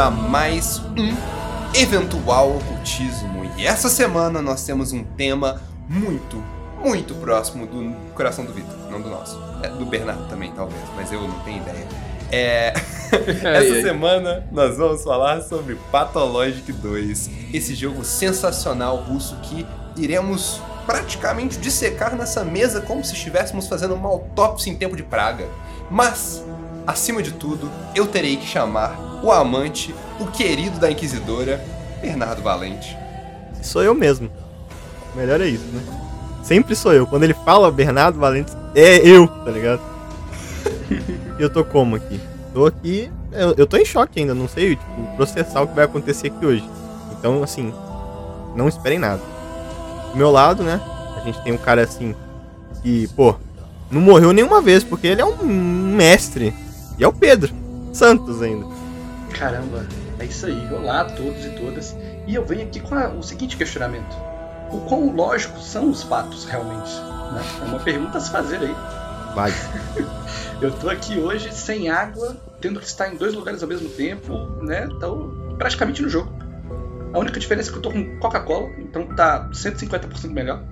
A mais um eventual ocultismo. E essa semana nós temos um tema muito, muito próximo do coração do Vitor, não do nosso. É, do Bernardo também, talvez, mas eu não tenho ideia. É. Essa semana nós vamos falar sobre Pathologic 2, esse jogo sensacional russo que iremos praticamente dissecar nessa mesa como se estivéssemos fazendo uma autópsia em tempo de praga. Mas, acima de tudo, eu terei que chamar o amante, o querido da Inquisidora, Bernardo Valente. Sou eu mesmo. Melhor é isso, né? Sempre sou eu. Quando ele fala Bernardo Valente, é eu, tá ligado? E eu tô como aqui? Tô aqui. Eu, eu tô em choque ainda, não sei, tipo, processar o que vai acontecer aqui hoje. Então, assim, não esperem nada. Do meu lado, né? A gente tem um cara assim que, pô, não morreu nenhuma vez, porque ele é um mestre. E é o Pedro Santos ainda. Caramba, é isso aí. Olá a todos e todas. E eu venho aqui com a- o seguinte questionamento: O quão lógicos são os fatos realmente? né? É uma pergunta a se fazer aí. Vai. Eu tô aqui hoje sem água, tendo que estar em dois lugares ao mesmo tempo, né? Tô praticamente no jogo. A única diferença é que eu tô com Coca-Cola, então tá 150% melhor.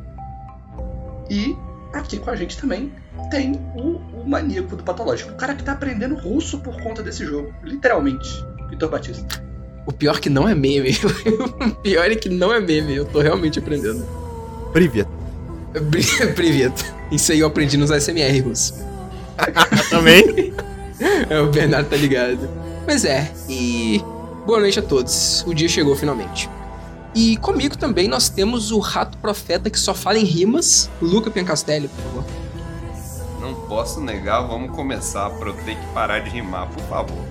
E aqui com a gente também tem o, o maníaco do patológico, o cara que tá aprendendo russo por conta desse jogo, literalmente. Vitor Batista. O pior que não é meme. o pior é que não é meme. Eu tô realmente aprendendo. Privet. Pri- Privet. Isso aí eu aprendi nos SMR russo. Também. É, o Bernardo tá ligado. Mas é, e boa noite a todos. O dia chegou finalmente. E comigo também nós temos o rato profeta que só fala em rimas, Luca Piancastelli, por favor. Não posso negar, vamos começar pra eu ter que parar de rimar, por favor.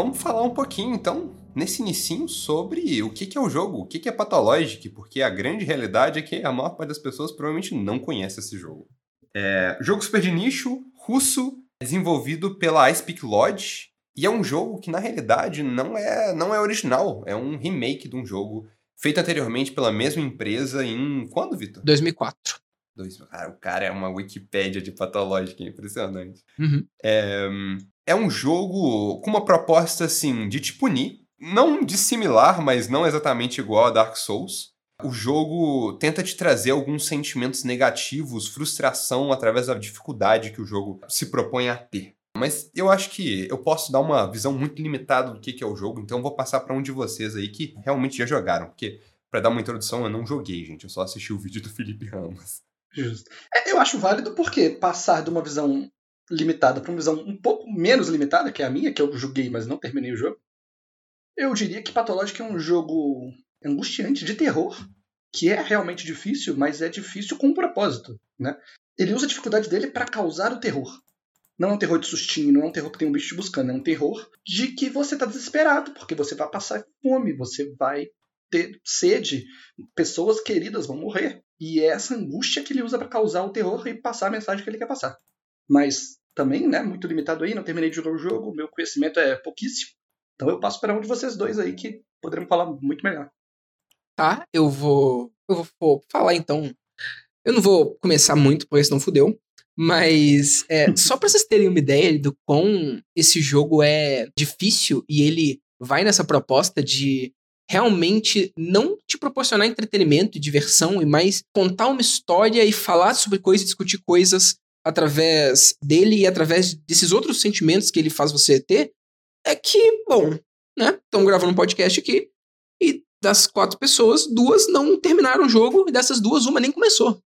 Vamos falar um pouquinho, então, nesse inicinho, sobre o que que é o jogo, o que que é Pathologic, porque a grande realidade é que a maior parte das pessoas provavelmente não conhece esse jogo. É, jogo super de nicho, russo, desenvolvido pela iSpeak Lodge, e é um jogo que, na realidade, não é, não é original, é um remake de um jogo feito anteriormente pela mesma empresa em... quando, Vitor? 2004. Dois- Cara, o cara é uma Wikipédia de Pathologic, é impressionante. Uhum. É, é um jogo com uma proposta assim de te punir, não dissimilar, mas não exatamente igual a Dark Souls. O jogo tenta te trazer alguns sentimentos negativos, frustração através da dificuldade que o jogo se propõe a ter. Mas eu acho que eu posso dar uma visão muito limitada do que que é o jogo, então vou passar para um de vocês aí que realmente já jogaram, porque para dar uma introdução eu não joguei, gente, eu só assisti o vídeo do Felipe Ramos. Justo. É, eu acho válido porque passar de uma visão limitada para uma visão um pouco menos limitada, que é a minha, que eu joguei, mas não terminei o jogo. Eu diria que Pathologic é um jogo angustiante de terror, que é realmente difícil, mas é difícil com um propósito, né? Ele usa a dificuldade dele para causar o terror. Não é um terror de sustinho, não é um terror que tem um bicho te buscando, é um terror de que você tá desesperado, porque você vai passar fome, você vai ter sede, pessoas queridas vão morrer. E é essa angústia que ele usa para causar o terror e passar a mensagem que ele quer passar. Mas também, né, muito limitado aí, não terminei de jogar o jogo, meu conhecimento é pouquíssimo. Então eu passo para um de vocês dois aí que poderão falar muito melhor. Tá, eu vou. Eu vou, falar então. Eu não vou começar muito, porque senão fudeu. Mas é, só pra vocês terem uma ideia do quão esse jogo é difícil e ele vai nessa proposta de realmente não te proporcionar entretenimento e diversão, e mais contar uma história e falar sobre coisas, discutir coisas através dele e através desses outros sentimentos que ele faz você ter, é que, bom, né? Estamos gravando um podcast aqui e das quatro pessoas, duas não terminaram o jogo e dessas duas, uma nem começou.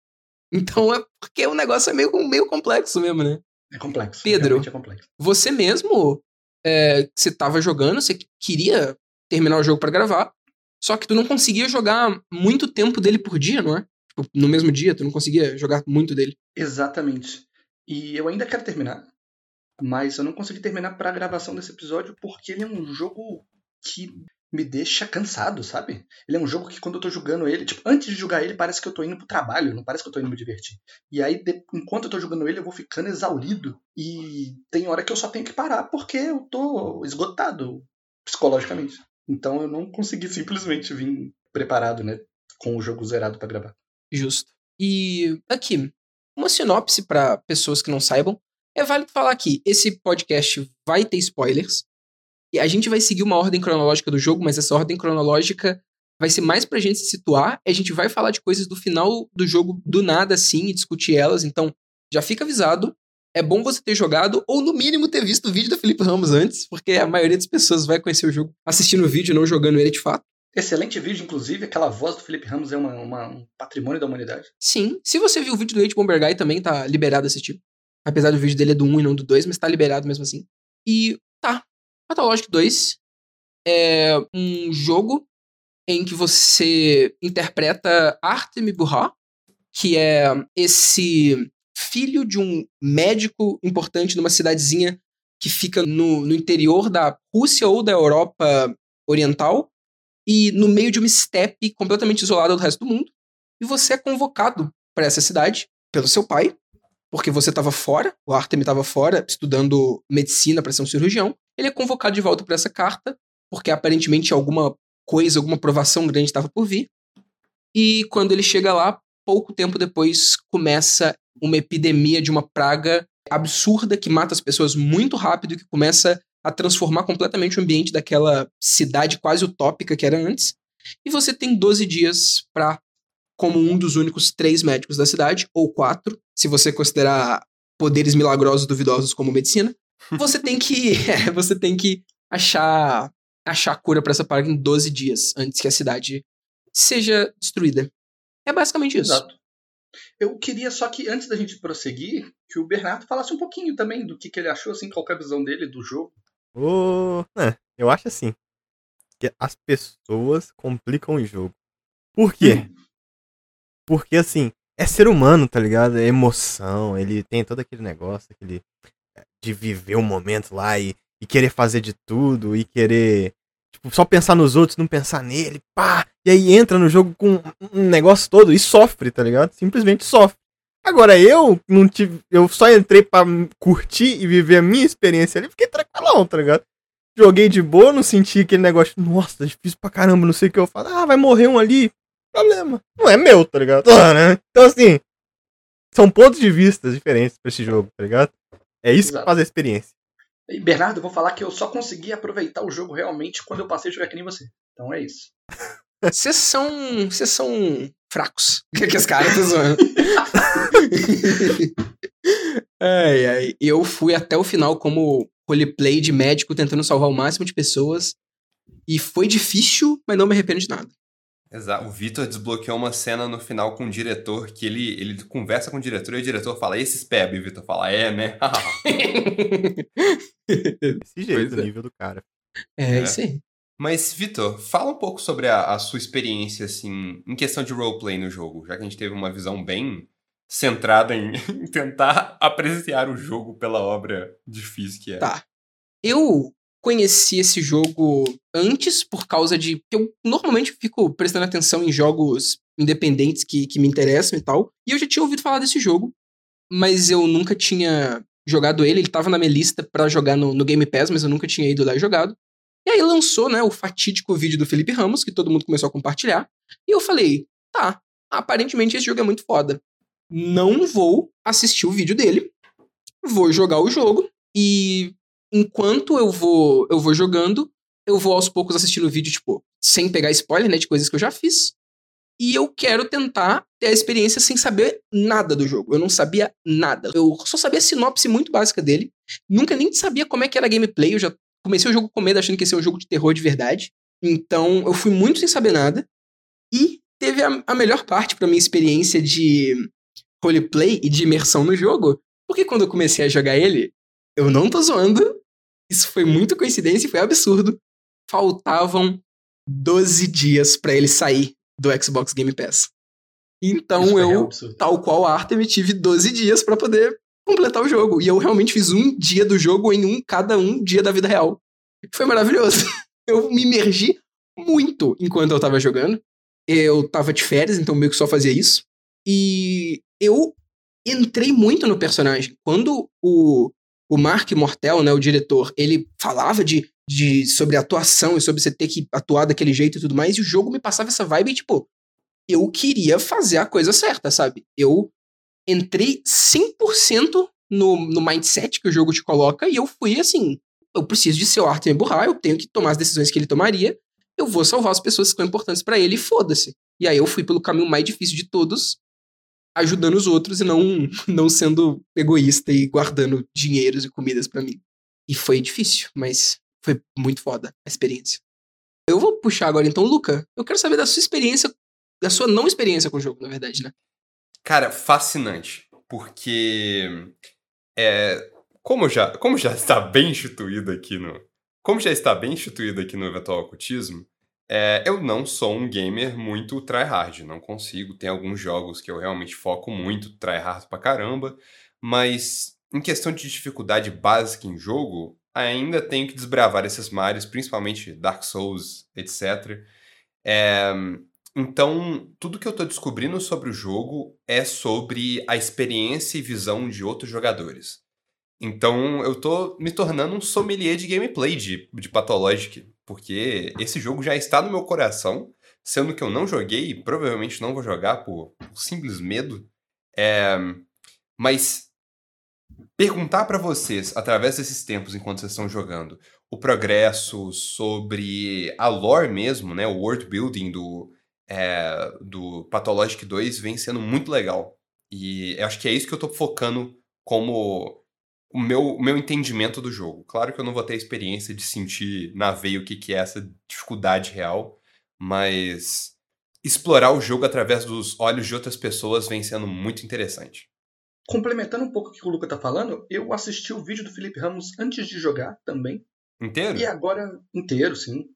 Então é porque o negócio é meio, meio complexo mesmo, né? É complexo. Pedro. É complexo. Você mesmo, é, você tava jogando, você queria terminar o jogo pra gravar. Só que tu não conseguia jogar muito tempo dele por dia, não é? Tipo, no mesmo dia, tu não conseguia jogar muito dele. Exatamente. E eu ainda quero terminar, mas eu não consegui terminar pra gravação desse episódio porque ele é um jogo que me deixa cansado, sabe? Ele é um jogo que quando eu tô jogando ele, tipo, antes de jogar ele, parece que eu tô indo pro trabalho, não parece que eu tô indo me divertir. E aí, de- enquanto eu tô jogando ele, eu vou ficando exaurido. E tem hora que eu só tenho que parar porque eu tô esgotado psicologicamente. Então eu não consegui simplesmente vir preparado, né? Com o jogo zerado pra gravar. Justo. E aqui, uma sinopse pra pessoas que não saibam. É válido falar que esse podcast vai ter spoilers. E a gente vai seguir uma ordem cronológica do jogo, mas essa ordem cronológica vai ser mais pra gente se situar. A gente vai falar de coisas do final do jogo do nada, assim, e discutir elas. Então, já fica avisado. É bom você ter jogado, ou no mínimo ter visto o vídeo do Felipe Ramos antes, porque a maioria das pessoas vai conhecer o jogo assistindo o vídeo, não jogando ele de fato. Excelente vídeo, inclusive. Aquela voz do Felipe Ramos é uma- uma- um patrimônio da humanidade. Sim. Se você viu o vídeo do Bomber Guy, também tá liberado assistir. Apesar do vídeo dele é do 1 e não do 2, mas tá liberado mesmo assim. E tá. Pathologic 2 é um jogo em que você interpreta Artem Burra, que é esse filho de um médico importante numa cidadezinha que fica no, no interior da Rússia ou da Europa Oriental e no meio de uma steppe completamente isolada do resto do mundo. E você é convocado para essa cidade pelo seu pai, porque você estava fora, o Artem estava fora estudando medicina para ser um cirurgião. Ele é convocado de volta para essa carta, porque aparentemente alguma coisa, alguma provação grande estava por vir. E quando ele chega lá, pouco tempo depois começa uma epidemia de uma praga absurda que mata as pessoas muito rápido e que começa a transformar completamente o ambiente daquela cidade quase utópica que era antes. E você tem 12 dias para, como um dos únicos três médicos da cidade, ou quatro, se você considerar poderes milagrosos duvidosos como medicina, você tem que é, você tem que achar achar cura para essa praga em 12 dias antes que a cidade seja destruída. É basicamente isso. Exato. Eu queria só que, antes da gente prosseguir, que o Bernardo falasse um pouquinho também do que, que ele achou, assim, qual que é a visão dele do jogo. É, eu acho assim. Que as pessoas complicam o jogo. Por quê? Porque assim, é ser humano, tá ligado? É emoção, ele tem todo aquele negócio, aquele. é, De viver o momento lá e, e querer fazer de tudo e querer. Tipo, só pensar nos outros, não pensar nele, pá! E aí entra no jogo com um negócio todo e sofre, tá ligado? Simplesmente sofre. Agora eu não tive. Eu só entrei pra curtir e viver a minha experiência ali, fiquei tranquilão, tá ligado? Joguei de boa, não senti aquele negócio, nossa, difícil pra caramba, não sei o que eu falo. Ah, vai morrer um ali. Problema. Não é meu, tá ligado? Ah, né? Então, assim, são pontos de vista diferentes pra esse jogo, tá ligado? É isso que Exato. faz a experiência. E, Bernardo, eu vou falar que eu só consegui aproveitar o jogo realmente quando eu passei a jogar que nem você. Então é isso. Vocês são. Vocês são fracos. Que que os caras estão zoando. ai, ai. Eu fui até o final como roleplay de médico tentando salvar o máximo de pessoas. E foi difícil, mas não me arrependo de nada. Exato. O Vitor desbloqueou uma cena no final com o diretor que ele, ele conversa com o diretor e o diretor fala, esses peb, e o Vitor fala, é, né? Desse jeito, Pois o é. nível do cara. é, É. isso aí. Mas, Vitor, fala um pouco sobre a, a sua experiência, assim, em questão de roleplay no jogo, já que a gente teve uma visão bem centrada em, tentar apreciar o jogo pela obra difícil que é. Tá. Eu conheci esse jogo antes por causa de. Eu normalmente fico prestando atenção em jogos independentes que, que me interessam e tal. E eu já tinha ouvido falar desse jogo, mas eu nunca tinha jogado ele. Ele tava na minha lista pra jogar no, no Game Pass, mas eu nunca tinha ido lá e jogado. E aí lançou, né, o fatídico vídeo do Felipe Ramos, que todo mundo começou a compartilhar. E eu falei, tá, aparentemente esse jogo é muito foda. Não vou assistir o vídeo dele. Vou jogar o jogo e enquanto eu vou eu vou jogando, eu vou aos poucos assistindo o vídeo, tipo, sem pegar spoiler, né, de coisas que eu já fiz. E eu quero tentar ter a experiência sem saber nada do jogo. Eu não sabia nada. Eu só sabia a sinopse muito básica dele. Nunca nem sabia como é que era a gameplay. Eu já comecei o jogo com medo achando que ia ser um jogo de terror de verdade. Então, eu fui muito sem saber nada. E teve a, a melhor parte pra minha experiência de roleplay e de imersão no jogo. Porque quando eu comecei a jogar ele, eu não tô zoando. Isso foi muita coincidência e foi absurdo. faltavam 12 dias pra ele sair do Xbox Game Pass. Então é eu, tal qual a Artem, tive 12 dias pra poder completar o jogo. E eu realmente fiz um dia do jogo em um cada um dia da vida real. Foi maravilhoso. Eu me imergi muito enquanto eu tava jogando. Eu tava de férias, então meio que só fazia isso. E eu entrei muito no personagem. Quando o, o Mark Mortel, né, o diretor, ele falava de, de sobre atuação e sobre você ter que atuar daquele jeito e tudo mais, e o jogo me passava essa vibe, tipo, eu queria fazer a coisa certa, sabe? Eu entrei 100% no, no mindset que o jogo te coloca, e eu fui assim, eu preciso de ser o Arthur Burrar, eu tenho que tomar as decisões que ele tomaria, eu vou salvar as pessoas que são importantes pra ele, foda-se. E aí eu fui pelo caminho mais difícil de todos, ajudando os outros e não, não sendo egoísta e guardando dinheiros e comidas pra mim. E foi difícil, mas foi muito foda a experiência. Eu vou puxar agora então, Luca. Eu quero saber da sua experiência, da sua não experiência com o jogo, na verdade, né? Cara, fascinante. Porque. É, como, já, como já está bem instituído aqui no. Como já está bem instituído aqui no Eventual Ocultismo, é, eu não sou um gamer muito tryhard. Não consigo. Tem alguns jogos que eu realmente foco muito, tryhard pra caramba. Mas em questão de dificuldade básica em jogo, ainda tenho que desbravar esses mares, principalmente Dark Souls, etc. É, então, tudo que eu tô descobrindo sobre o jogo é sobre a experiência e visão de outros jogadores. Então, eu tô me tornando um sommelier de gameplay de, de Pathologic, porque esse jogo já está no meu coração, sendo que eu não joguei e provavelmente não vou jogar por, simples medo. É, mas perguntar pra vocês, através desses tempos enquanto vocês estão jogando, o progresso sobre a lore mesmo, né, o world building do, é, do Pathologic 2 vem sendo muito legal. E eu acho que é isso que eu tô focando como o meu, o meu entendimento do jogo. Claro que eu não vou ter a experiência de sentir na veia o que, que é essa dificuldade real, mas explorar o jogo através dos olhos de outras pessoas vem sendo muito interessante. Complementando um pouco o que o Luca tá falando, eu assisti o vídeo do Felipe Ramos antes de jogar também. Inteiro? E agora, inteiro, sim.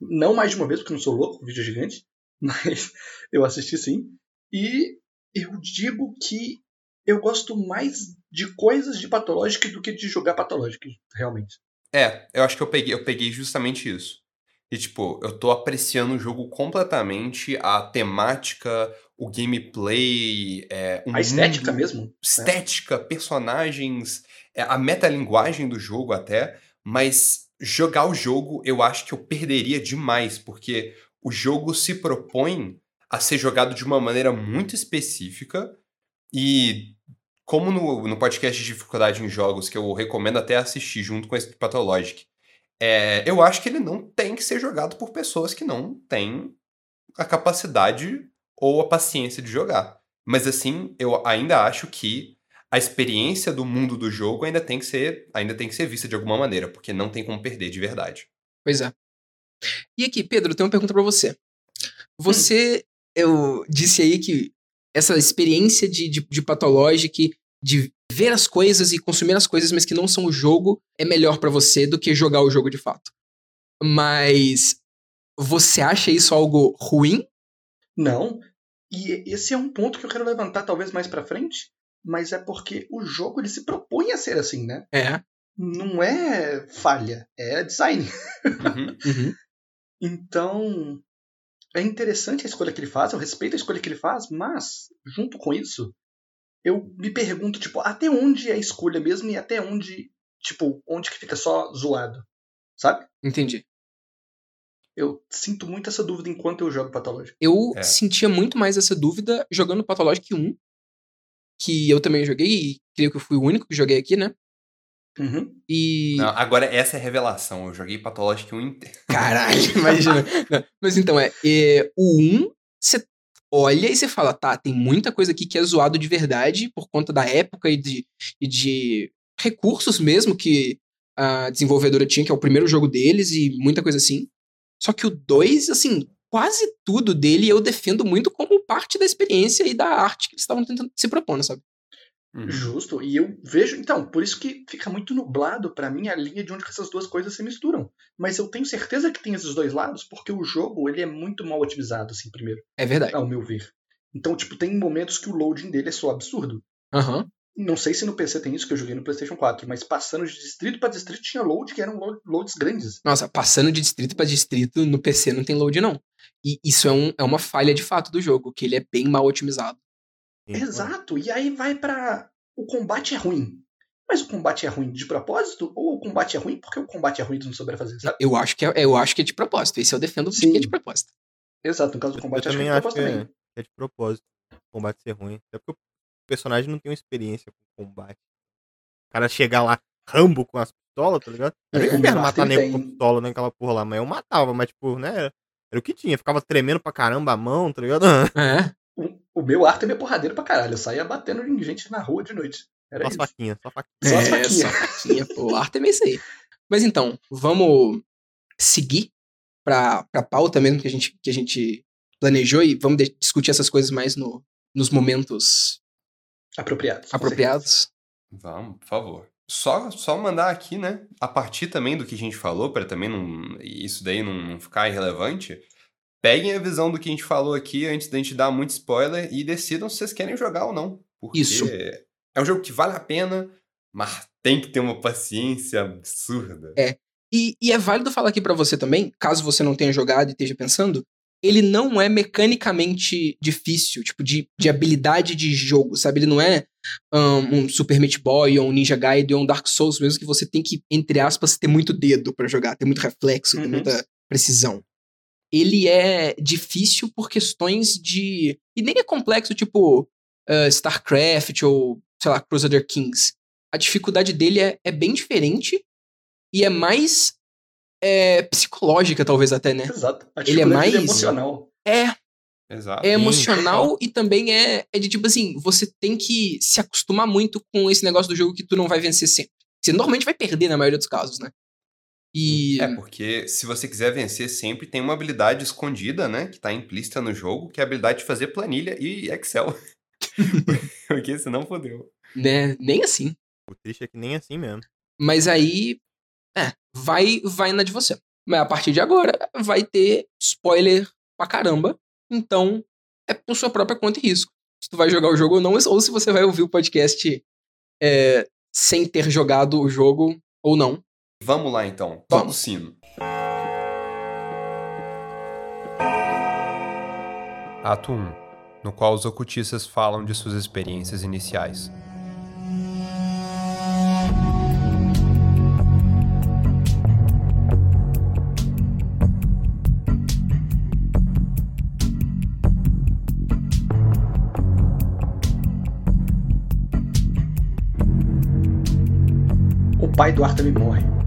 Não mais de uma vez, porque eu não sou louco, o vídeo é gigante. Mas eu assisti sim. E eu digo que eu gosto mais de coisas de Pathologic do que de jogar Pathologic, realmente. É, eu acho que eu peguei, eu peguei justamente isso. E, tipo, eu tô apreciando o jogo completamente, a temática, o gameplay, é, o A estética mundo, mesmo. né? estética, personagens, é, a metalinguagem do jogo até, mas jogar o jogo eu acho que eu perderia demais, porque o jogo se propõe a ser jogado de uma maneira muito específica e como no, no podcast de dificuldade em jogos, que eu recomendo até assistir junto com esse do Pathologic, é, eu acho que ele não tem que ser jogado por pessoas que não têm a capacidade ou a paciência de jogar. Mas assim, eu ainda acho que a experiência do mundo do jogo ainda tem que ser, ainda tem que ser vista de alguma maneira, porque não tem como perder de verdade. Pois é. E aqui, Pedro, eu tenho uma pergunta pra você. Você, eu disse aí que essa experiência de, de, de Pathologic, de ver as coisas e consumir as coisas, mas que não são o jogo, é melhor pra você do que jogar o jogo de fato. Mas você acha isso algo ruim? Não. E esse é um ponto que eu quero levantar talvez mais pra frente, mas é porque o jogo ele se propõe a ser assim, né? É. Não é falha, é design. Uhum. Uhum. Então, é interessante a escolha que ele faz, eu respeito a escolha que ele faz, mas, junto com isso, eu me pergunto, tipo, até onde é a escolha mesmo e até onde, tipo, onde que fica só zoado, sabe? Entendi. Eu sinto muito essa dúvida enquanto eu jogo Pathologic. Eu É. sentia muito mais essa dúvida jogando Pathologic 1, que eu também joguei, e creio que eu fui o único que joguei aqui, né? Uhum. E. Não, agora essa é a revelação. Eu joguei Pathologic 1 inteiro. Caralho, imagina. Não, Mas então, é, é, o 1, você olha e você fala, tá, tem muita coisa aqui que é zoado de verdade por conta da época e de, e de recursos mesmo que a desenvolvedora tinha, que é o primeiro jogo deles e muita coisa assim. Só que o 2, assim, quase tudo dele eu defendo muito como parte da experiência e da arte que eles estavam tentando se propondo, sabe? Uhum. Justo. E eu vejo. Então, por isso que fica muito nublado pra mim a linha de onde que essas duas coisas se misturam. Mas eu tenho certeza que tem esses dois lados, porque o jogo ele é muito mal otimizado, assim, primeiro, É verdade. ao meu ver. Então, tipo, tem momentos que o loading dele é só absurdo. Aham. Não sei se no PC tem isso, que eu joguei no PlayStation 4, mas passando de distrito pra distrito tinha load que eram lo- loads grandes. Nossa, passando de distrito pra distrito no PC não tem load, não. E isso é, um, é uma falha de fato do jogo, que ele é bem mal otimizado. Exato. E aí vai pra. O combate é ruim. Mas o combate é ruim de propósito? Ou o combate é ruim porque o combate é ruim e tu não souber fazer? Sabe? Eu acho que é, eu acho que é de propósito. Esse eu defendo de Sim. que é de propósito. Exato, no caso do Eu combate acho que também é de acho que propósito é, também. é de propósito. O combate ser ruim. Até porque o personagem não tem uma experiência com combate. O cara chegar lá, Rambo com as pistolas, tá ligado? Era É, um inferno o matar nego com pistola naquela porra lá, mas eu matava, mas tipo, né? Era, era o que tinha. Ficava tremendo pra caramba a mão, tá ligado? É. O, meu Arthur é porradeiro pra caralho. Eu saía batendo em gente na rua de noite. Era Só as isso. faquinhas, só faquinha. Só as é, faquinhas. Só faquinha, pô. O Arthur é isso aí. Mas então, vamos seguir pra, pra pauta mesmo que a gente, que a gente planejou e vamos de- discutir essas coisas mais no, nos momentos Apropriados. apropriados. Vamos, por favor. Só, só mandar aqui, né? A partir também do que a gente falou, para também não, isso daí não, não ficar irrelevante. Peguem a visão do que a gente falou aqui antes da gente dar muito spoiler e decidam se vocês querem jogar ou não. Porque Isso. é um jogo que vale a pena, mas tem que ter uma paciência absurda. E, e é válido falar aqui pra você também, caso você não tenha jogado e esteja pensando, ele não é mecanicamente difícil, tipo, de, de habilidade de jogo, sabe? Ele não é um, um Super Meat Boy ou um Ninja Gaiden ou um Dark Souls mesmo, que você tem que, entre aspas, ter muito dedo pra jogar, ter muito reflexo, ter Uhum. muita precisão. Ele é difícil por questões de. E nem é complexo, tipo uh, StarCraft ou, sei lá, Crusader Kings. A dificuldade dele é, é bem diferente e é mais é, psicológica, talvez até, né? Exato. A Ele é dele mais- emocional. É, Exato. é Sim, emocional e também é, é de tipo assim, você tem que se acostumar muito com esse negócio do jogo que tu não vai vencer sempre. Você normalmente vai perder na maioria dos casos, né? E. É, porque se você quiser vencer sempre, tem uma habilidade escondida, né? Que tá implícita no jogo, que é a habilidade de fazer planilha e Excel. porque senão fodeu. Né, nem assim. O triste é que nem assim mesmo. Mas aí. É, vai, vai na de você. Mas a partir de agora vai ter spoiler pra caramba. Então, é por sua própria conta e risco. Se tu vai jogar o jogo ou não, ou se você vai ouvir o podcast é, sem ter jogado o jogo ou não. Vamos lá então. Toca o sino. Ato 1 no qual os ocultistas falam de suas experiências iniciais. O pai do Arthur me morre.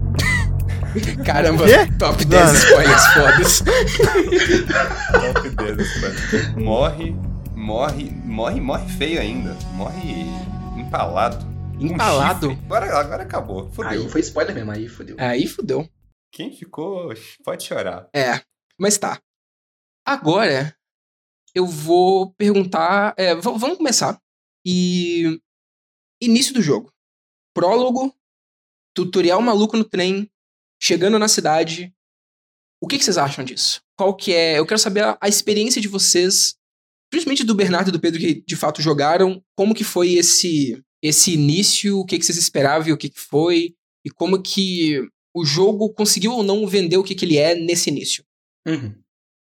Caramba, Quê? top 10 Mano. spoilers fodas. Top 10, mano. Morre, morre, morre, morre feio ainda. Morre empalado. Empalado? chifre. Agora, agora acabou. Fudeu. Aí foi spoiler mesmo, aí fodeu. Aí fudeu. Quem ficou, pode chorar. É, mas tá. Agora, eu vou perguntar. é, vamos começar. E. Início do jogo. Prólogo. Tutorial maluco no trem. Chegando na cidade. O que, que vocês acham disso? Qual que é. Eu quero saber a, a experiência de vocês. Principalmente do Bernardo e do Pedro que de fato jogaram. Como que foi esse. Esse início, o que, que vocês esperavam e o que, que foi, e como que o jogo conseguiu ou não vender o que, que ele é nesse início. Uhum.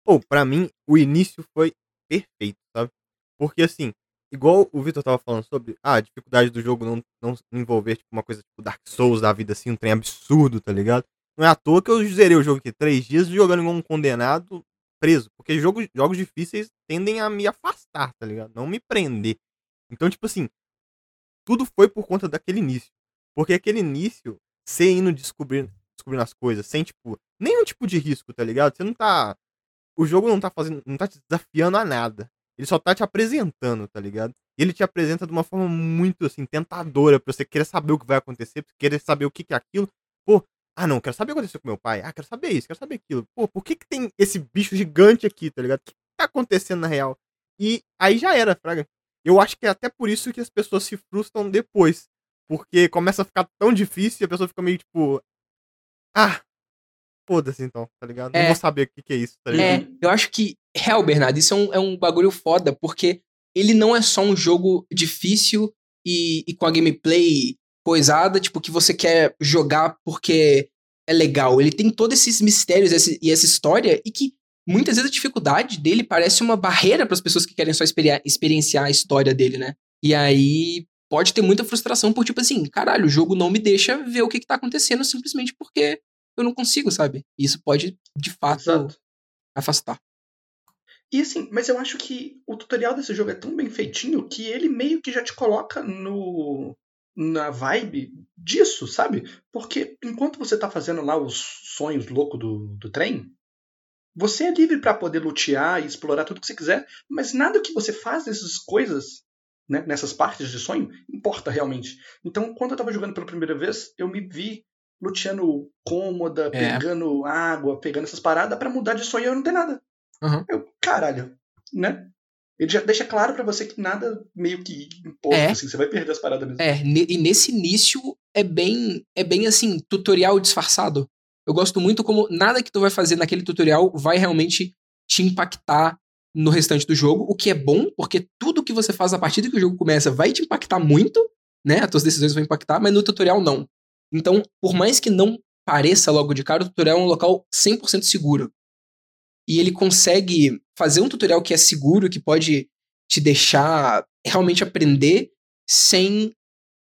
Pô, pra mim, o início foi perfeito, sabe? Porque assim, igual o Victor tava falando sobre ah, a dificuldade do jogo não, não envolver tipo, uma coisa tipo Dark Souls da vida assim, um trem absurdo, tá ligado? Não é à toa que eu zerei o jogo aqui três dias jogando igual um condenado preso. Porque jogos, jogos difíceis tendem a me afastar, tá ligado? Não me prender. Então, tipo assim, tudo foi por conta daquele início. Porque aquele início, você indo descobrindo, descobrindo as coisas, sem, tipo, nenhum tipo de risco, tá ligado? Você não tá. O jogo não tá fazendo. não tá te desafiando a nada. Ele só tá te apresentando, tá ligado? Ele te apresenta de uma forma muito, assim, tentadora pra você querer saber o que vai acontecer, pra você querer saber o que, que é aquilo. Pô, ah não, quero saber o que aconteceu com meu pai. Ah, quero saber isso, quero saber aquilo. Pô, por que, que tem esse bicho gigante aqui, tá ligado? O que tá acontecendo na real? E aí já era, Fraga. Eu acho que é até por isso que as pessoas se frustram depois. Porque começa a ficar tão difícil e a pessoa fica meio tipo. Ah, foda-se então, tá ligado? É. Não vou saber o que, que é isso, tá ligado? É, eu acho que, real, Bernardo, isso é um, é um bagulho foda, porque ele não é só um jogo difícil e, e com a gameplay coisada, tipo, que você quer jogar porque é legal. Ele tem todos esses mistérios esse- e essa história, e que muitas vezes a dificuldade dele parece uma barreira para as pessoas que querem só experia- experienciar a história dele, né? E aí pode ter muita frustração por, tipo assim, caralho, o jogo não me deixa ver o que, que tá acontecendo simplesmente porque eu não consigo, sabe? E isso pode, de fato, Exato. afastar. E assim, mas eu acho que o tutorial desse jogo é tão bem feitinho que ele meio que já te coloca no na vibe disso, sabe? Porque enquanto você tá fazendo lá os sonhos loucos do, do trem, você é livre pra poder lutear e explorar tudo que você quiser, mas nada que você faz nessas coisas, né, nessas partes de sonho, importa realmente. Então, quando eu tava jogando pela primeira vez, eu me vi luteando cômoda, É. pegando água, pegando essas paradas pra mudar de sonho e eu não ter nada. Uhum. Eu, caralho, né? Ele já deixa claro pra você que nada meio que importa, É. assim, você vai perder as paradas mesmo. É, e nesse início é bem, é bem assim, tutorial disfarçado. Eu gosto muito como nada que tu vai fazer naquele tutorial vai realmente te impactar no restante do jogo, o que é bom, porque tudo que você faz a partir do que o jogo começa vai te impactar muito, né? As tuas decisões vão impactar, mas no tutorial não. Então, por mais que não pareça logo de cara, o tutorial é um local 100% seguro. E ele consegue fazer um tutorial que é seguro, que pode te deixar realmente aprender sem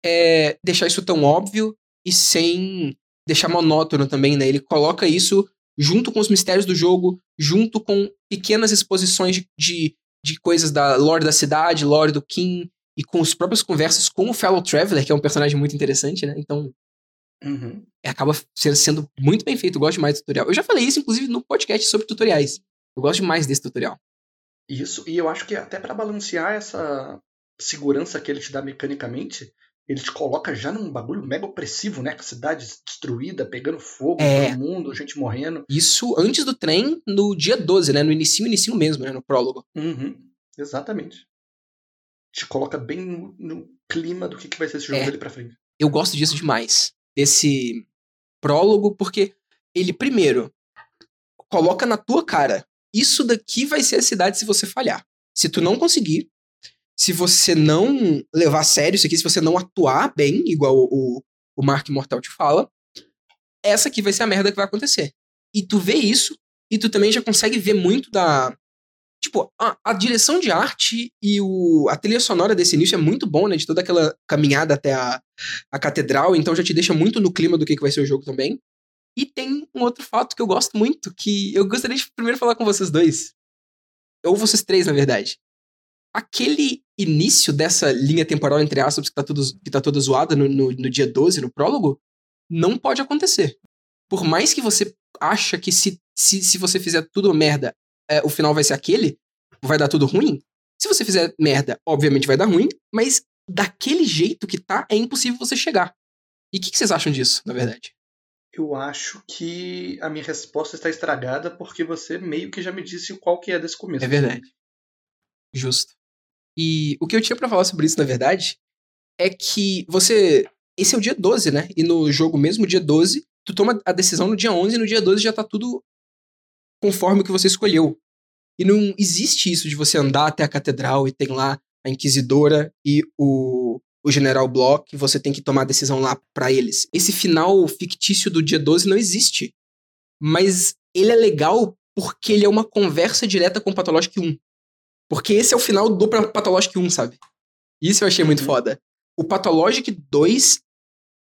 é, deixar isso tão óbvio e sem deixar monótono também, né? Ele coloca isso junto com os mistérios do jogo, junto com pequenas exposições de, de, de coisas da lore da cidade, lore do Kim, e com as próprias conversas com o Fellow Traveler, que é um personagem muito interessante, né? Então, Uhum. acaba sendo muito bem feito. Eu gosto demais do tutorial. Eu já falei isso, inclusive, no podcast sobre tutoriais. Eu gosto demais desse tutorial. Isso, e eu acho que até pra balancear essa segurança que ele te dá mecanicamente, ele te coloca já num bagulho mega opressivo, né? Com a cidade destruída, pegando fogo, É. todo mundo, gente morrendo. Isso antes do trem, no dia 12, né? No início, início mesmo, né? No prólogo. Uhum. Exatamente. Te coloca bem no, no clima do que, que vai ser esse jogo É. dele pra frente. eu gosto disso demais. Desse prólogo, porque ele, primeiro, coloca na tua cara: isso daqui vai ser a cidade se você falhar. Se tu não conseguir, se você não levar a sério isso aqui, se você não atuar bem, igual o, o Mark Mortal te fala, essa aqui vai ser a merda que vai acontecer. E tu vê isso, e tu também já consegue ver muito da. Tipo, a, a direção de arte e o, a trilha sonora desse início é muito bom, né? De toda aquela caminhada até a, a catedral, então já te deixa muito no clima do que, que vai ser o jogo também. E tem um outro fato que eu gosto muito, que eu gostaria de primeiro falar com vocês dois. Ou vocês três, na verdade. Aquele início dessa linha temporal, entre aspas, que tá, tudo, que tá toda zoada no, no, no dia 12, no prólogo, não pode acontecer. Por mais que você acha que se, se, se você fizer tudo merda, é, o final vai ser aquele, vai dar tudo ruim. Se você fizer merda, obviamente vai dar ruim, mas daquele jeito que tá, é impossível você chegar. E o que, que vocês acham disso, na verdade? Eu acho que a minha resposta está estragada porque você meio que já me disse qual que é desse começo. É verdade. Justo. E o que eu tinha pra falar sobre isso, na verdade, é que você. Esse é o dia 12, né? E no jogo mesmo, dia 12, tu toma a decisão no dia 11 e no dia 12 já tá tudo conforme o que você escolheu. E não existe isso de você andar até a catedral e tem lá a Inquisidora e o, o General Block, e você tem que tomar a decisão lá pra eles. Esse final fictício do dia 12 não existe. Mas ele é legal porque ele é uma conversa direta com o Pathologic 1. Porque esse é o final do Pathologic 1, sabe? Isso eu achei muito Uhum. foda. O Pathologic 2,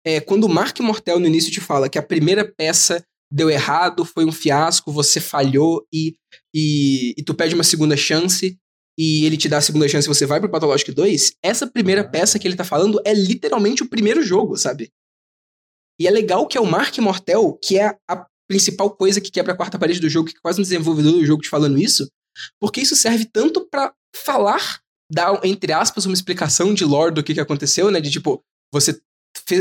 é, quando o Mark Mortel no início te fala que a primeira peça deu errado, foi um fiasco, você falhou e, e, e tu pede uma segunda chance e ele te dá a segunda chance e você vai pro Pathologic 2, essa primeira peça que ele tá falando é literalmente o primeiro jogo, sabe? E é legal que é o Mark Mortel, que é a principal coisa que quebra a quarta parede do jogo, que é quase um desenvolvedor do jogo te falando isso, porque isso serve tanto pra falar, dar, entre aspas, uma explicação de lore do que, que aconteceu, né? De tipo, você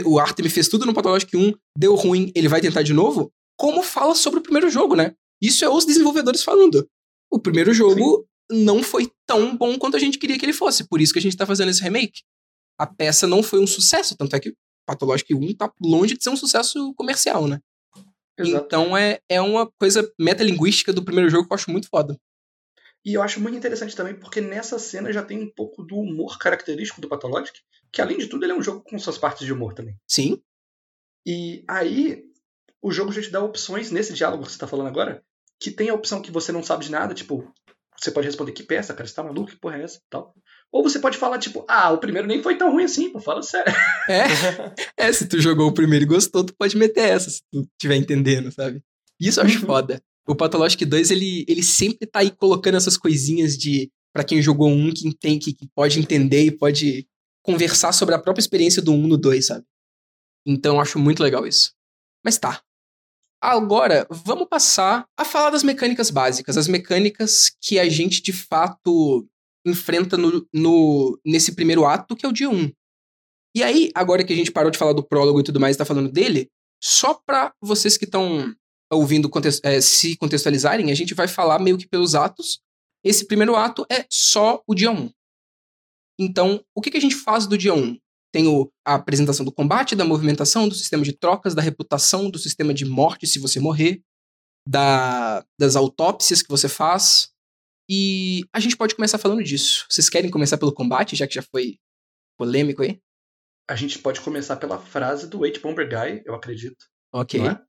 o Artem fez tudo no Pathologic 1, deu ruim, ele vai tentar de novo, como fala sobre o primeiro jogo, né? Isso é os desenvolvedores falando. O primeiro jogo não foi tão bom quanto a gente queria que ele fosse. Por isso que a gente tá fazendo esse remake. A peça não foi um sucesso, tanto é que Pathologic 1 tá longe de ser um sucesso comercial, né? Exato. Então é, é uma coisa metalinguística do primeiro jogo que eu acho muito foda. E eu acho muito interessante também porque nessa cena já tem um pouco do humor característico do Pathologic, que além de tudo ele é um jogo com suas partes de humor também. Sim, E aí o jogo já te dá opções nesse diálogo que você tá falando agora, que tem a opção que você não sabe de nada, tipo, você pode responder que peça, cara, você tá maluco, que porra é essa, tal. Ou você pode falar tipo, ah, o primeiro nem foi tão ruim assim, pô, fala sério. É, é, se tu jogou o primeiro e gostou, tu pode meter essa, se tu estiver entendendo, sabe? Isso eu acho Uhum. foda. O Pathologic 2, ele, ele sempre tá aí colocando essas coisinhas de. Pra quem jogou um, que, tem, que, que pode entender e pode conversar sobre a própria experiência do 1 no 2, sabe? Então eu acho muito legal isso. Mas tá. Agora, vamos passar a falar das mecânicas básicas, as mecânicas que a gente de fato enfrenta no, no- nesse primeiro ato, que é o dia 1. E aí, agora que a gente parou de falar do prólogo e tudo mais e tá falando dele, só pra vocês que estão ouvindo eh, se contextualizarem, a gente vai falar meio que pelos atos. Esse primeiro ato é só o dia 1. Então, o que, que a gente faz do dia 1? Tem o- a apresentação do combate, da movimentação, do sistema de trocas, da reputação, do sistema de morte se você morrer, da- das autópsias que você faz. E a gente pode começar falando disso. Vocês querem começar pelo combate, já que já foi polêmico aí? A gente pode começar pela frase do Eight Bomber Guy, eu acredito. Ok. É?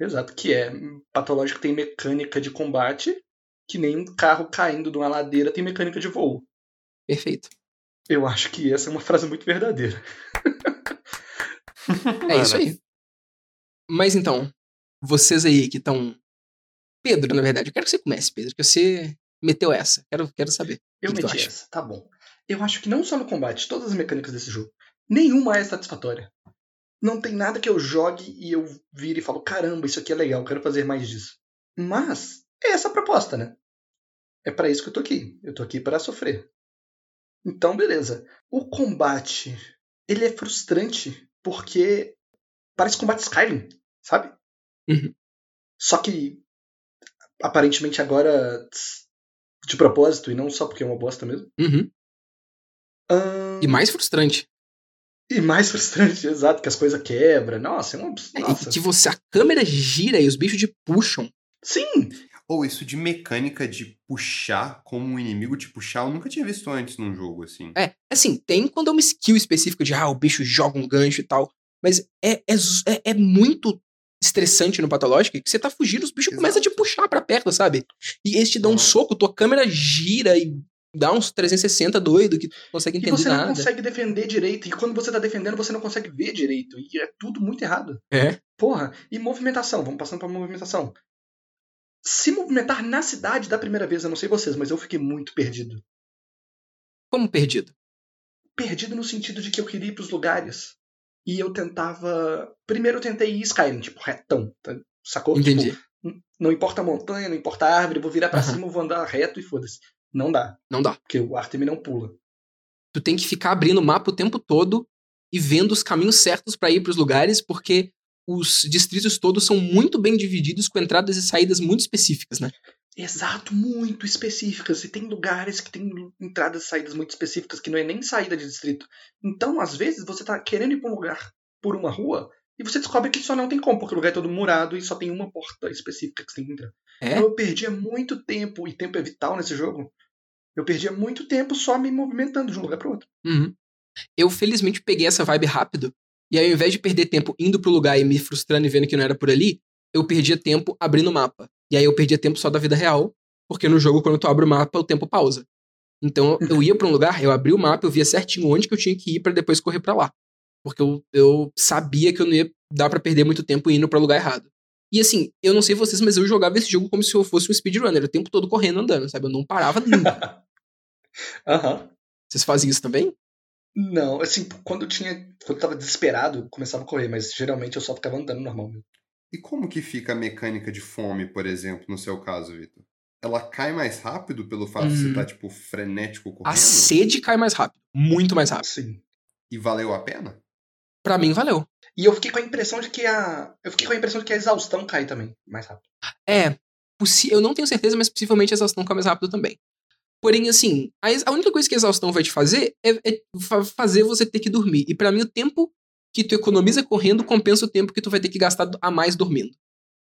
Exato, que é patológico tem mecânica de combate, que nem um carro caindo de uma ladeira tem mecânica de voo. Perfeito. Eu acho que essa é uma frase muito verdadeira. É isso aí. Mas então, vocês aí que estão. Pedro, na verdade, eu quero que você comece, Pedro, que você meteu essa. Quero, quero saber. Eu que meti essa, tá bom. Eu acho que não só no combate, todas as mecânicas desse jogo, nenhuma é satisfatória. Não tem nada que eu jogue e eu vire e falo, caramba, isso aqui é legal, quero fazer mais disso. Mas é essa a proposta, né? É pra isso que eu tô aqui. Eu tô aqui para sofrer. Então, beleza. O combate, ele é frustrante porque parece combate Skyrim, sabe? Uhum. Só que aparentemente agora de propósito e não só porque é uma bosta mesmo. Uhum. Ahn, E mais frustrante. e mais frustrante, exato, que as coisas quebram. Nossa, é uma. É, Nossa. e que você, a câmera gira e os bichos te puxam. Sim! Ou isso de mecânica de puxar como um inimigo te puxar, eu nunca tinha visto antes num jogo assim. É, assim, tem quando é uma skill específica de, ah, o bicho joga um gancho e tal. Mas é, é, é, é muito estressante no Pathologic que você tá fugindo, os bichos Exato. começam a te puxar pra perto, sabe? E eles te dão um soco, tua câmera gira e dá uns 360 doido que tu não consegue E entender você não nada. consegue defender direito. E quando você tá defendendo, você não consegue ver direito. E é tudo muito errado. É. Porra, e movimentação, vamos passando pra movimentação. Se movimentar na cidade da primeira vez, eu não sei vocês, mas eu fiquei muito perdido. Como perdido. Perdido no sentido de que eu queria ir pros lugares. E eu tentava. Primeiro eu tentei ir Skyrim, tipo, retão. tá? Sacou? Entendi. Tipo, não importa a montanha, não importa a árvore, vou virar pra Aham. cima, vou andar reto e foda-se. Não dá, Não dá. porque o Artemis não pula. Tu tem que ficar abrindo o mapa o tempo todo e vendo os caminhos certos pra ir pros lugares, porque os distritos todos são muito bem divididos com entradas e saídas muito específicas, né? Exato, muito específicas. E tem lugares que tem entradas e saídas muito específicas que não é nem saída de distrito. Então, às vezes, você tá querendo ir pra um lugar por uma rua e você descobre que só não tem como, porque o lugar é todo murado e só tem uma porta específica que você tem que entrar. É? Então eu perdia muito tempo, e tempo é vital nesse jogo. Eu perdia muito tempo só me movimentando de um lugar pro outro. Uhum. Eu, felizmente, peguei essa vibe rápido. E aí, ao invés de perder tempo indo pro lugar e me frustrando e vendo que não era por ali, eu perdia tempo abrindo o mapa. E aí eu perdia tempo só da vida real, porque no jogo, quando tu abre o mapa, o tempo pausa. Então, eu ia pra um lugar, eu abria o mapa, eu via certinho onde que eu tinha que ir pra depois correr pra lá. Porque eu, eu sabia que eu não ia dar pra perder muito tempo indo pra lugar errado. E assim, eu não sei vocês, mas eu jogava esse jogo como se eu fosse um speedrunner, o tempo todo correndo, andando, sabe? Eu não parava nunca. Aham. Vocês fazem isso também? Não, assim, quando eu tinha. Quando eu tava desesperado, eu começava a correr, mas geralmente eu só ficava andando normal mesmo. E como que fica a mecânica de fome, por exemplo, no seu caso, Vitor? Ela cai mais rápido pelo fato de você Hum. estar, tipo, frenético correndo? A sede cai mais rápido, muito mais rápido. Sim. E valeu a pena? Pra mim, valeu. E eu fiquei com a impressão de que a. Eu fiquei com a impressão de que a exaustão cai também, mais rápido. É, eu não tenho certeza, mas possivelmente a exaustão cai mais rápido também. Porém, assim, a, a única coisa que a exaustão vai te fazer é, é fa- fazer você ter que dormir. E pra mim, o tempo que tu economiza correndo compensa o tempo que tu vai ter que gastar a mais dormindo.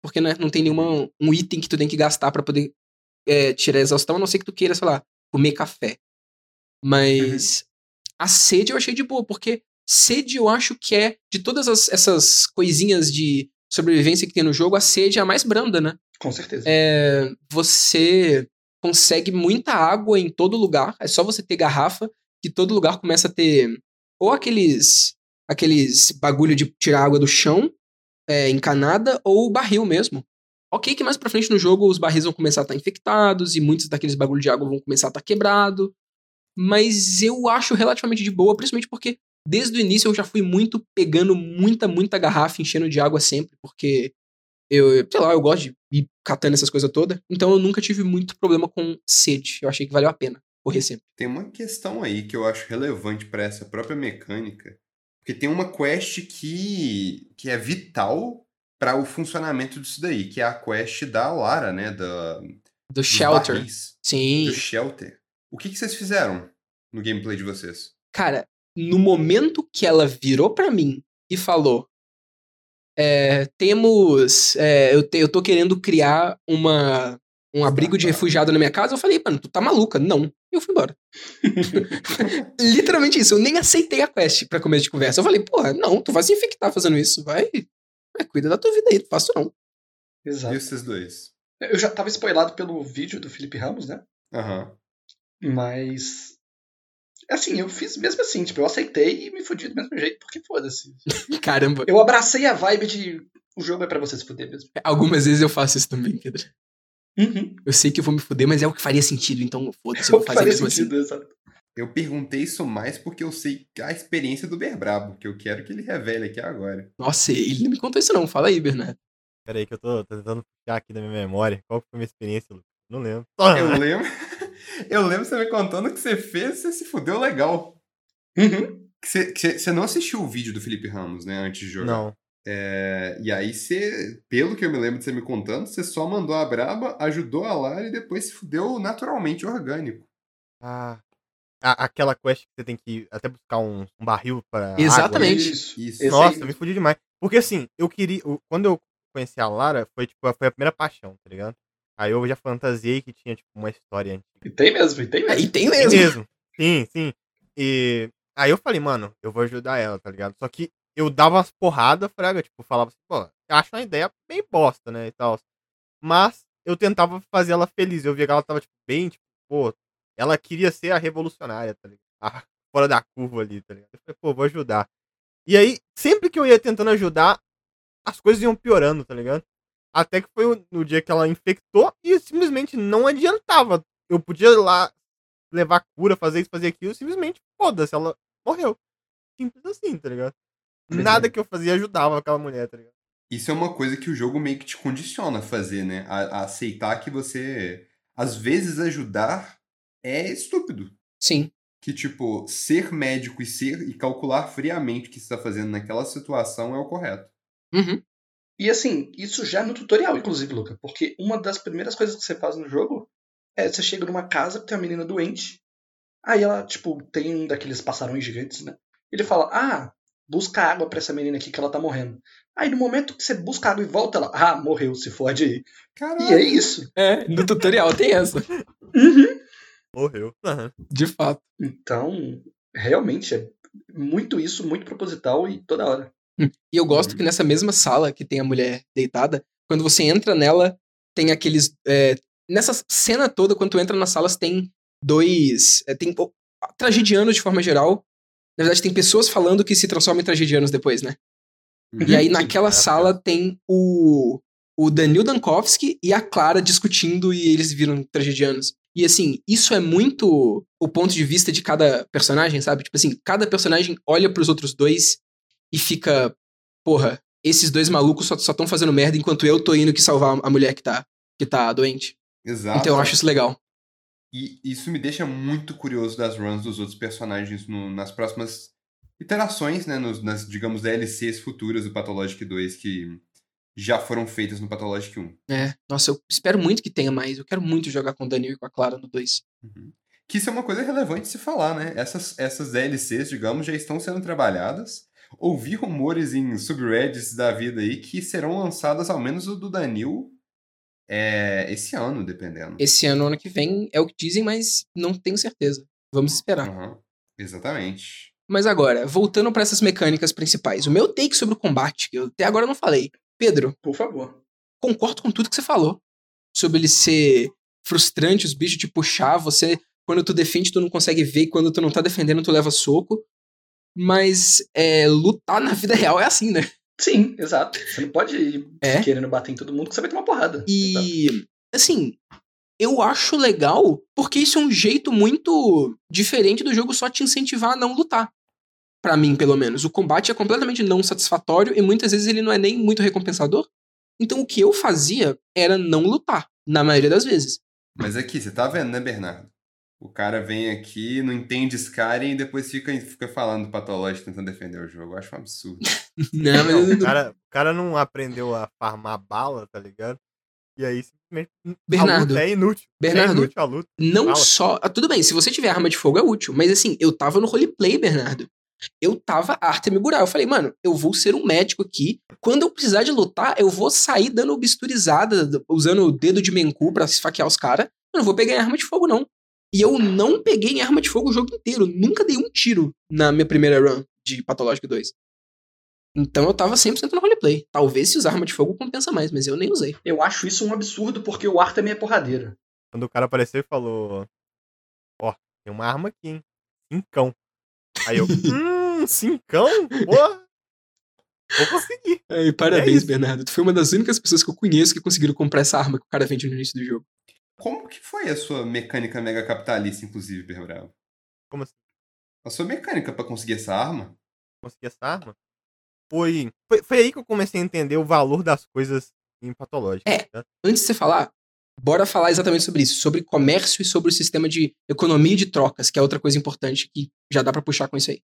Porque né, não tem nenhuma um item que tu tem que gastar pra poder é, tirar a exaustão, a não ser que tu queira, sei lá, comer café. Mas a sede eu achei de boa, porque sede eu acho que é, de todas as- essas coisinhas de sobrevivência que tem no jogo, a sede é a mais branda, né? Com certeza. É, você consegue muita água em todo lugar. É só você ter garrafa que todo lugar começa a ter ou aqueles aqueles bagulho de tirar água do chão é, encanada ou barril mesmo. Ok, que mais pra frente no jogo os barris vão começar a estar infectados e muitos daqueles bagulho de água vão começar a estar quebrado. Mas eu acho relativamente de boa, principalmente porque desde o início eu já fui muito pegando muita, muita garrafa, enchendo de água sempre, porque eu, sei lá, eu gosto de ir catando essas coisas todas. Então eu nunca tive muito problema com sede. Eu achei que valeu a pena correr sempre. Tem uma questão aí que eu acho relevante pra essa própria mecânica, porque tem uma quest que, que é vital para o funcionamento disso daí, que é a quest da Lara, né, da Do shelter. barris, Sim. do shelter. O que, que vocês fizeram no gameplay de vocês? Cara, no momento que ela virou pra mim e falou: é, temos. é, eu, te- eu tô querendo criar uma, um abrigo de refugiado na minha casa. Eu falei, mano, tu tá maluca? Não. E eu fui embora. Literalmente isso. Eu nem aceitei a quest pra começo de conversa. Eu falei, porra, não, tu vai se infectar fazendo isso. Vai. vai cuida da tua vida aí, não faço não. Exato. E vocês dois? Eu já tava spoilado pelo vídeo do Felipe Ramos, né? Aham. Mas. Assim, eu fiz mesmo assim, tipo, eu aceitei e me fudi do mesmo jeito, porque foda-se. Caramba. Eu abracei a vibe de o jogo é pra você se fuder mesmo. Algumas vezes eu faço isso também, Pedro. Uhum. Eu sei que eu vou me fuder, mas é o que faria sentido, então foda-se, eu É vou fazer faria mesmo assim. sentido, exato. Eu perguntei isso mais porque eu sei a experiência do Berbrabo, que eu quero que ele revele aqui agora. Nossa, ele não me contou isso não. Fala aí, Bernardo. Pera aí que eu tô, tô tentando puxar aqui da minha memória. Qual que foi a minha experiência, Lucas? Não lembro. Eu lembro. Eu lembro você me contando que você fez, você se fudeu legal. Uhum. Que você, que você- não assistiu o vídeo do Felipe Ramos, né, antes de jogar. Não. É, e aí você, pelo que eu me lembro de você me contando, você só mandou a braba, ajudou a Lara e depois se fudeu naturalmente orgânico. Ah. A- aquela quest que você tem que até buscar um, um barril pra. água. Exatamente. Isso. Isso. Esse Nossa, eu me fudi demais. Porque assim, eu queria. Quando eu conheci a Lara, foi tipo, foi a primeira paixão, tá ligado? Aí eu já fantasiei que tinha, tipo, uma história antiga. E tem mesmo, e tem mesmo. Aí tem mesmo. mesmo. Sim, sim. E aí eu falei, mano, eu vou ajudar ela, tá ligado? Só que eu dava umas porradas, fraga, tipo, falava assim, pô, eu acho uma ideia bem bosta, né, e tal. Mas eu tentava fazer ela feliz. Eu via que ela tava, tipo, bem, tipo, pô, ela queria ser a revolucionária, tá ligado? A- fora da curva ali, tá ligado? Eu falei, pô, vou ajudar. E aí, sempre que eu ia tentando ajudar, as coisas iam piorando, tá ligado? Até que foi no dia que ela infectou e simplesmente não adiantava. Eu podia ir lá levar cura, fazer isso, fazer aquilo, simplesmente, foda-se, ela morreu. Simples assim, tá ligado? Pois Nada é. que eu fazia ajudava aquela mulher, tá ligado? Isso é uma coisa que o jogo meio que te condiciona a fazer, né? A, a aceitar que você, às vezes, ajudar é estúpido. Sim. Que, tipo, ser médico e ser e calcular friamente o que você está fazendo naquela situação é o correto. Uhum. E assim, isso já no tutorial, inclusive, Luca. Porque uma das primeiras coisas que você faz no jogo é você chega numa casa que tem uma menina doente. Aí ela, tipo, tem um daqueles passarões gigantes, né? Ele fala: Ah, busca água pra essa menina aqui que ela tá morrendo. Aí no momento que você busca água e volta, ela, ah, morreu, se fode aí. Caralho! E é isso. É, no tutorial tem essa. Uhum. Morreu. Aham. De fato. Então, realmente, é muito isso, muito proposital e toda hora. E eu gosto Uhum. que nessa mesma sala que tem a mulher deitada, quando você entra nela, tem aqueles. é, nessa cena toda, quando tu entra nas salas, tem dois. é, tem pô, tragedianos de forma geral. Na verdade, tem pessoas falando que se transformam em tragedianos depois, né? E aí, Sim, naquela sala, tem o, o Danil Dankovski e a Clara discutindo e eles viram tragedianos. E assim, isso é muito o ponto de vista de cada personagem, sabe? Tipo assim, cada personagem olha pros outros dois e fica, porra, esses dois malucos só estão fazendo merda enquanto eu tô indo que salvar a mulher que tá, que tá doente. Exato. Então eu acho isso legal. E isso me deixa muito curioso das runs dos outros personagens no- nas próximas iterações, né? Nos, nas, digamos, DLCs futuras do Pathologic 2 que já foram feitas no Pathologic 1. É, nossa, eu espero muito que tenha mais. Eu quero muito jogar com o Daniel e com a Clara no 2. Uhum. Que isso é uma coisa relevante se falar, né? Essas, essas DLCs, digamos, já estão sendo trabalhadas. Ouvi rumores em subreddits da vida aí que serão lançadas ao menos o do Danil é, esse ano, dependendo. Esse ano, ano que vem, é o que dizem, mas não tenho certeza. Vamos esperar. Uhum. Exatamente. Mas agora, voltando para essas mecânicas principais. O meu take sobre o combate, que eu até agora não falei. Pedro. Por favor. Concordo com tudo que você falou. Sobre ele ser frustrante, os bichos te puxar, você quando tu defende, tu não consegue ver, e quando tu não tá defendendo, tu leva soco. Mas é, lutar na vida real é assim, né? Sim, exato. Você não pode ir é. querendo bater em todo mundo que você vai ter uma porrada. E, exato. assim, eu acho legal porque isso é um jeito muito diferente do jogo só te incentivar a não lutar. para mim, pelo menos. O combate é completamente não satisfatório e muitas vezes ele não é nem muito recompensador. Então o que eu fazia era não lutar, na maioria das vezes. Mas aqui, você tá vendo, né, Bernardo? O cara vem aqui, não entende Skyrim e depois fica, fica falando patológico tentando defender o jogo. Eu acho um absurdo. não, mas... o, cara, o cara não aprendeu a farmar bala, tá ligado? E aí simplesmente. Bernardo. é inútil. É Bernardo. É inútil a luta. Não Fala. só. Ah, tudo bem, se você tiver arma de fogo é útil. Mas assim, eu tava no roleplay, Bernardo. Eu tava Artemis Gural. Eu falei, mano, eu vou ser um médico aqui. Quando eu precisar de lutar, eu vou sair dando bisturizada, usando o dedo de mencu pra esfaquear os caras. Eu não vou pegar arma de fogo, não. E eu não peguei em arma de fogo o jogo inteiro. Nunca dei um tiro na minha primeira run de Pathologic 2. Então eu tava 100% no roleplay. Talvez se usar arma de fogo compensa mais, mas eu nem usei. Eu acho isso um absurdo porque o ar também é porradeira. Quando o cara apareceu e falou: Ó, oh, tem uma arma aqui, hein? Cincão. Aí eu, hum, cincão? Porra! Vou conseguir. Parabéns, é Bernardo. Tu foi uma das únicas pessoas que eu conheço que conseguiram comprar essa arma que o cara vende no início do jogo. Como que foi a sua mecânica mega capitalista, inclusive, Berbravo? Como assim? A sua mecânica para conseguir essa arma? Conseguir essa arma? Foi, foi, foi aí que eu comecei a entender o valor das coisas em patológica. É, tá? antes de você falar, bora falar exatamente sobre isso, sobre comércio e sobre o sistema de economia de trocas, que é outra coisa importante que já dá para puxar com isso aí.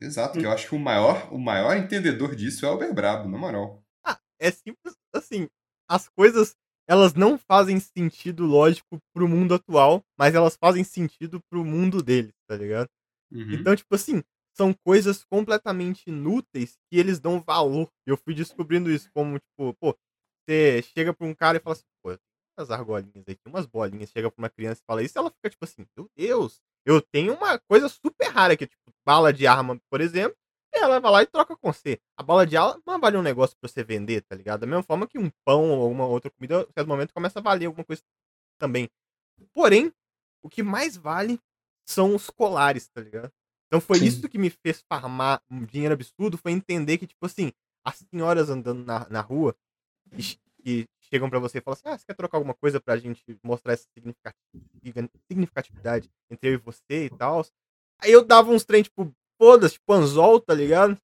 Exato, hum. que eu acho que o maior, o maior entendedor disso é o Berbrabo, na moral. Ah, é simples assim, as coisas elas não fazem sentido lógico pro mundo atual, mas elas fazem sentido pro mundo deles, tá ligado? Uhum. Então, tipo assim, são coisas completamente inúteis que eles dão valor. Eu fui descobrindo isso como, tipo, pô, você chega pra um cara e fala assim, pô, tem umas argolinhas aqui, umas bolinhas, chega pra uma criança e fala isso, ela fica tipo assim, meu Deus, eu tenho uma coisa super rara aqui, tipo, bala de arma, por exemplo, ela vai lá e troca com você. A bala de ala não vale um negócio pra você vender, tá ligado? Da mesma forma que um pão ou alguma outra comida, a certo momento, começa a valer alguma coisa também. Porém, o que mais vale são os colares, tá ligado? Então foi Sim. isso que me fez farmar um dinheiro absurdo, foi entender que, tipo assim, as senhoras andando na, na rua que chegam para você e falam assim, ah, você quer trocar alguma coisa pra gente mostrar essa significatividade entre eu e você e tal. Aí eu dava uns trem, tipo, foda-se, tipo anzol, tá ligado?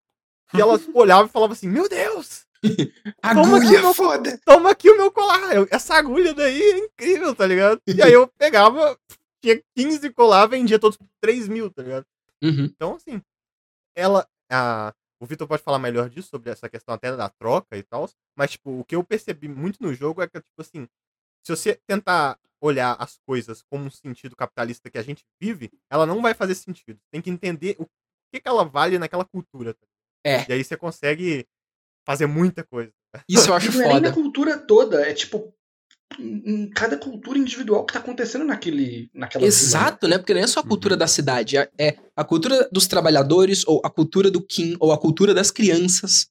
E ela olhava e falava assim, meu Deus! agulha meu, foda! Toma aqui o meu colar! Eu, essa agulha daí é incrível, tá ligado? E aí eu pegava, tinha 15 colar, vendia todos por 3 mil, tá ligado? Uhum. Então, assim, ela. A, o Vitor pode falar melhor disso, sobre essa questão até da troca e tal. Mas, tipo, o que eu percebi muito no jogo é que, tipo assim, se você tentar olhar as coisas como um sentido capitalista que a gente vive, ela não vai fazer sentido. Tem que entender o que, que ela vale naquela cultura. Tá é. E aí você consegue fazer muita coisa. Isso eu acho não foda. Não é nem na cultura toda, é tipo em cada cultura individual que tá acontecendo naquele, naquela Exato, né? Porque não é só a cultura uhum. da cidade, é, é a cultura dos trabalhadores, ou a cultura do Kim, ou a cultura das crianças.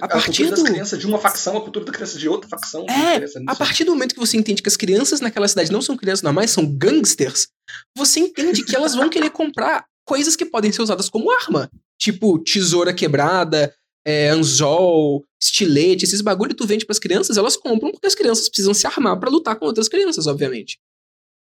A, a partir cultura do... das crianças de uma facção, a cultura da criança de outra facção. É, a partir do momento que você entende que as crianças naquela cidade não são crianças normais, são gangsters, você entende que elas vão querer comprar coisas que podem ser usadas como arma. Tipo, tesoura quebrada, é, anzol, estilete, esses bagulho que tu vende pras crianças, elas compram porque as crianças precisam se armar para lutar com outras crianças, obviamente.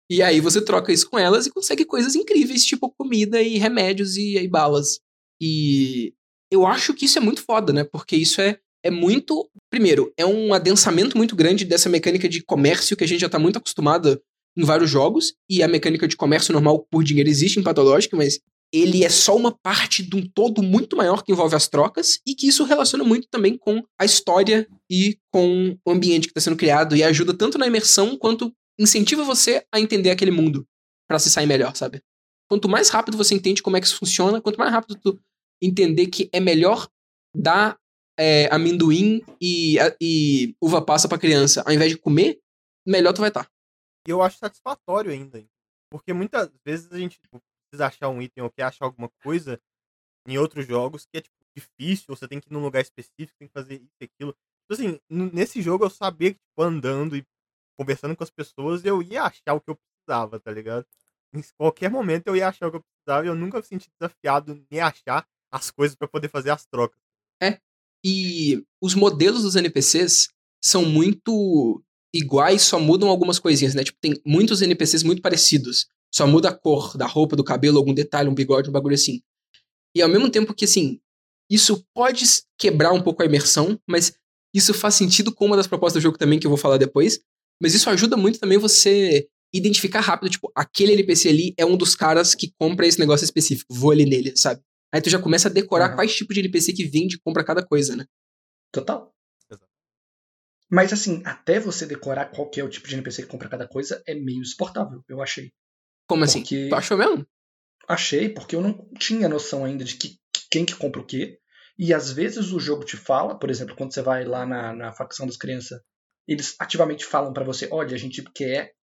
E aí você troca isso com elas e consegue coisas incríveis, tipo comida e remédios e, e balas. E eu acho que isso é muito foda, né? Porque isso é, é muito. Primeiro, é um adensamento muito grande dessa mecânica de comércio que a gente já tá muito acostumada em vários jogos, e a mecânica de comércio normal por dinheiro existe em Pathologic, mas ele é só uma parte de um todo muito maior que envolve as trocas e que isso relaciona muito também com a história e com o ambiente que está sendo criado e ajuda tanto na imersão quanto incentiva você a entender aquele mundo para se sair melhor, sabe? Quanto mais rápido você entende como é que isso funciona, quanto mais rápido tu entender que é melhor dar é, amendoim e, e uva passa pra criança ao invés de comer, melhor tu vai estar. Tá. E eu acho satisfatório ainda. Porque muitas vezes a gente tipo, precisa achar um item ou quer achar alguma coisa em outros jogos que é tipo, difícil, você tem que ir num lugar específico, tem que fazer isso e aquilo. Então, assim, nesse jogo eu sabia que, tipo, andando e conversando com as pessoas, eu ia achar o que eu precisava, tá ligado? Em qualquer momento eu ia achar o que eu precisava e eu nunca me senti desafiado nem achar as coisas para poder fazer as trocas. É. E os modelos dos NPCs são muito iguais, só mudam algumas coisinhas, né? Tipo, tem muitos NPCs muito parecidos. Só muda a cor da roupa, do cabelo, algum detalhe, um bigode, um bagulho assim. E ao mesmo tempo que, assim, isso pode quebrar um pouco a imersão, mas isso faz sentido com uma das propostas do jogo também, que eu vou falar depois. Mas isso ajuda muito também você identificar rápido, tipo, aquele NPC ali é um dos caras que compra esse negócio específico, vou ali nele, sabe? Aí tu já começa a decorar uhum. quais tipos de NPC que vende e compra cada coisa, né? Total. Mas assim, até você decorar qual é o tipo de NPC que compra cada coisa é meio exportável, eu achei. Como assim? Porque... Tu achou mesmo? Achei, porque eu não tinha noção ainda de que, quem que compra o quê. E às vezes o jogo te fala, por exemplo, quando você vai lá na, na facção das crianças, eles ativamente falam para você: olha, a gente quer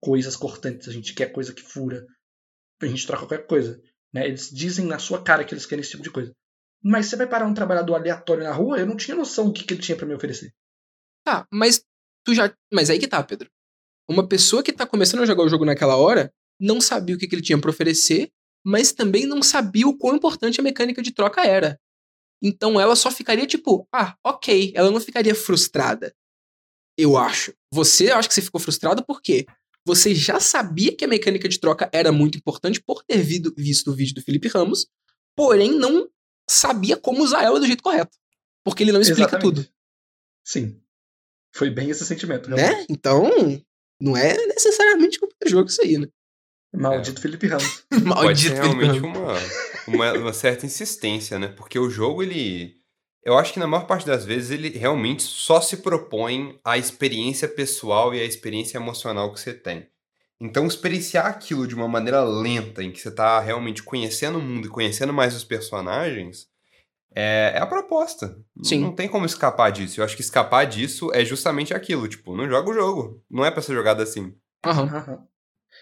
coisas cortantes, a gente quer coisa que fura, a gente troca qualquer coisa. Né? Eles dizem na sua cara que eles querem esse tipo de coisa. Mas você vai parar um trabalhador aleatório na rua, eu não tinha noção do que, que ele tinha para me oferecer. Tá, mas tu já. Mas aí que tá, Pedro. Uma pessoa que tá começando a jogar o jogo naquela hora não sabia o que, que ele tinha para oferecer, mas também não sabia o quão importante a mecânica de troca era. Então ela só ficaria tipo, ah, ok. Ela não ficaria frustrada. Eu acho. Você acha que você ficou frustrado por quê? Você já sabia que a mecânica de troca era muito importante por ter visto o vídeo do Felipe Ramos, porém não sabia como usar ela do jeito correto. Porque ele não explica Exatamente. tudo. Sim. Foi bem esse sentimento. Né? Então, não é necessariamente culpa do jogo isso aí, né? Maldito é. Felipe Ramos. Maldito Pode ser realmente uma, uma, uma, certa insistência, né? Porque o jogo, ele. Eu acho que na maior parte das vezes ele realmente só se propõe à experiência pessoal e à experiência emocional que você tem. Então, experienciar aquilo de uma maneira lenta, em que você está realmente conhecendo o mundo e conhecendo mais os personagens, é, é, a proposta. Sim. Não tem como escapar disso. Eu acho que escapar disso é justamente aquilo. Tipo, não joga o jogo. Não é para ser jogado assim. Aham. Uhum.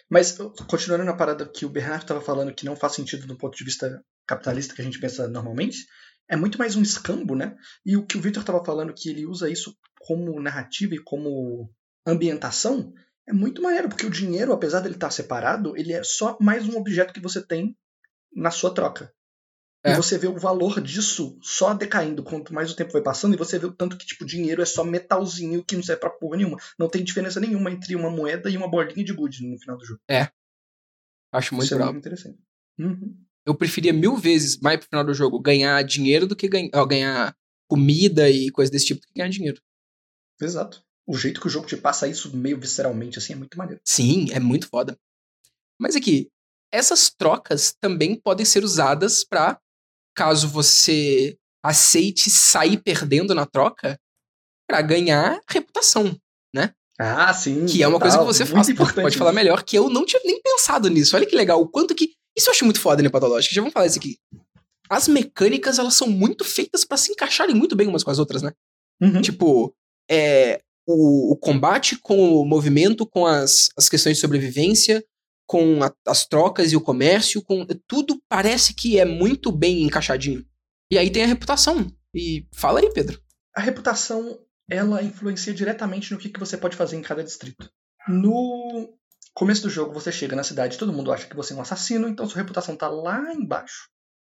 Mas, continuando na parada que o Bernardo estava falando que não faz sentido do ponto de vista capitalista que a gente pensa normalmente, é muito mais um escambo, né? E o que o Victor estava falando, que ele usa isso como narrativa e como ambientação, é muito maneiro, porque o dinheiro, apesar dele estar separado, ele é só mais um objeto que você tem na sua troca. É. E você vê o valor disso só decaindo quanto mais o tempo vai passando, e você vê o tanto que, tipo, dinheiro é só metalzinho que não serve pra porra nenhuma. Não tem diferença nenhuma entre uma moeda e uma bolinha de good no final do jogo. É. Acho muito Isso é muito interessante. Uhum. Eu preferia mil vezes, mais pro final do jogo, ganhar dinheiro do que ganha, ó, ganhar comida e coisa desse tipo do que ganhar dinheiro. Exato. O jeito que o jogo te passa isso meio visceralmente, assim, é muito maneiro. Sim, é muito foda. Mas aqui, essas trocas também podem ser usadas para caso você aceite sair perdendo na troca para ganhar reputação, né? Ah, sim. Que é uma coisa que você faz. Pode falar melhor, que eu não tinha nem pensado nisso. Olha que legal. O quanto que. Isso eu acho muito foda, né, Patológico? Já vamos falar isso aqui. As mecânicas, elas são muito feitas para se encaixarem muito bem umas com as outras, né? Uhum. Tipo, é, o, o, combate com o movimento, com as, as questões de sobrevivência, com a, as trocas e o comércio, com tudo parece que é muito bem encaixadinho. E aí tem a reputação. E fala aí, Pedro. A reputação, ela influencia diretamente no que, que você pode fazer em cada distrito. No começo do jogo, você chega na cidade, todo mundo acha que você é um assassino, então sua reputação tá lá embaixo.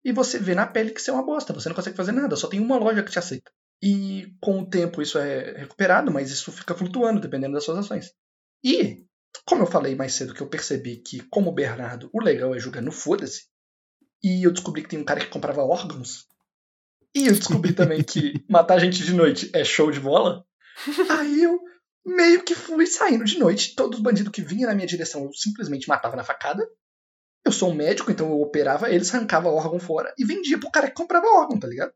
E você vê na pele que você é uma bosta, você não consegue fazer nada, só tem uma loja que te aceita. E com o tempo isso é recuperado, mas isso fica flutuando dependendo das suas ações. E como eu falei mais cedo que eu percebi que, como o Bernardo, o legal é jogar no foda-se, e eu descobri que tem um cara que comprava órgãos, e eu descobri também que matar gente de noite é show de bola, aí eu meio que fui saindo de noite, todos os bandidos que vinham na minha direção eu simplesmente matava na facada, Eu sou um médico, então eu operava eles, arrancava órgão fora e vendia pro cara que comprava órgão, tá ligado?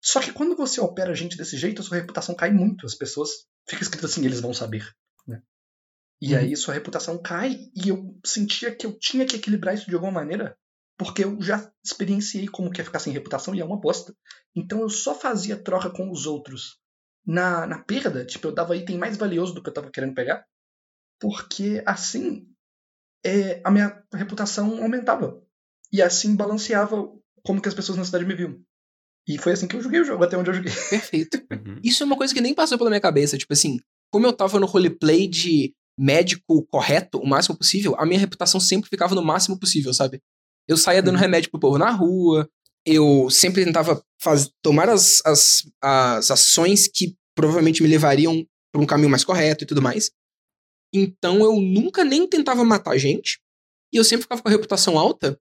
Só que quando você opera gente desse jeito, a sua reputação cai muito. As pessoas. Fica escrito assim, eles vão saber. Né? E Uhum. aí sua reputação cai e eu sentia que eu tinha que equilibrar isso de alguma maneira. Porque eu já experienciei como que é ficar sem reputação e é uma bosta. Então eu só fazia troca com os outros na, na perda. Tipo, eu dava item mais valioso do que eu tava querendo pegar. Porque assim é, a minha reputação aumentava. E assim balanceava como que as pessoas na cidade me viam. E foi assim que eu joguei o jogo, até onde eu joguei. Perfeito. Uhum. Isso é uma coisa que nem passou pela minha cabeça. Tipo assim, como eu tava no roleplay de médico correto o máximo possível, a minha reputação sempre ficava no máximo possível, sabe? Eu saía dando Uhum. remédio pro povo na rua, eu sempre tentava faz- tomar as, as, as ações que provavelmente me levariam pra um caminho mais correto e tudo mais. Então eu nunca nem tentava matar gente, e eu sempre ficava com a reputação alta.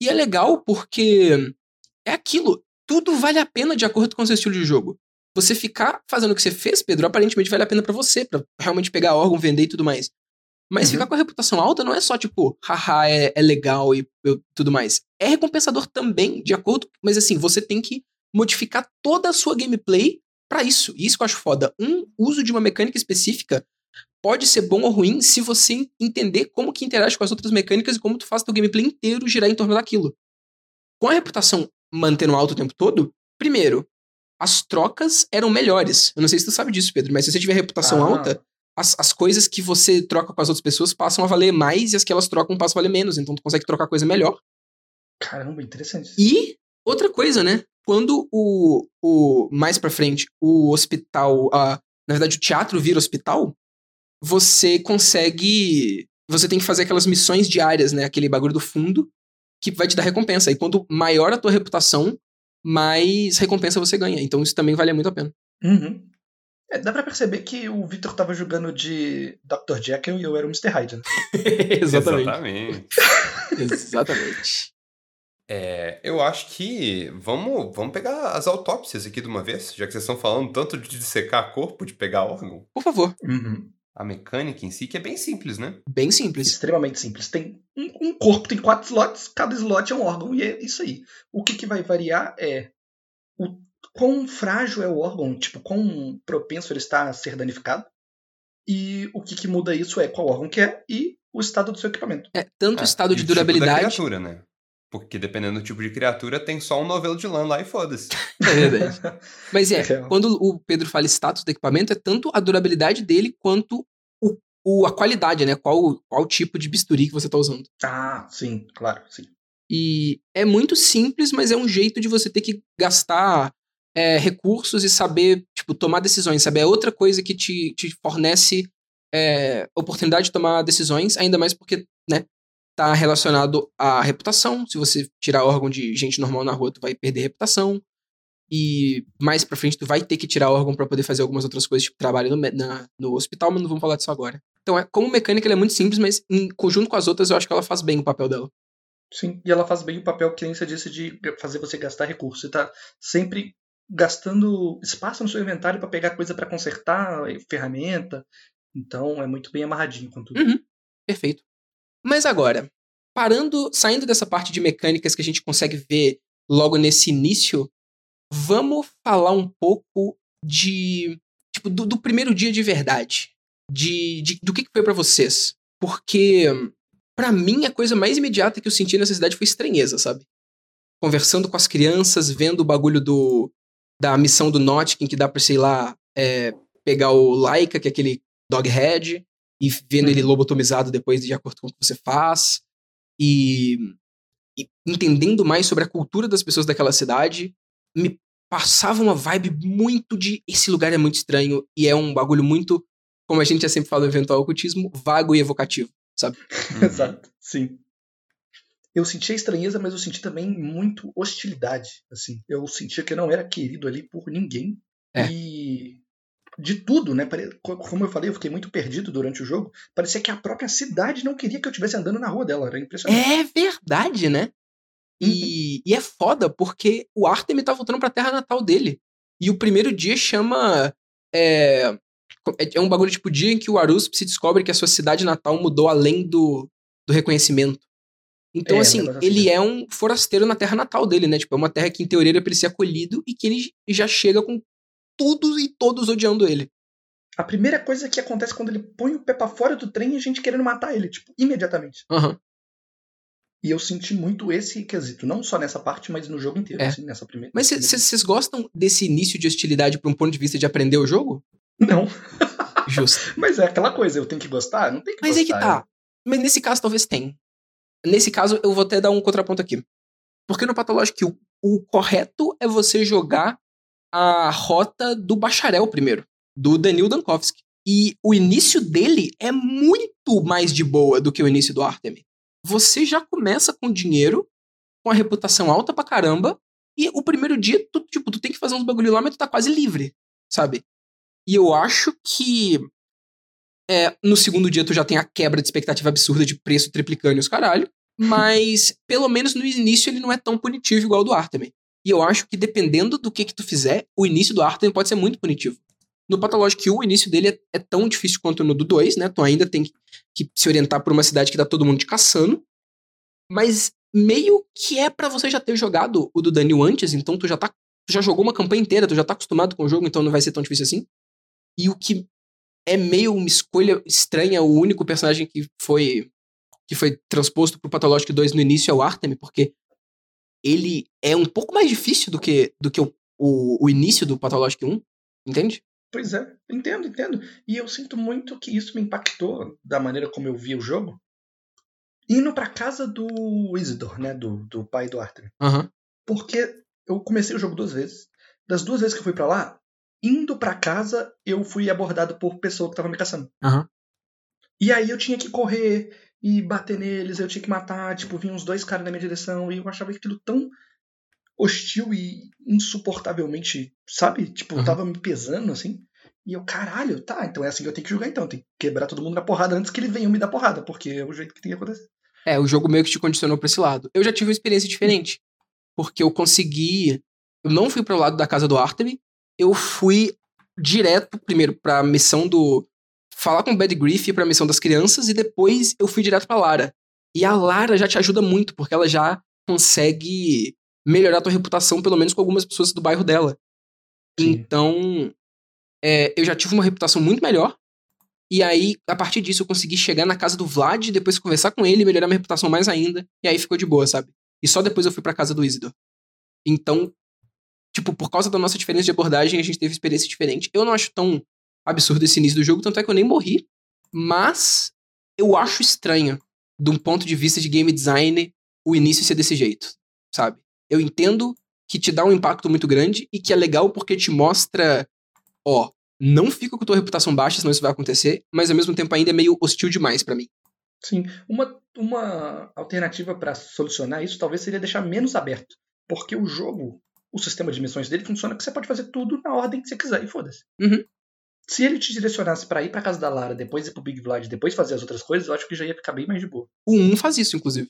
E é legal porque é aquilo, tudo vale a pena de acordo com o seu estilo de jogo você ficar fazendo o que você fez, Pedro, aparentemente vale a pena pra você, pra realmente pegar órgão, vender e tudo mais. Mas Uhum. ficar com a reputação alta não é só tipo, haha, é, é legal e eu- tudo mais. É recompensador também, de acordo. Mas assim, você tem que modificar toda a sua gameplay pra isso. E isso que eu acho foda. Um uso de uma mecânica específica pode ser bom ou ruim se você entender como que interage com as outras mecânicas e como tu faz teu gameplay inteiro girar em torno daquilo. Com a reputação mantendo alto o tempo todo, primeiro, as trocas eram melhores. Eu não sei se tu sabe disso, Pedro, mas se você tiver reputação Ah. alta, as, as coisas que você troca com as outras pessoas passam a valer mais e as que elas trocam passam a valer menos. Então tu consegue trocar coisa melhor. Caramba, interessante. E outra coisa, né? Quando o, o mais pra frente, o hospital, ah, na verdade o teatro vira hospital, você consegue, você tem que fazer aquelas missões diárias, né? Aquele bagulho do fundo que vai te dar recompensa. E quanto maior a tua reputação, mais recompensa você ganha. Então isso também vale muito a pena. Uhum. É, dá pra perceber que o Victor tava jogando de Dr. Jekyll e eu era o Mr. Hyde. Né? Exatamente. Exatamente. É, eu acho que vamos, vamos pegar as autópsias aqui de uma vez, já que vocês estão falando tanto de dissecar corpo, de pegar órgão. Por favor, Uhum. A mecânica em si, que é bem simples, né? bem simples. Extremamente simples. Tem um, um corpo, tem quatro slots, cada slot é um órgão e é isso aí. O que, que vai variar é o quão frágil é o órgão, tipo, quão propenso ele está a ser danificado. E o que, que muda isso é qual órgão que é e o estado do seu equipamento. É, tanto Ah, estado e de o tipo da durabilidade. criatura, né? Porque dependendo do tipo de criatura, tem só um novelo de lã lá e foda-se. É verdade. Mas é, É. quando o Pedro fala status do equipamento, é tanto a durabilidade dele quanto o, o- a qualidade, né? Qual, qual tipo de bisturi que você tá usando. Ah, sim, claro, sim. E é muito simples, mas é um jeito de você ter que gastar é, recursos e saber, tipo, tomar decisões, sabe? É outra coisa que te, te fornece é, oportunidade de tomar decisões, ainda mais porque, né, tá relacionado à reputação. Se você tirar órgão de gente normal na rua, tu vai perder reputação. E mais pra frente tu vai ter que tirar órgão pra poder fazer algumas outras coisas, tipo trabalho no, na- no hospital, mas não vamos falar disso agora. Então, é, como mecânica, ela é muito simples, mas em conjunto com as outras, eu acho que ela faz bem o papel dela. Sim, e ela faz bem o papel que nem você disse de fazer você gastar recursos. Você tá sempre gastando espaço no seu inventário para pegar coisa para consertar, ferramenta. Então é muito bem amarradinho com tudo. Uhum, perfeito. Mas agora, parando, saindo dessa parte de mecânicas que a gente consegue ver logo nesse início, vamos falar um pouco de tipo do, do primeiro dia de verdade, de, de- do que, que foi pra vocês, porque pra mim a coisa mais imediata que eu senti nessa cidade foi estranheza, sabe? Conversando com as crianças, vendo o bagulho do da missão do Notkin que dá pra sei lá é, pegar o Laika, que é aquele doghead, e vendo ele lobotomizado depois de acordo com o que você faz e, e entendendo mais sobre a cultura das pessoas daquela cidade me passava uma vibe muito de esse lugar é muito estranho e é um bagulho muito como a gente já sempre fala no eventual ocultismo vago e evocativo sabe Uhum. Exato, sim. Eu sentia estranheza, mas eu senti também muito hostilidade. Assim, eu sentia que eu não era querido ali por ninguém. É. E de tudo, né? Como eu falei, eu fiquei muito perdido durante o jogo. Parecia que a própria cidade não queria que eu estivesse andando na rua dela. Era impressionante. é verdade né e, e é foda porque o Artemis tá voltando pra terra natal dele e o primeiro dia chama é, é um bagulho tipo dia em que o Arusp se descobre que a sua cidade natal mudou além do, do reconhecimento Então, É, assim, assim ele é um forasteiro na terra natal dele, né? Tipo, é uma terra que, em teoria, era pra ele ser acolhido e que ele já chega com tudo e todos odiando ele. A primeira coisa que acontece quando ele põe o pé pra fora do trem é a gente querendo matar ele, tipo, imediatamente. Aham. E eu senti muito esse quesito, não só nessa parte, mas no jogo inteiro, É. assim, nessa primeira. Mas vocês gostam desse início de hostilidade por um ponto de vista de aprender o jogo? Não, Justo. mas é aquela coisa, eu tenho que gostar? Não tem que Mas gostar. que tá. Mas nesse caso talvez tem. Nesse caso eu vou até dar um contraponto aqui. Porque no Pathologic o, o correto é você jogar a rota do bacharel primeiro, do Danil Dankovski. E o início dele é muito mais de boa do que o início do Artemis. Você já começa com dinheiro, com a reputação alta pra caramba, e o primeiro dia, tu, tipo, tu tem que fazer uns bagulho lá, mas tu tá quase livre, sabe? E eu acho que é, no segundo dia tu já tem a quebra de expectativa absurda de preço triplicando e os caralho. Mas, pelo menos no início, ele não é tão punitivo igual o do Artemis. E eu acho que dependendo do que que tu fizer, o início do Artemis pode ser muito punitivo. No Pathologic 1, o início dele é, é tão difícil quanto no do 2, né? Tu ainda tem que, que se orientar por uma cidade que tá todo mundo te caçando. Mas meio que é pra você já ter jogado o do Daniel antes, então tu já tá. Tu já jogou uma campanha inteira, tu já tá acostumado com o jogo, então não vai ser tão difícil assim. E o que é meio uma escolha estranha, o único personagem que foi que foi transposto pro Pathologic 2 no início é o Artemis, porque ele é um pouco mais difícil do que, do que o, o, o início do Pathologic 1, entende? Pois é, entendo, entendo. E eu sinto muito que isso me impactou da maneira como eu vi o jogo. Indo pra casa do Isidor, né? Do, do pai do Arthur. Aham. Porque eu comecei o jogo duas vezes. Das duas vezes que eu fui pra lá, indo pra casa, eu fui abordado por pessoa que tava me caçando. Aham. E aí eu tinha que correr e bater neles, eu tinha que matar, tipo, vinham uns dois caras na minha direção, e eu achava aquilo tão hostil e insuportavelmente, sabe? Tipo, Uhum. tava me pesando, assim. E eu, caralho, tá, então é assim que eu tenho que jogar então. Tem que quebrar todo mundo na porrada antes que ele venha me dar porrada, porque é o jeito que tem que acontecer. É, o jogo meio que te condicionou pra esse lado. Eu já tive uma experiência diferente. Porque eu consegui. Eu não fui pro lado da casa do Artemis. Eu fui direto, primeiro, pra missão do. Falar com o Bad Griff pra missão das crianças. E depois eu fui direto pra Lara. E a Lara já te ajuda muito, porque ela já consegue melhorar a tua reputação, pelo menos com algumas pessoas do bairro dela. Sim. Então. é, eu já tive uma reputação muito melhor. E aí, a partir disso, eu consegui chegar na casa do Vlad, depois conversar com ele, melhorar minha reputação mais ainda. E aí ficou de boa, sabe? E só depois eu fui pra casa do Isidor. Então, tipo, por causa da nossa diferença de abordagem, a gente teve experiência diferente. Eu não acho tão absurdo esse início do jogo, tanto é que eu nem morri. Mas eu acho estranho, de um ponto de vista de game design, o início ser desse jeito, sabe? Eu entendo que te dá um impacto muito grande e que é legal porque te mostra, ó, não fica com tua reputação baixa, senão isso vai acontecer, mas ao mesmo tempo ainda é meio hostil demais pra mim. Sim. Uma, uma alternativa pra solucionar isso talvez seria deixar menos aberto. Porque o jogo, o sistema de missões dele funciona que você pode fazer tudo na ordem que você quiser, e foda-se. Uhum. Se ele te direcionasse pra ir pra casa da Lara, depois ir pro Big Vlad, depois fazer as outras coisas, eu acho que já ia ficar bem mais de boa. O 1 faz isso, inclusive.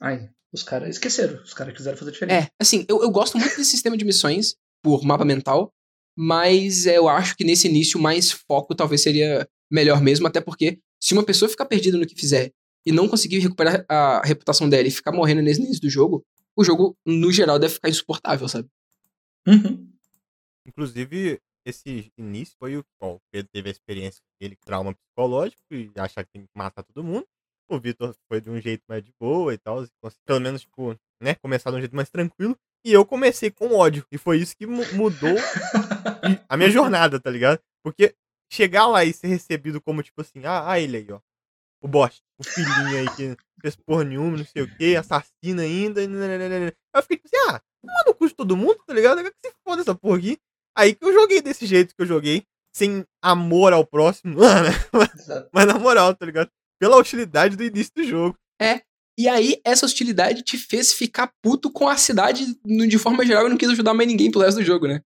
Ai, os caras esqueceram. Os caras quiseram fazer diferente. É, assim, eu, eu gosto muito desse sistema de missões por mapa mental, mas eu acho que nesse início mais foco talvez seria melhor mesmo, até porque se uma pessoa ficar perdida no que fizer e não conseguir recuperar a reputação dela e ficar morrendo nesse início do jogo, o jogo, no geral, deve ficar insuportável, sabe? Uhum. Inclusive, esse início foi o bom, o Pedro teve a experiência dele, trauma psicológico, e achar que tem que matar todo mundo. O Vitor foi de um jeito mais de boa e tal, pelo menos, tipo, né, começar de um jeito mais tranquilo. E eu comecei com ódio, e foi isso que mu- mudou a minha jornada, tá ligado? Porque chegar lá e ser recebido como, tipo assim, ah, ah ele aí, ó. O bosta, o filhinho aí que não fez porra nenhuma, não sei o que, assassina ainda. Aí eu fiquei tipo assim, ah, toma no cu de todo mundo, tá ligado? Que se foda essa porra aqui. Aí que eu joguei desse jeito que eu joguei, sem amor ao próximo, mano. Mas na moral, tá ligado? Pela hostilidade do início do jogo. E aí, essa hostilidade te fez ficar puto com a cidade de forma geral e não quis ajudar mais ninguém pro resto do jogo, né?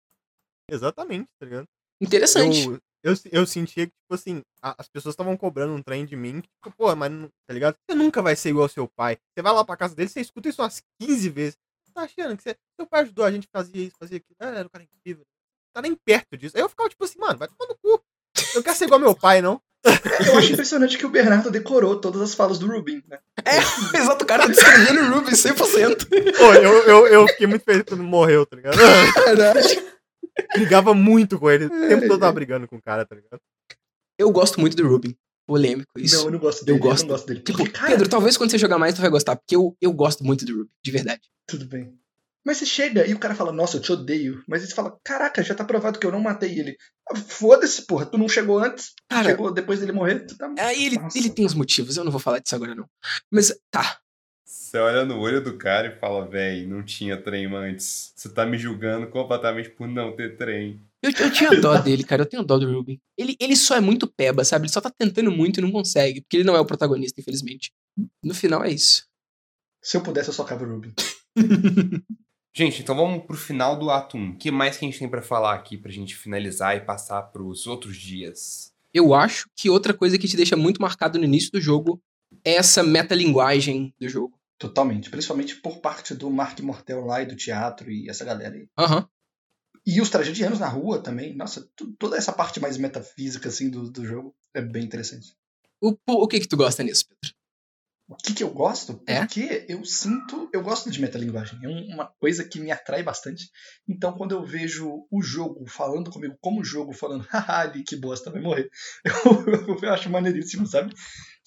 Exatamente, tá ligado? Interessante. Eu, eu, eu sentia que, tipo assim, a- as pessoas estavam cobrando um trem de mim, que, tipo, pô, mas, tá ligado? Você nunca vai ser igual ao seu pai. Você vai lá pra casa dele, você escuta isso umas 15 vezes. Você tá achando que você, seu pai ajudou a gente a fazer isso, fazer aquilo. Ah, era um cara incrível. Tá nem perto disso. Aí eu ficava, tipo assim, mano, vai tomar no cu. Eu quero ser igual meu pai, não. Eu acho impressionante que o Bernardo decorou todas as falas do Rubin, né? É, exato, o cara tá descrevendo o Ruby 100%. Pô, eu, eu, eu fiquei muito feliz quando morreu, tá ligado? Verdade. Brigava muito com ele. O tempo todo tava brigando com o cara, tá ligado? Eu gosto muito do Rubin. Polêmico isso. Não, eu não gosto dele. Eu gosto. não gosto dele. Tipo, cara, Pedro, talvez quando você jogar mais tu vai gostar, porque eu, eu gosto muito do Ruby, de verdade. tudo bem. Mas você chega e o cara fala, nossa, eu te odeio. Mas ele fala, caraca, já tá provado que eu não matei ele. Ah, Foda-se, porra, tu não chegou antes, Cara, chegou depois dele morrer, tu tá. aí ele, Nossa. ele tem os motivos, eu não vou falar disso agora não. Mas tá, Você olha no olho do cara e fala, véi, não tinha trem antes. Você tá me julgando completamente por não ter trem. eu, eu tinha dó dele, cara, eu tenho dó do Ruby. Ele, ele só é muito peba, sabe? Ele só tá tentando muito e não consegue, porque ele não é o protagonista, infelizmente. No final é isso. Se eu pudesse, eu socava o Rubin. Gente, então vamos pro final do ato 1. O que mais que a gente tem pra falar aqui pra gente finalizar e passar pros outros dias? Eu acho que outra coisa que te deixa muito marcado no início do jogo é essa metalinguagem do jogo. Totalmente. Principalmente por parte do Mark Mortel lá e do teatro e essa galera aí. Aham. E os tragedianos na rua também. Nossa, toda essa parte mais metafísica assim do, do jogo é bem interessante. O, o que que tu gosta nisso, Pedro? O que, que eu gosto? É? Porque eu sinto. Eu gosto de metalinguagem. É um- uma coisa que me atrai bastante. Então, quando eu vejo o jogo falando comigo como jogo, falando, haha, ali, que bosta, vai morrer. Eu, eu acho maneiríssimo, sabe?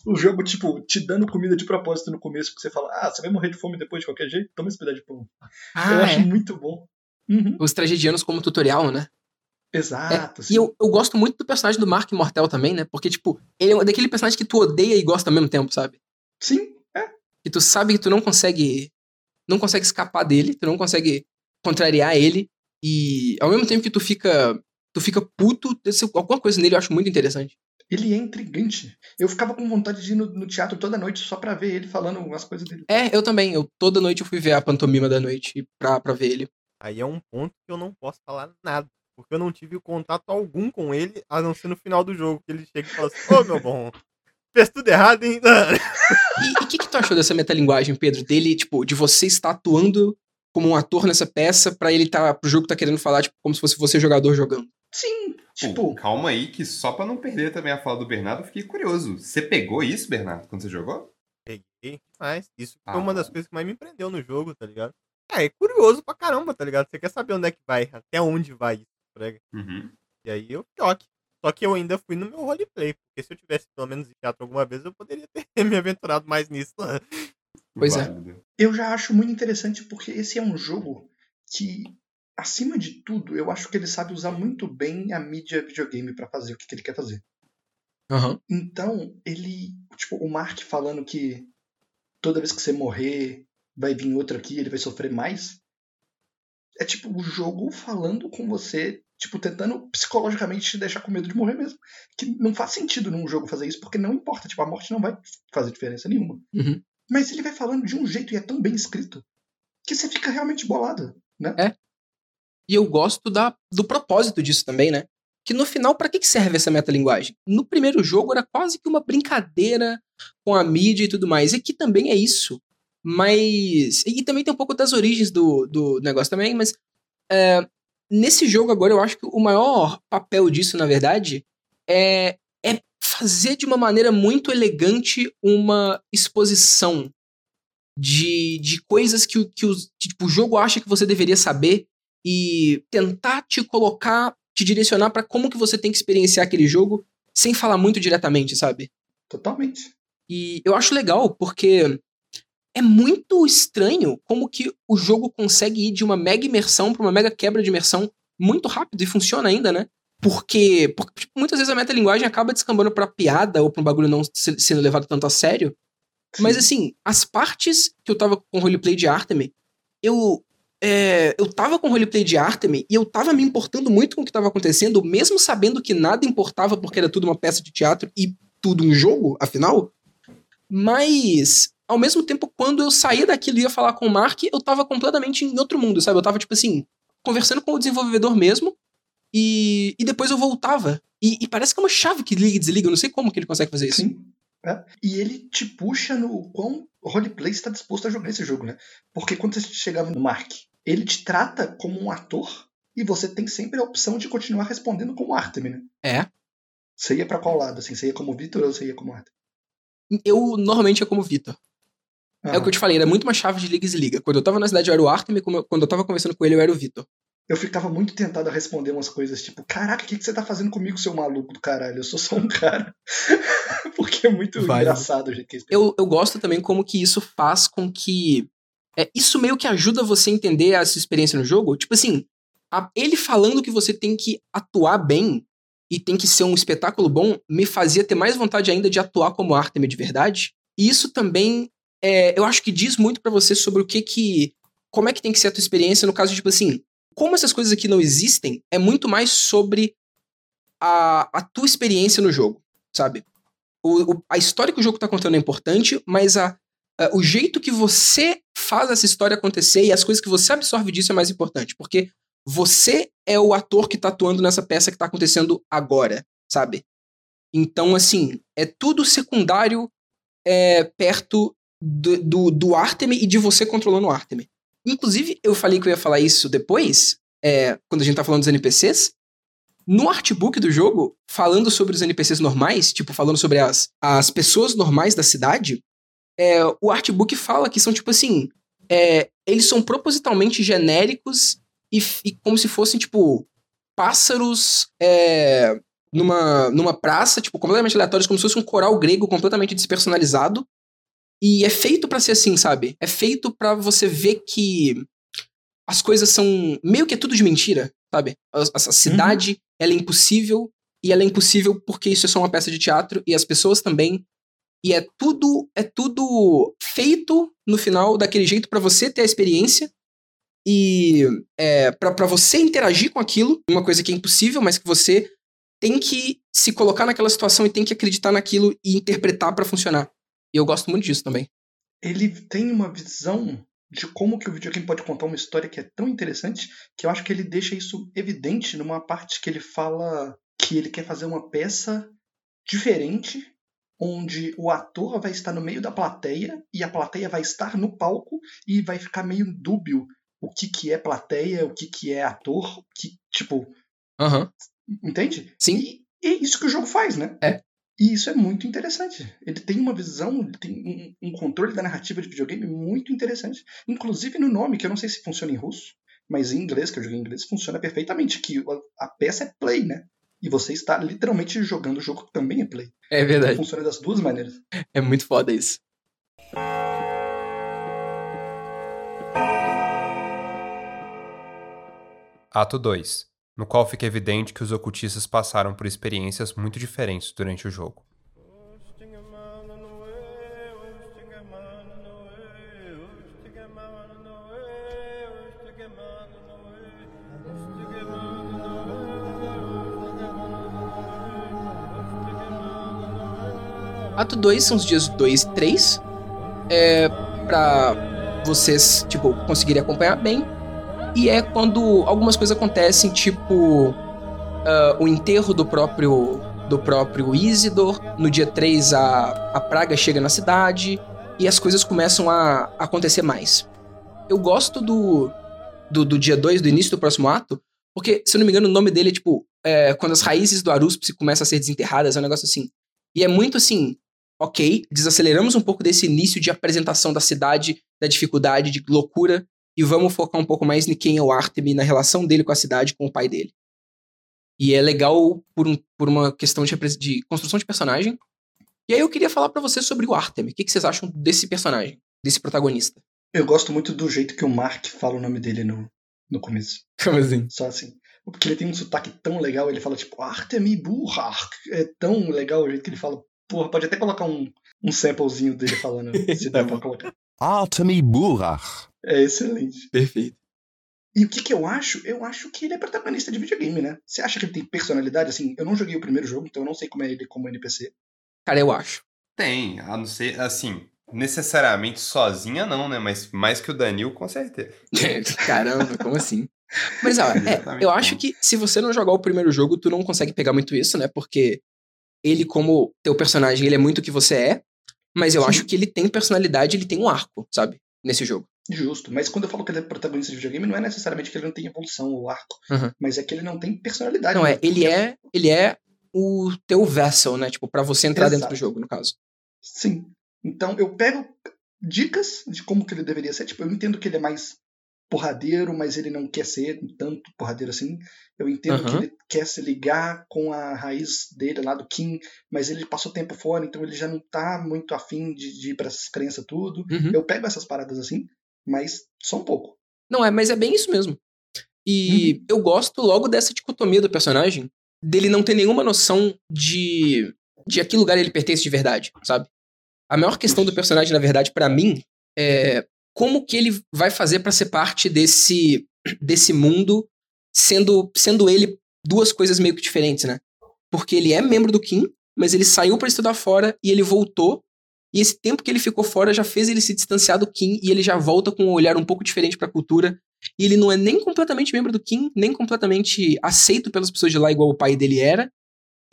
O jogo, tipo, te dando comida de propósito no começo, porque você fala, ah, você vai morrer de fome depois de qualquer jeito? Toma esse pedaço de pão. eu Ah, acho é. muito bom. Uhum. Os tragedianos como tutorial, né? Exato. E eu, eu gosto muito do personagem do Mark Mortel também, né? Porque, tipo, ele é daquele personagem que tu odeia e gosta ao mesmo tempo, sabe? Sim, Que tu sabe que tu não consegue. Não consegue escapar dele, tu não consegue contrariar ele. E ao mesmo tempo que tu fica. Tu fica puto, alguma coisa nele eu acho muito interessante. ele é intrigante. Eu ficava com vontade de ir no, no teatro toda noite só pra ver ele falando as coisas dele. É, eu também. Eu toda noite eu fui ver a pantomima da noite pra, pra ver ele. Aí é um ponto que eu não posso falar nada. Porque eu não tive contato algum com ele, a não ser no final do jogo, que ele chega e fala assim, ô meu bom, fez tudo errado, hein? E o que, que tu achou dessa metalinguagem, Pedro? Dele, tipo, de você estar atuando como um ator nessa peça pra ele tá. pro jogo tá querendo falar, tipo, como se fosse você jogador jogando. Sim, Pô, tipo, calma aí, que só pra não perder também a fala do Bernardo, eu fiquei curioso. Você pegou isso, Bernardo, quando você jogou? Peguei, mas isso foi Ah. uma das coisas que mais me prendeu no jogo, tá ligado? É, é curioso pra caramba, tá ligado? Você quer saber onde é que vai, até onde vai isso, prega. Uhum. E aí eu choque. Só que eu ainda fui no meu roleplay, porque se eu tivesse pelo menos em teatro alguma vez, eu poderia ter me aventurado mais nisso. né? Pois é. Eu já acho muito interessante porque esse é um jogo que, acima de tudo, eu acho que ele sabe usar muito bem a mídia videogame pra fazer o que que ele quer fazer. Aham. Então, ele, tipo, o Mark falando que toda vez que você morrer, vai vir outro aqui, ele vai sofrer mais. É tipo o jogo falando com você, tipo, tentando psicologicamente te deixar com medo de morrer mesmo. Que não faz sentido num jogo fazer isso, porque não importa, tipo, a morte não vai fazer diferença nenhuma. Uhum. Mas ele vai falando de um jeito e é tão bem escrito que você fica realmente bolado, né? E eu gosto da, do propósito disso também, né? Que no final, pra que que serve essa metalinguagem? No primeiro jogo era quase que uma brincadeira com a mídia e tudo mais. E aqui também é isso. Mas. E também tem um pouco das origens do, do negócio também, mas. é, nesse jogo agora, eu acho que o maior papel disso, na verdade, é, é fazer de uma maneira muito elegante uma exposição de, de coisas que, o- que, os, que, tipo, o jogo acha que você deveria saber e tentar te colocar, te direcionar pra como que você tem que experienciar aquele jogo sem falar muito diretamente, sabe? Totalmente. E eu acho legal porque é muito estranho como que o jogo consegue ir de uma mega imersão pra uma mega quebra de imersão muito rápido e funciona ainda, né? Porque, porque tipo, muitas vezes a metalinguagem acaba descambando pra piada ou pra um bagulho não se- sendo levado tanto a sério. Mas Sim. assim, as partes que eu tava com roleplay de Artemis, eu. é, eu tava com roleplay de Artemis e eu tava me importando muito com o que tava acontecendo, mesmo sabendo que nada importava porque era tudo uma peça de teatro e tudo um jogo, afinal. Mas, ao mesmo tempo, quando eu saía daquilo e ia falar com o Mark, eu tava completamente em outro mundo, sabe? Eu tava, tipo assim, conversando com o desenvolvedor mesmo e, e depois eu voltava. E, e parece que é uma chave que liga e desliga, eu não sei como que ele consegue fazer isso. Sim. É. E ele te puxa no quão roleplay está disposto a jogar esse jogo, né? Porque quando você chegava no Mark, ele te trata como um ator e você tem sempre a opção de continuar respondendo como Artemis, né? É. Você ia pra qual lado, assim? Você ia como Vitor ou você ia como Arthur? Eu normalmente é como Vitor. É o que eu te falei, era muito uma chave de liga e desliga. Quando eu tava na cidade eu era o Artemis, quando eu tava conversando com ele eu era o Vitor. Eu ficava muito tentado a responder umas coisas tipo, caraca, o que, que você tá fazendo comigo, seu maluco do caralho? Eu sou só um cara. Porque é muito Vai. engraçado o jeito que eles Eu, eu gosto também como que isso faz com que. É, isso meio que ajuda você a entender a sua experiência no jogo. Tipo assim, a- ele falando que você tem que atuar bem e tem que ser um espetáculo bom, me fazia ter mais vontade ainda de atuar como Artemis de verdade. E isso também, é, eu acho que diz muito pra você sobre o que que. Como é que tem que ser a tua experiência no caso tipo assim, como essas coisas aqui não existem, é muito mais sobre a, a tua experiência no jogo, sabe? O, o- a história que o jogo tá contando é importante, mas a, a- o jeito que você faz essa história acontecer e as coisas que você absorve disso é mais importante, porque você é o ator que tá atuando nessa peça que tá acontecendo agora, sabe? Então, assim, é tudo secundário é, perto do, do, do Artemis e de você controlando o Artemis. Inclusive, eu falei que eu ia falar isso depois, é, quando a gente tá falando dos NPCs. No artbook do jogo, falando sobre os NPCs normais, tipo, falando sobre as, as pessoas normais da cidade, é, o artbook fala que são, tipo assim, é, eles são propositalmente genéricos e, e como se fossem, tipo, pássaros é, numa, numa praça, tipo, completamente aleatórios, como se fosse um coral grego completamente despersonalizado. E é feito pra ser assim, sabe? É feito pra você ver que as coisas são meio que é tudo de mentira, sabe? A, a- a cidade, ela é impossível e ela é impossível porque isso é só uma peça de teatro e as pessoas também. E é tudo é tudo feito no final daquele jeito pra você ter a experiência e é, para você interagir com aquilo, uma coisa que é impossível, mas que você tem que se colocar naquela situação e tem que acreditar naquilo e interpretar pra funcionar. E eu gosto muito disso também. ele tem uma visão de como que o videogame pode contar uma história que é tão interessante que eu acho que ele deixa isso evidente numa parte que ele fala que ele quer fazer uma peça diferente onde o ator vai estar no meio da plateia e a plateia vai estar no palco e vai ficar meio dúbio o que que é plateia, o que que é ator, que tipo, Aham. entende? Sim. E é isso que o jogo faz, né? É. E isso é muito interessante. Ele tem uma visão, ele tem um, um controle da narrativa de videogame muito interessante. Inclusive no nome, que eu não sei se funciona em russo, mas em inglês, que eu joguei em inglês, funciona perfeitamente. Que a, a peça é play, né? E você está literalmente jogando o jogo que também é play. É Então verdade. funciona das duas maneiras. É muito foda isso. Ato 2, no qual fica evidente que os ocultistas passaram por experiências muito diferentes durante o jogo. Ato 2 são os dias 2 e 3. É pra vocês, tipo, conseguirem acompanhar bem. E é quando algumas coisas acontecem, tipo ah, o enterro do próprio do próprio Isidor. No dia 3 a, a praga chega na cidade e as coisas começam a acontecer mais. Eu gosto do, do, do dia 2, do início do próximo ato, porque, se eu não me engano, o nome dele é tipo é, quando as raízes do Aruspse começam a ser desenterradas, é um negócio assim. E é muito assim, ok, desaceleramos um pouco desse início de apresentação da cidade, da dificuldade, de loucura, e vamos focar um pouco mais em quem é o Artemis, na relação dele com a cidade, com o pai dele. E é legal por, um- por uma questão de, de construção de personagem. E aí eu queria falar pra vocês sobre o Artemis. O que, que vocês acham desse personagem, desse protagonista? Eu gosto muito do jeito que o Mark fala o nome dele no, no começo. Como assim? Só assim. Porque ele tem um sotaque tão legal, ele fala tipo Artemi Burach. É tão legal o jeito que ele fala. Porra, pode até colocar um, um samplezinho dele falando, se der Tá pra colocar. Artemi Burach. É excelente. Perfeito. E o que que eu acho? Eu acho que ele é protagonista de videogame, né? Você acha que ele tem personalidade? Assim, eu não joguei o primeiro jogo, então eu não sei como é ele como NPC. Cara, eu acho. Tem, a não ser, assim, necessariamente sozinha não, né? Mas mais que o Danil, com certeza. Caramba, como assim? Mas, ó, é, eu acho que se você não jogar o primeiro jogo, tu não consegue pegar muito isso, né? Porque ele, como teu personagem, ele é muito o que você é. Mas eu Sim. acho que ele tem personalidade, ele tem um arco, sabe? Nesse jogo. Justo. Mas quando eu falo que ele é protagonista de videogame, não é necessariamente que ele não tem evolução ou arco. Uhum. Mas é que ele não tem personalidade. Não, é, ele Porque- é, ele é o teu vessel, né? Tipo, pra você entrar dentro Exato. do jogo, no caso. Sim. Então eu pego dicas de como que ele deveria ser. Tipo, eu entendo que ele é mais porradeiro, mas ele não quer ser tanto porradeiro assim. Eu entendo que Aham. ele quer se ligar com a raiz dele lá do Kim, mas ele passou tempo fora, então ele já não tá muito afim de, de ir pra essas crenças tudo. Uhum. Eu pego essas paradas assim, mas só um pouco. Não, é, mas é bem isso mesmo. E eu gosto logo dessa dicotomia do personagem, dele não ter nenhuma noção de, de a que lugar ele pertence de verdade, sabe? A maior questão do personagem, na verdade, pra mim, é como que ele vai fazer pra ser parte desse, desse mundo, sendo, sendo ele duas coisas meio que diferentes, né? Porque ele é membro do Kim, mas ele saiu pra estudar fora e ele voltou. E esse tempo que ele ficou fora já fez ele se distanciar do Kim e ele já volta com um olhar um pouco diferente pra cultura. E ele não é nem completamente membro do Kim, nem completamente aceito pelas pessoas de lá, igual o pai dele era.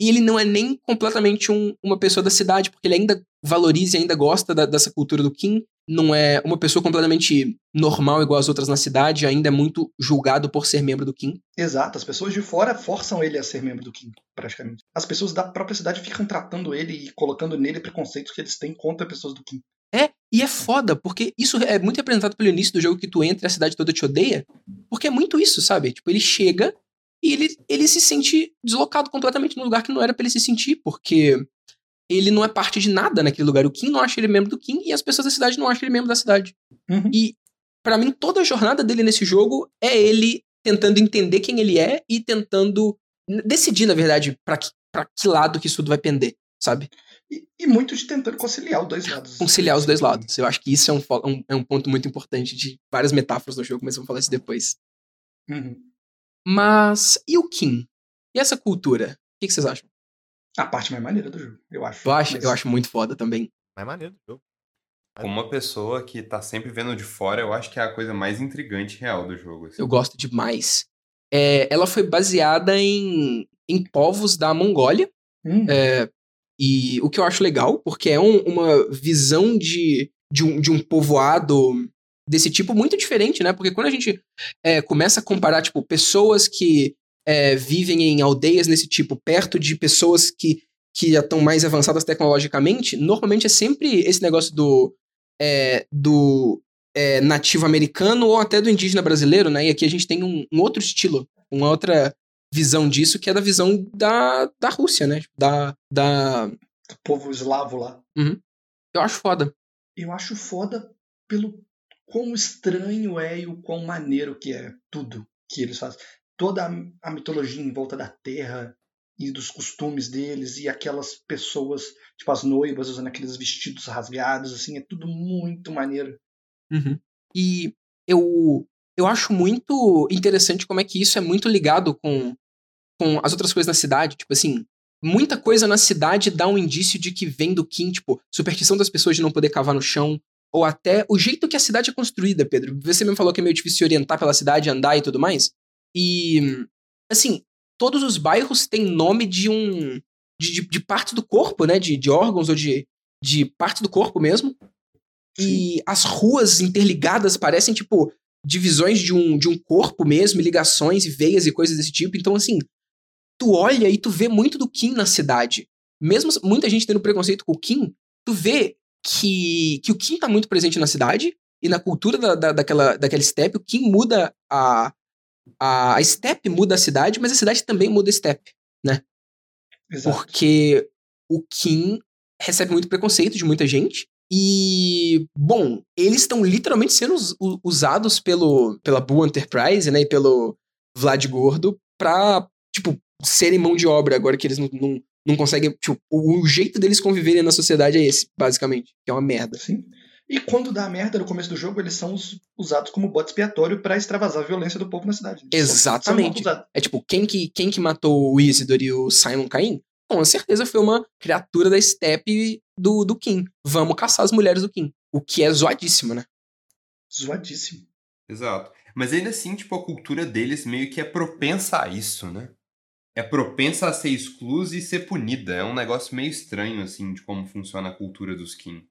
E ele não é nem completamente um- uma pessoa da cidade, porque ele ainda valoriza e ainda gosta da- dessa cultura do Kim. Não é uma pessoa completamente normal, igual as outras na cidade, ainda é muito julgado por ser membro do Kim. Exato, as pessoas de fora forçam ele a ser membro do Kim, praticamente. As pessoas da própria cidade ficam tratando ele e colocando nele preconceitos que eles têm contra pessoas do Kim. É, e é foda, porque isso é muito representado pelo início do jogo que tu entra e a cidade toda te odeia. Porque é muito isso, sabe? Tipo, ele chega e ele, ele se sente deslocado completamente num lugar que não era pra ele se sentir, porque ele não é parte de nada naquele lugar. O Kim não acha ele membro do Kim e as pessoas da cidade não acham ele membro da cidade. Uhum. E pra mim toda a jornada dele nesse jogo é ele tentando entender quem ele é e tentando decidir, na verdade, pra que, pra que lado que isso tudo vai pender, sabe? E, e muito de tentando conciliar os dois lados. conciliar os dois lados. Eu acho que isso é um, um- é um ponto muito importante de várias metáforas no jogo, mas vamos falar isso depois. Uhum. Mas e o Kim? E essa cultura? O que, que vocês acham? A parte mais maneira do jogo, eu acho. Eu acho, Mas- eu acho muito foda também. Mais maneiro do jogo. Como uma pessoa que tá sempre vendo de fora, eu acho que é a coisa mais intrigante e real do jogo. assim. Eu gosto demais. É, ela foi baseada em, em povos da Mongólia. Hum, É, e o que eu acho legal, porque é um- uma visão de, de, um, de um povoado desse tipo muito diferente, né? Porque quando a gente é, começa a comparar, tipo, pessoas que é, vivem em aldeias nesse tipo, perto de pessoas que, que já estão mais avançadas tecnologicamente, normalmente é sempre esse negócio do, é, do é, nativo americano ou até do indígena brasileiro, né? E aqui a gente tem um, um outro estilo, uma outra visão disso, que é da visão da, da Rússia, né? Da, da... o povo eslavo lá. Eu acho foda. Eu acho foda pelo quão estranho é e o quão maneiro que é tudo que eles fazem. Toda a, mitologia em volta da Terra e dos costumes deles e aquelas pessoas, tipo as noivas usando aqueles vestidos rasgados, assim, é tudo muito maneiro. E eu, eu acho muito interessante como é que isso é muito ligado com, com as outras coisas na cidade. Tipo assim, muita coisa na cidade dá um indício de que vem do Kim, tipo, superstição das pessoas de não poder cavar no chão, ou até o jeito que a cidade é construída, Pedro. Você mesmo falou que é meio difícil se orientar pela cidade, andar e tudo mais. E, assim, todos os bairros têm nome de um. de, de, de parte do corpo, né? De, de órgãos ou de, de parte do corpo mesmo. E as ruas interligadas parecem, tipo, divisões de um, de um corpo mesmo, e ligações e veias e coisas desse tipo. Então, assim, tu olha e tu vê muito do Kim na cidade. Mesmo muita gente tendo preconceito com o Kim, tu vê que, que o Kim tá muito presente na cidade e na cultura da, da, daquela, daquela steppe. O Kim muda a, a. Steppe muda a cidade, mas a cidade também muda a steppe. Exato. Porque o Kim recebe muito preconceito de muita gente. E, bom, eles estão literalmente sendo us- usados pelo, pela Bull Enterprise, né, e pelo Vlad Gordo pra, tipo, serem mão de obra agora que eles não, não, não conseguem. Tipo, o, o jeito deles conviverem na sociedade é esse, basicamente, que é uma merda. Sim. E quando dá merda no começo do jogo, eles são us- usados como bode expiatório pra extravasar a violência do povo na cidade. São Exatamente. É tipo, quem que, quem que matou o Isidore e o Simon Cain? Com certeza foi uma criatura da steppe do, do Kim. Vamos caçar as mulheres do Kim. O que é zoadíssimo, né? Zoadíssimo. Exato. Mas ainda assim, tipo, a cultura deles meio que é propensa a isso, né? É propensa a ser exclusa e ser punida. É um negócio meio estranho, assim, de como funciona a cultura dos Kim.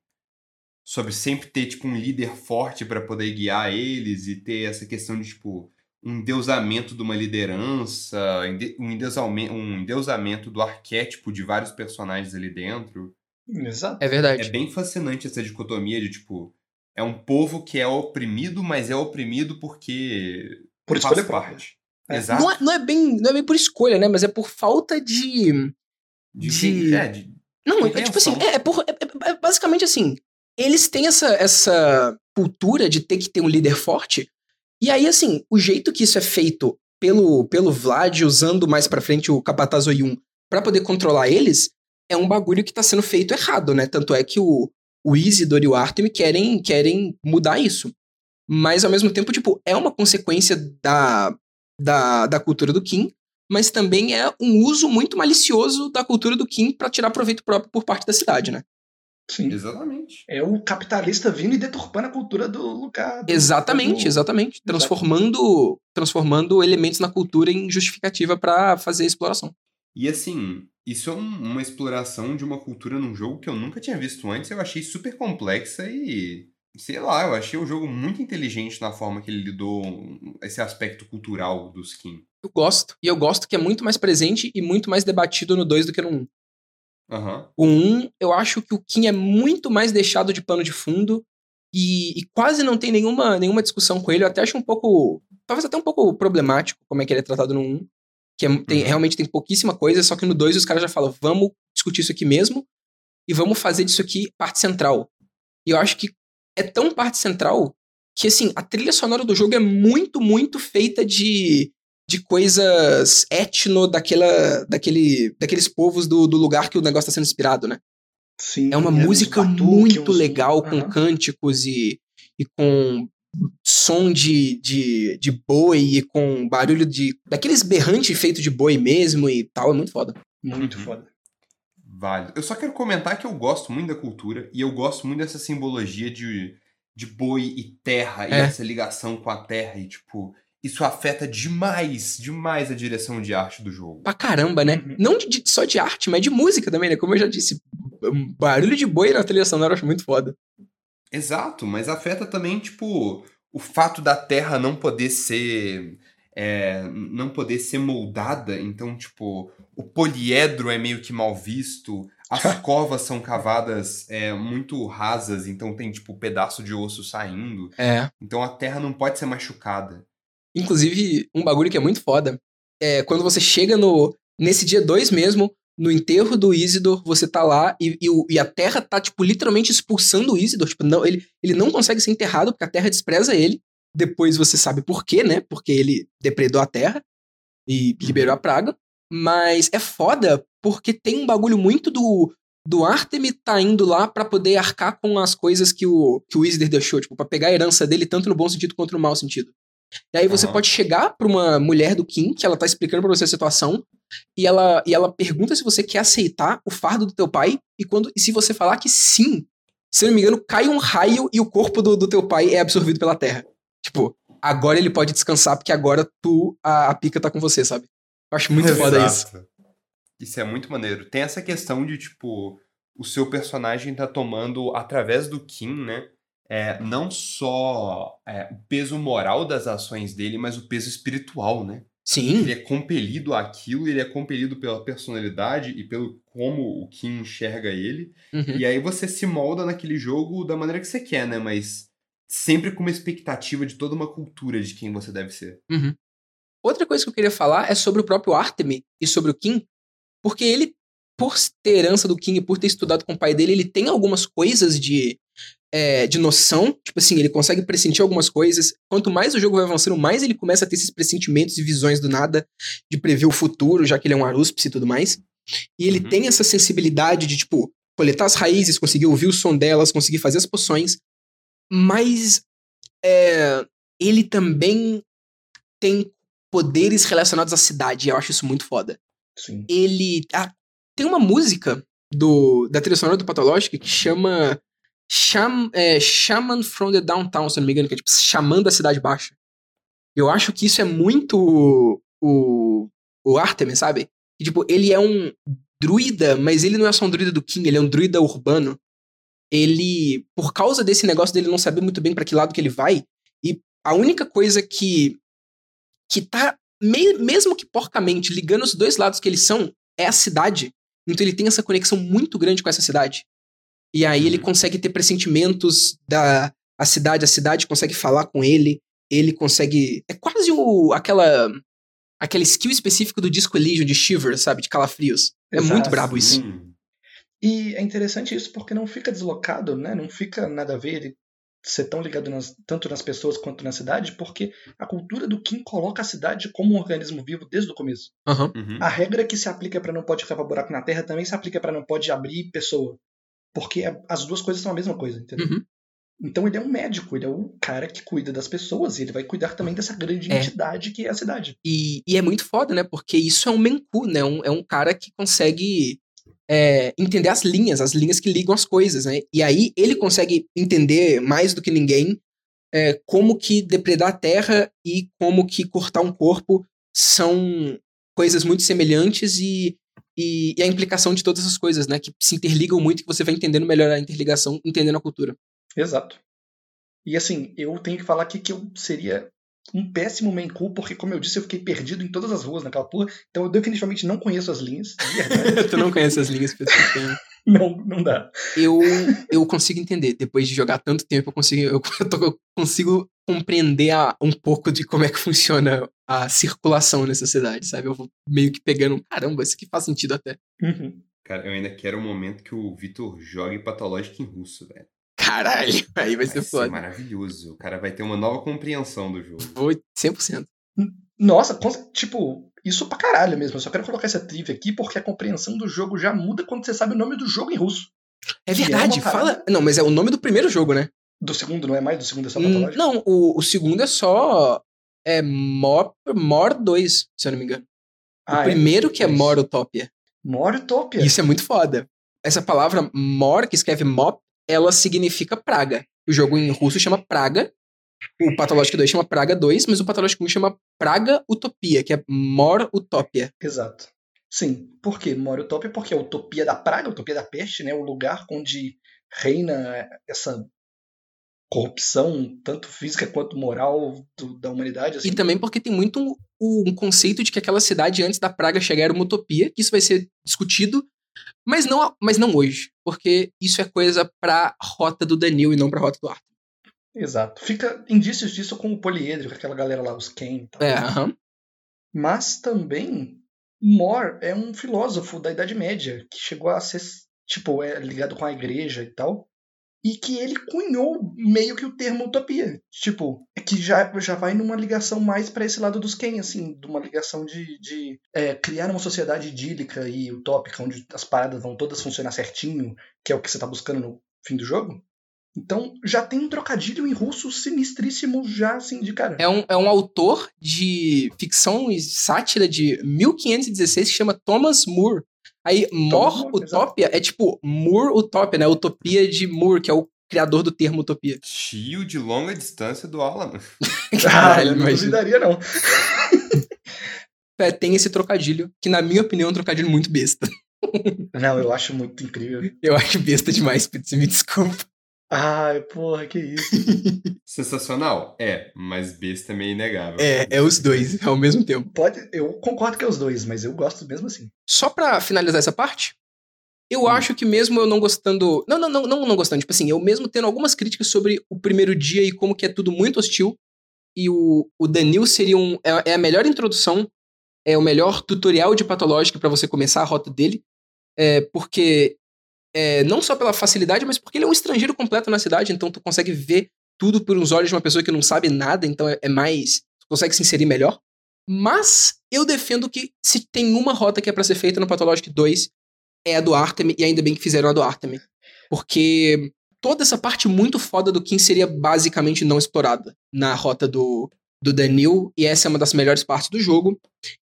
Sobre sempre ter, tipo, um líder forte pra poder guiar eles e ter essa questão de, tipo, um endeusamento de uma liderança, um endeusamento, um endeusamento do arquétipo de vários personagens ali dentro. Exato. É verdade. É bem fascinante essa dicotomia de, tipo, é um povo que é oprimido, mas é oprimido porque Por escolha parte. É. Exato. Não é, não, é bem, não é bem por escolha, né? Mas é por falta de. De, de- é, de- Não, é tipo assim, é, é por- é- é- é basicamente assim. Eles têm essa, essa cultura de ter que ter um líder forte. E aí, assim, o jeito que isso é feito pelo, pelo Vlad, usando mais pra frente o Capataz Oyun pra poder controlar eles, é um bagulho que tá sendo feito errado, né? Tanto é que o, o Isidor e o Artem querem, querem mudar isso. Mas, ao mesmo tempo, tipo, é uma consequência da, da, da cultura do Kim, mas também é um uso muito malicioso da cultura do Kim pra tirar proveito próprio por parte da cidade, né? Sim. Exatamente. É o capitalista vindo e deturpando a cultura do lugar. do- Exatamente, do- exatamente. Transformando, transformando elementos na cultura em justificativa pra fazer exploração. E assim, isso é um- uma exploração de uma cultura num jogo que eu nunca tinha visto antes. Eu achei super complexa e, sei lá, eu achei o jogo muito inteligente na forma que ele lidou esse aspecto cultural do skin. Eu gosto. E eu gosto que é muito mais presente e muito mais debatido no 2 do que no 1. Um. Aham. O 1, eu acho que o Kim é muito mais deixado de pano de fundo e, e quase não tem nenhuma, nenhuma discussão com ele. Eu até acho um pouco. Talvez até um pouco problemático como é que ele é tratado no 1. Que é- tem- Uhum. realmente tem pouquíssima coisa, só que no 2 os caras já falam: vamos discutir isso aqui mesmo e vamos fazer disso aqui parte central. E eu acho que é tão parte central que, assim, a trilha sonora do jogo é muito, muito feita de, de coisas etno daquela, daquele, daqueles povos do, do lugar que o negócio está sendo inspirado, né? Sim, É uma uns música batuque, muito uns- legal, com Aham. cânticos e, e com som de, de, de boi e com barulho de. daqueles berrantes feito de boi mesmo e tal. É muito foda. Muito Uhum. foda. Válido. Eu só quero comentar que eu gosto muito da cultura e eu gosto muito dessa simbologia de, de boi e terra e É. essa ligação com a terra e, tipo, isso afeta demais, demais a direção de arte do jogo. Pra caramba, né? Uhum. Não de- só de arte, mas de música também, né? Como eu já disse, barulho de boi na trilha sonora eu acho muito foda. Exato, mas afeta também, tipo, o fato da terra não poder ser. é, não poder ser moldada. Então, tipo, o poliedro é meio que mal visto. As covas são cavadas é, muito rasas, então tem, tipo, pedaço de osso saindo. É. Então a terra não pode ser machucada. Inclusive, um bagulho que é muito foda é quando você chega no. Nesse dia 2 mesmo, no enterro do Isidor, você tá lá e, e, e a terra tá, tipo, literalmente expulsando o Isidor. Tipo, não, ele, ele não consegue ser enterrado porque a terra despreza ele. Depois você sabe por quê, né? Porque ele depredou a terra e liberou a praga. Mas é foda porque tem um bagulho muito do. Do Artemis tá indo lá pra poder arcar com as coisas que o, que o Isidor deixou, tipo, pra pegar a herança dele, tanto no bom sentido quanto no mau sentido. E aí você Aham. pode chegar pra uma mulher do Kim, que ela tá explicando pra você a situação, e ela, e ela pergunta se você quer aceitar o fardo do teu pai, e, quando, e se você falar que sim, se eu não me engano, cai um raio e o corpo do, do teu pai é absorvido pela terra. Tipo, agora ele pode descansar, porque agora tu, a, a pica tá com você, sabe? Eu acho muito foda isso. Exato. Isso é muito maneiro. Tem essa questão de, tipo, o seu personagem tá tomando, através do Kim, né? É, não só é, o peso moral das ações dele, mas o peso espiritual, né? Sim, Ele é compelido àquilo, ele é compelido pela personalidade e pelo como o Kim enxerga ele. uhum. E aí você se molda naquele jogo da maneira que você quer, né? Mas sempre com uma expectativa de toda uma cultura de quem você deve ser. Outra coisa que eu queria falar é sobre o próprio Artemis e sobre o Kim, porque ele, por ter herança do Kim e por ter estudado com o pai dele, ele tem algumas coisas de, é, de noção. Tipo assim, ele consegue pressentir algumas coisas. Quanto mais o jogo vai avançando, mais ele começa a ter esses pressentimentos e visões do nada de prever o futuro, já que ele é um Aruspis e tudo mais. E ele Uhum. tem essa sensibilidade de, tipo, coletar as raízes, conseguir ouvir o som delas, conseguir fazer as poções. Mas é, ele também tem poderes relacionados à cidade. e Eu acho isso muito foda. Sim. Ele. ah, tem uma música do, da trilha sonora do Pathologic que chama Sham, é, Shaman from the Downtown, se não me engano, que é tipo Xamã da Cidade Baixa. Eu acho que isso é muito o, o Artemis, sabe? Que, tipo, ele é um druida, mas ele não é só um druida do King, ele é um druida urbano. Ele, por causa desse negócio dele não saber muito bem pra que lado que ele vai, e a única coisa que que tá, me- mesmo que porcamente, ligando os dois lados que eles são, é a cidade. Então ele tem essa conexão muito grande com essa cidade. E aí ele Uhum. consegue ter pressentimentos da a cidade, a cidade consegue falar com ele, ele consegue. É quase o, aquela. Aquele skill específico do Disco Elysium de Shiver, sabe? De calafrios. É Exato. muito brabo isso. Hum, E é interessante isso porque não fica deslocado, né? Não fica nada a ver ele ser tão ligado nas- tanto nas pessoas quanto na cidade, porque a cultura do Kim coloca a cidade como um organismo vivo desde o começo. Aham. uhum. A regra que se aplica para não pode cavar buraco na terra também se aplica para não pode abrir pessoa. Porque as duas coisas são a mesma coisa, entendeu? Uhum. Então ele é um médico, ele é o cara que cuida das pessoas e ele vai cuidar também dessa grande É. entidade que é a cidade. E, e é muito foda, né? Porque isso é um Menku, né? Um- é um cara que consegue é, entender as linhas, as linhas que ligam as coisas, né? E aí ele consegue entender mais do que ninguém é, como que depredar a terra e como que cortar um corpo são coisas muito semelhantes e, e, e a implicação de todas essas coisas, né? Que se interligam muito e que você vai entendendo melhor a interligação, entendendo a cultura. Exato. E assim, eu tenho que falar aqui que eu seria um péssimo Menku, porque, como eu disse, eu fiquei perdido em todas as ruas naquela porra. Então eu definitivamente não conheço as linhas, de verdade. tu não conhece as linhas especificamente. não, não dá. eu, eu consigo entender. Depois de jogar tanto tempo, eu consigo, eu, tô- eu consigo compreender a- um pouco de como é que funciona a circulação nessa cidade, sabe? Eu vou meio que pegando, caramba, isso aqui faz sentido até. Uhum. Cara, eu ainda quero o momento que o Vitor jogue patológico em russo, velho. Caralho, aí vai ser Vai ser foda. maravilhoso. O cara vai ter uma nova compreensão do jogo. Vou 100%. Nossa, tipo, isso pra caralho mesmo. Eu só quero colocar essa trivia aqui porque a compreensão do jogo já muda quando você sabe o nome do jogo em russo. É é verdade, parada- fala. Não, mas é o nome do primeiro jogo, né? Do segundo, não é mais? Do segundo é só Hum, não, o, o segundo é só. É Mor, Mor 2, se eu não me engano. Ah, o primeiro que é. Morotopia. Mortopia. Isso é muito foda. Essa palavra Mor, que escreve Mop, ela significa praga. O jogo em russo chama Praga. O Patológico 2 chama Praga 2, mas o Patológico 1 chama Praga Utopia, que é Mor Utopia. Exato. Sim. Por quê? Mortopia porque é a utopia da praga, a utopia da peste, né? O lugar onde reina essa corrupção, tanto física quanto moral do- da humanidade. Assim. E também porque tem muito um, um conceito de que aquela cidade antes da praga chegar era uma utopia, que isso vai ser discutido, mas não, mas não hoje, porque isso é coisa pra rota do Danil e não pra rota do Arthur. Exato. Fica indícios disso com o poliedro, com aquela galera lá, os Ken e tal. É. Mas também, More é um filósofo da Idade Média, que chegou a ser, tipo, é ligado com a igreja e tal, e que ele cunhou meio que o termo utopia. Tipo, é que já, já vai numa ligação mais pra esse lado dos Ken, assim, de uma ligação de, de é, criar uma sociedade idílica e utópica, onde as paradas vão todas funcionar certinho, que é o que você tá buscando no fim do jogo. Então, já tem um trocadilho em russo sinistríssimo já, assim, de cara. É um, é um autor de ficção e sátira de 1516 que chama Thomas Moore. Aí, Mor Moore, Utopia é tipo Moore Utopia, né? Utopia de Moore, que é o criador do termo utopia. Tio de longa distância do Alan. Caralho, Ah, não duvidaria, não. É, tem esse trocadilho, que na minha opinião é um trocadilho muito besta. Não, eu acho muito incrível. Eu acho besta demais, você me desculpa. Ai, porra, que isso. Sensacional? É, mas besta é meio inegável. É, é os dois, ao mesmo tempo. Pode, eu concordo que é os dois, mas eu gosto mesmo assim. Só pra finalizar essa parte, eu Hum. acho que mesmo eu não gostando. Não, não, não, não, não gostando. Tipo assim, eu mesmo tendo algumas críticas sobre o primeiro dia e como que é tudo muito hostil. E o, o Danil seria um. É, é a melhor introdução, é o melhor tutorial de patológica pra você começar a rota dele. É, porque. É, não só pela facilidade, mas porque ele é um estrangeiro completo na cidade, então tu consegue ver tudo por uns olhos de uma pessoa que não sabe nada, então é, é mais. Tu consegue se inserir melhor. Mas eu defendo que se tem uma rota que é pra ser feita no Pathologic 2, é a do Artemis, e ainda bem que fizeram a do Artemis. Porque toda essa parte muito foda do Kim seria basicamente não explorada na rota do, do Danil, e essa é uma das melhores partes do jogo.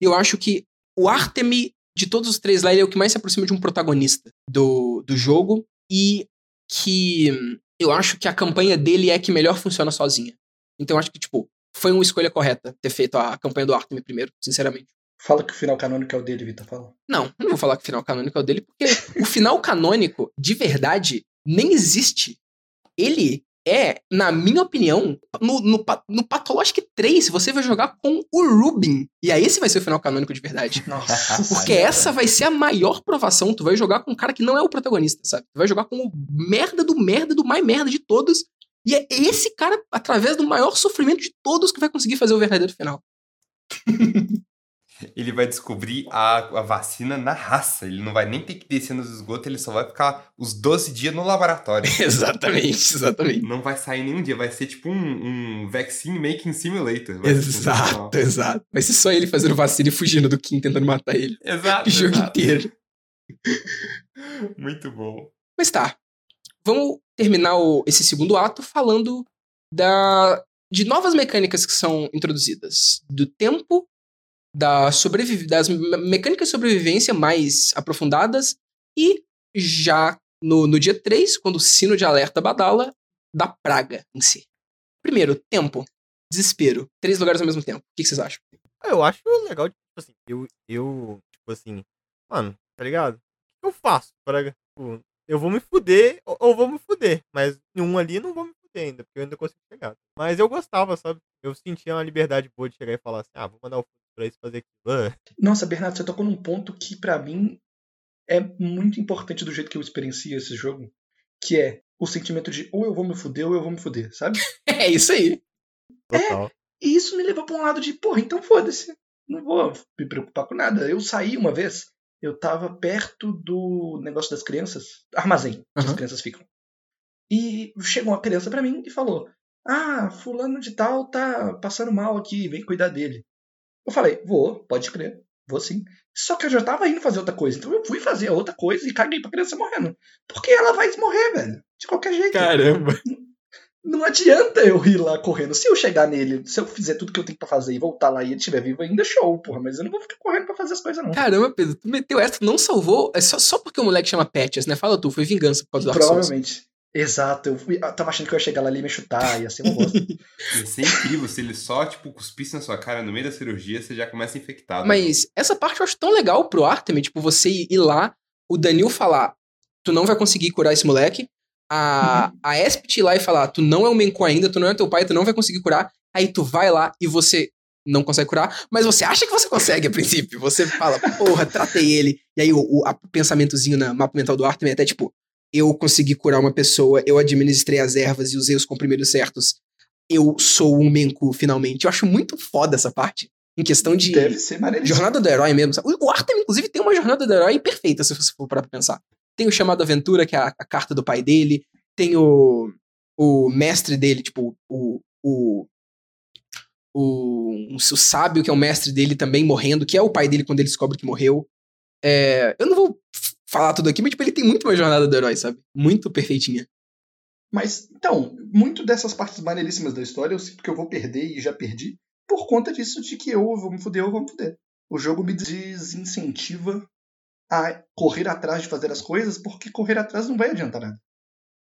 Eu acho que o Artemis, de todos os três lá, ele é o que mais se aproxima de um protagonista do, do jogo, e que eu acho que a campanha dele é a que melhor funciona sozinha. Então eu acho que, tipo, foi uma escolha correta ter feito a campanha do Artemis primeiro, sinceramente. Fala que o final canônico é o dele, Vitor. Fala. Não, não vou falar que o final canônico é o dele, porque o final canônico, de verdade, nem existe. Ele é, na minha opinião, no, no, no Pathologic 3, você vai jogar com o Rubin. E aí esse vai ser o final canônico de verdade. Nossa. Porque essa vai ser a maior provação. Tu vai jogar com um cara que não é o protagonista, sabe? Tu vai jogar com o merda do merda do mais merda de todos. E é esse cara, através do maior sofrimento de todos, que vai conseguir fazer o verdadeiro final. Ele vai descobrir a, a vacina na raça. Ele não vai nem ter que descer nos esgotos, ele só vai ficar os 12 dias no laboratório. exatamente, exatamente. Não vai sair nenhum dia, vai ser tipo um, um Vaccine Making Simulator. Sensacional. Exato, exato. Vai ser só ele fazendo vacina e fugindo do Kim tentando matar ele. Exato. O jogo exato. inteiro. Muito bom. Mas tá. Vamos terminar o- esse segundo ato falando da, de novas mecânicas que são introduzidas. Do tempo, da das me- mecânicas de sobrevivência mais aprofundadas e já no, no dia 3, quando o sino de alerta badala, da praga em si. Primeiro, tempo. Desespero. Três lugares ao mesmo tempo. O que, que vocês acham? Eu acho legal, tipo assim, eu, eu, tipo assim, mano, tá ligado? O que eu faço pra, tipo, eu vou me fuder ou, ou vou me fuder, mas um ali não vou me fuder ainda, porque eu ainda consigo chegar. Mas eu gostava, sabe? Eu sentia uma liberdade boa de chegar e falar assim, ah, vou mandar o pra isso fazer aquilo. Ah, Nossa, Bernardo, você tocou num ponto que pra mim é muito importante do jeito que eu experiencio esse jogo, que é o sentimento de ou eu vou me fuder ou eu vou me fuder, sabe? É isso aí. Total. E isso me levou pra um lado de, porra, então foda-se. Não vou me preocupar com nada. Eu saí uma vez, eu tava perto do negócio das crianças, armazém, que as crianças ficam. E chegou uma criança pra mim e falou: Ah, fulano de tal tá passando mal aqui, vem cuidar dele. Eu falei, vou, pode crer, vou sim. Só que eu já tava indo fazer outra coisa, então eu fui fazer outra coisa e caguei pra criança morrendo. Porque ela vai morrer, velho. De qualquer jeito. Caramba. Não adianta eu ir lá correndo. Se eu chegar nele, se eu fizer tudo que eu tenho pra fazer e voltar lá e ele estiver vivo ainda, show, porra. Mas eu não vou ficar correndo pra fazer as coisas, não. Caramba, Pedro, tu meteu essa, tu não salvou. É só, só porque o moleque chama Patches, né? Fala tu, foi vingança por causa do Dark Souls. Provavelmente. Exato, eu, fui, eu tava achando que eu ia chegar lá ali e me chutar, ia ser uma bosta. Ia ser incrível se ele só, tipo, cuspisse na sua cara no meio da cirurgia, você já começa infectado. Mas essa parte eu acho tão legal pro Artemis, tipo, você ir lá, o Danil falar, tu não vai conseguir curar esse moleque. A, a Espit ir lá e falar, tu não é o Menko ainda, tu não é teu pai, tu não vai conseguir curar. Aí tu vai lá e você não consegue curar, mas você acha que você consegue a princípio. Você fala, porra, tratei ele. E aí o, o a- pensamentozinho na mapa mental do Artemis é até tipo, eu consegui curar uma pessoa, eu administrei as ervas e usei os comprimidos certos. Eu sou um Menku, finalmente. Eu acho muito foda essa parte. Em questão de Deve ser maneiríssimo. jornada do herói mesmo. sabe? O Arthur, inclusive, tem uma jornada do herói perfeita, se você for parar pra pensar. Tem o chamado Aventura, que é a, a carta do pai dele. Tem o, o mestre dele, tipo, o, o, o, o sábio, que é o mestre dele também morrendo, que é o pai dele quando ele descobre que morreu. É, eu não vou falar tudo aqui, mas tipo, ele tem muito uma jornada do herói, sabe? Muito perfeitinha. Mas, então, muito dessas partes maneiríssimas da história eu sinto que eu vou perder e já perdi por conta disso de que eu vou me fuder ou eu vou me fuder. O jogo me desincentiva a correr atrás de fazer as coisas porque correr atrás não vai adiantar nada.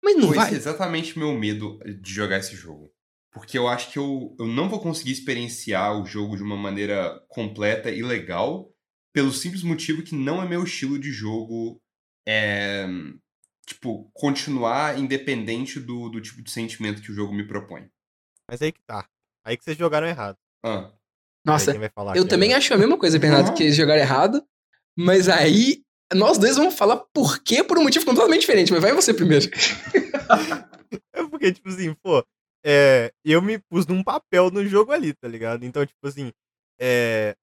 Mas não Foi vai. exatamente meu medo de jogar esse jogo. Porque eu acho que eu, eu não vou conseguir experienciar o jogo de uma maneira completa e legal, pelo simples motivo que não é meu estilo de jogo é, tipo, continuar independente do, do tipo de sentimento que o jogo me propõe. Mas aí que tá. Aí que vocês jogaram errado. Ah, Nossa, quem vai falar eu também agora. acho a mesma coisa, Bernardo, Uhum. que eles jogaram errado. Mas aí, nós dois vamos falar por quê por um motivo completamente diferente. Mas vai você primeiro. É porque, tipo assim, pô, é, eu me pus num papel no jogo ali, tá ligado? Então, tipo assim, é.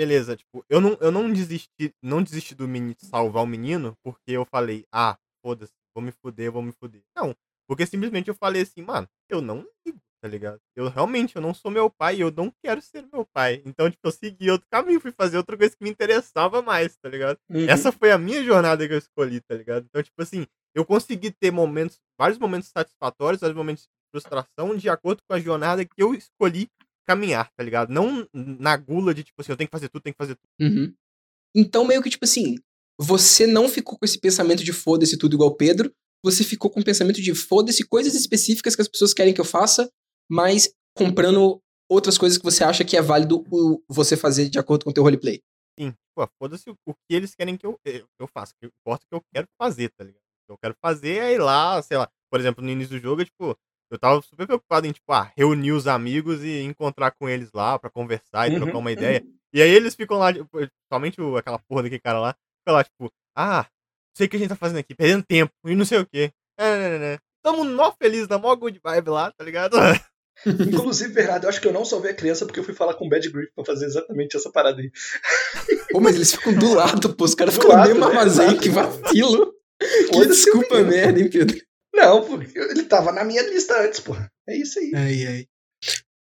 Beleza, tipo, eu não, eu não desisti, não desisti do menino salvar o menino porque eu falei, ah, foda-se, vou me fuder, vou me fuder. Não, porque simplesmente eu falei assim, mano, eu não ligo, tá ligado? Eu realmente, eu não sou meu pai e eu não quero ser meu pai. Então, tipo, eu segui outro caminho, fui fazer outra coisa que me interessava mais, tá ligado? Uhum. Essa foi a minha jornada que eu escolhi, tá ligado? Então, tipo assim, eu consegui ter momentos, vários momentos satisfatórios, vários momentos de frustração, de acordo com a jornada que eu escolhi caminhar, tá ligado? Não na gula de, tipo assim, eu tenho que fazer tudo, tenho que fazer tudo. Uhum. Então, meio que tipo assim, você não ficou com esse pensamento de foda-se tudo igual o Pedro, você ficou com o pensamento de foda-se coisas específicas que as pessoas querem que eu faça, mas comprando outras coisas que você acha que é válido você fazer de acordo com o teu roleplay. Sim, pô, foda-se o, o que eles querem que eu, eu, eu faça. Que importa é o que eu quero fazer, tá ligado? O que eu quero fazer é ir lá, sei lá, por exemplo, no início do jogo, é tipo, Eu tava super preocupado em, tipo, ah, reunir os amigos e encontrar com eles lá pra conversar e Uhum, trocar uma ideia. uhum. E aí eles ficam lá, tipo, somente aquela porra daquele cara lá, fica lá, tipo, ah, sei o que a gente tá fazendo aqui, perdendo tempo e não sei o quê. É, né, né, né. Tamo mó feliz, na mó good vibe lá, tá ligado? Inclusive, verdade, eu acho que eu não salvei a criança porque eu fui falar com o Bad Griff pra fazer exatamente essa parada aí. Pô, mas eles ficam do lado, pô. Os caras Do ficam no lado, mesmo né? armazém, Exato. que vacilo. Que desculpa merda, hein, Pedro? Não, porque ele tava na minha lista antes, porra. É isso aí. Ai, ai.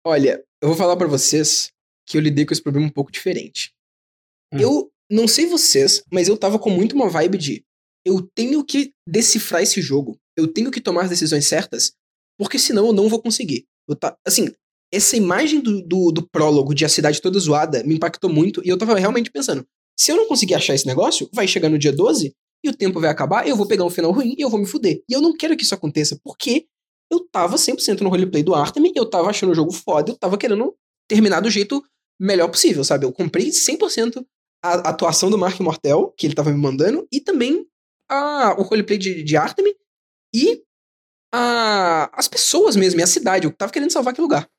Olha, eu vou falar pra vocês que eu lidei com esse problema um pouco diferente. Hum. Eu não sei vocês, mas eu tava com muito uma vibe de eu tenho que decifrar esse jogo. Eu tenho que tomar as decisões certas, porque senão eu não vou conseguir. Eu tá, assim, essa imagem do, do, do prólogo de a cidade toda zoada me impactou muito e eu tava realmente pensando, se eu não conseguir achar esse negócio, vai chegar no dia 12 e o tempo vai acabar, eu vou pegar um final ruim e eu vou me fuder. E eu não quero que isso aconteça, porque eu tava 100% no roleplay do Artemis, eu tava achando o jogo foda, eu tava querendo terminar do jeito melhor possível, sabe? Eu comprei 100% a atuação do Mark Mortel, que ele tava me mandando, e também a, o roleplay de, de Artemis e a, as pessoas mesmo, e a cidade, eu tava querendo salvar aquele lugar.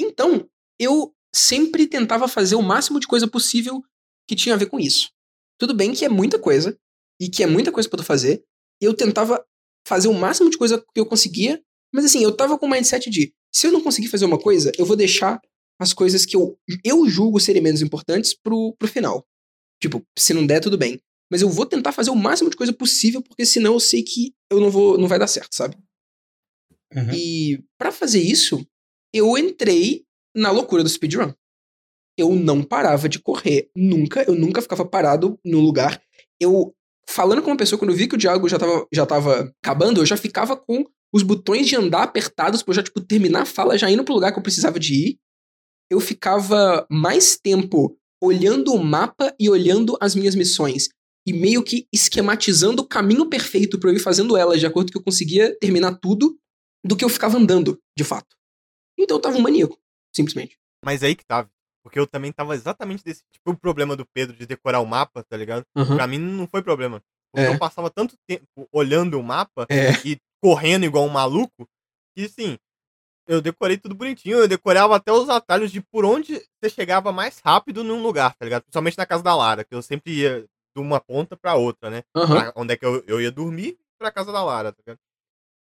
Então, eu sempre tentava fazer o máximo de coisa possível que tinha a ver com isso. Tudo bem que é muita coisa, e que é muita coisa pra tu fazer, eu tentava fazer o máximo de coisa que eu conseguia, mas assim, eu tava com o mindset de, se eu não conseguir fazer uma coisa, eu vou deixar as coisas que eu, eu julgo serem menos importantes pro, pro final. Tipo, se não der, tudo bem. Mas eu vou tentar fazer o máximo de coisa possível, porque senão eu sei que eu não vou, não vai dar certo, sabe? Uhum. E pra fazer isso, eu entrei na loucura do speedrun. Eu não parava de correr, nunca, eu nunca ficava parado no lugar. Eu, falando com uma pessoa, quando eu vi que o diálogo já tava, já tava acabando, eu já ficava com os botões de andar apertados pra eu já, tipo, terminar a fala, já indo pro lugar que eu precisava de ir. Eu ficava mais tempo olhando o mapa e olhando as minhas missões. E meio que esquematizando o caminho perfeito pra eu ir fazendo elas, de acordo que eu conseguia terminar tudo, do que eu ficava andando, de fato. Então eu tava um maníaco, simplesmente. Mas aí que tava. Porque eu também tava exatamente desse. Tipo, o problema do Pedro de decorar o mapa, tá ligado? Pra mim não foi problema. Porque É. eu passava tanto tempo olhando o mapa É. e correndo igual um maluco, que assim, eu decorei tudo bonitinho, eu decorava até os atalhos de por onde você chegava mais rápido num lugar, tá ligado? Principalmente na casa da Lara, que eu sempre ia de uma ponta pra outra, né? Aham. Pra onde é que eu, eu ia dormir pra casa da Lara, tá ligado?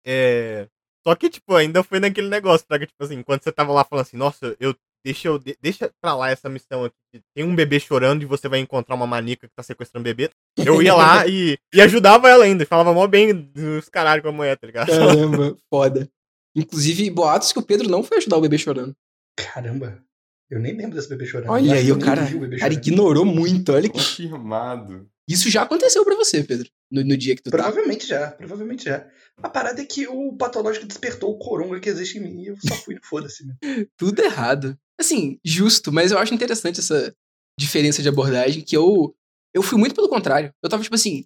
É. Só que, tipo, ainda foi naquele negócio, tá? Que, tipo assim, quando você tava lá falando assim, nossa, eu. Deixa, eu, de- deixa pra lá essa missão aqui. Tem um bebê chorando e você vai encontrar uma manica que tá sequestrando bebê. Eu ia lá e, e ajudava ela ainda. Falava mó bem dos caralho com a mulher, tá ligado? Caramba, foda. Inclusive, boatos que o Pedro não foi ajudar o bebê chorando. Caramba. Eu nem lembro desse bebê chorando. Olha aí, o cara, o cara ignorou muito. Olha que. Confirmado. Isso já aconteceu pra você, Pedro. No, no dia que tu tá. Provavelmente já, provavelmente já. A parada é que o patológico despertou o coronga que existe em mim e eu só fui no foda-se mesmo. Tudo errado. Assim, justo, mas eu acho interessante essa diferença de abordagem que eu eu fui muito pelo contrário. Eu tava tipo assim,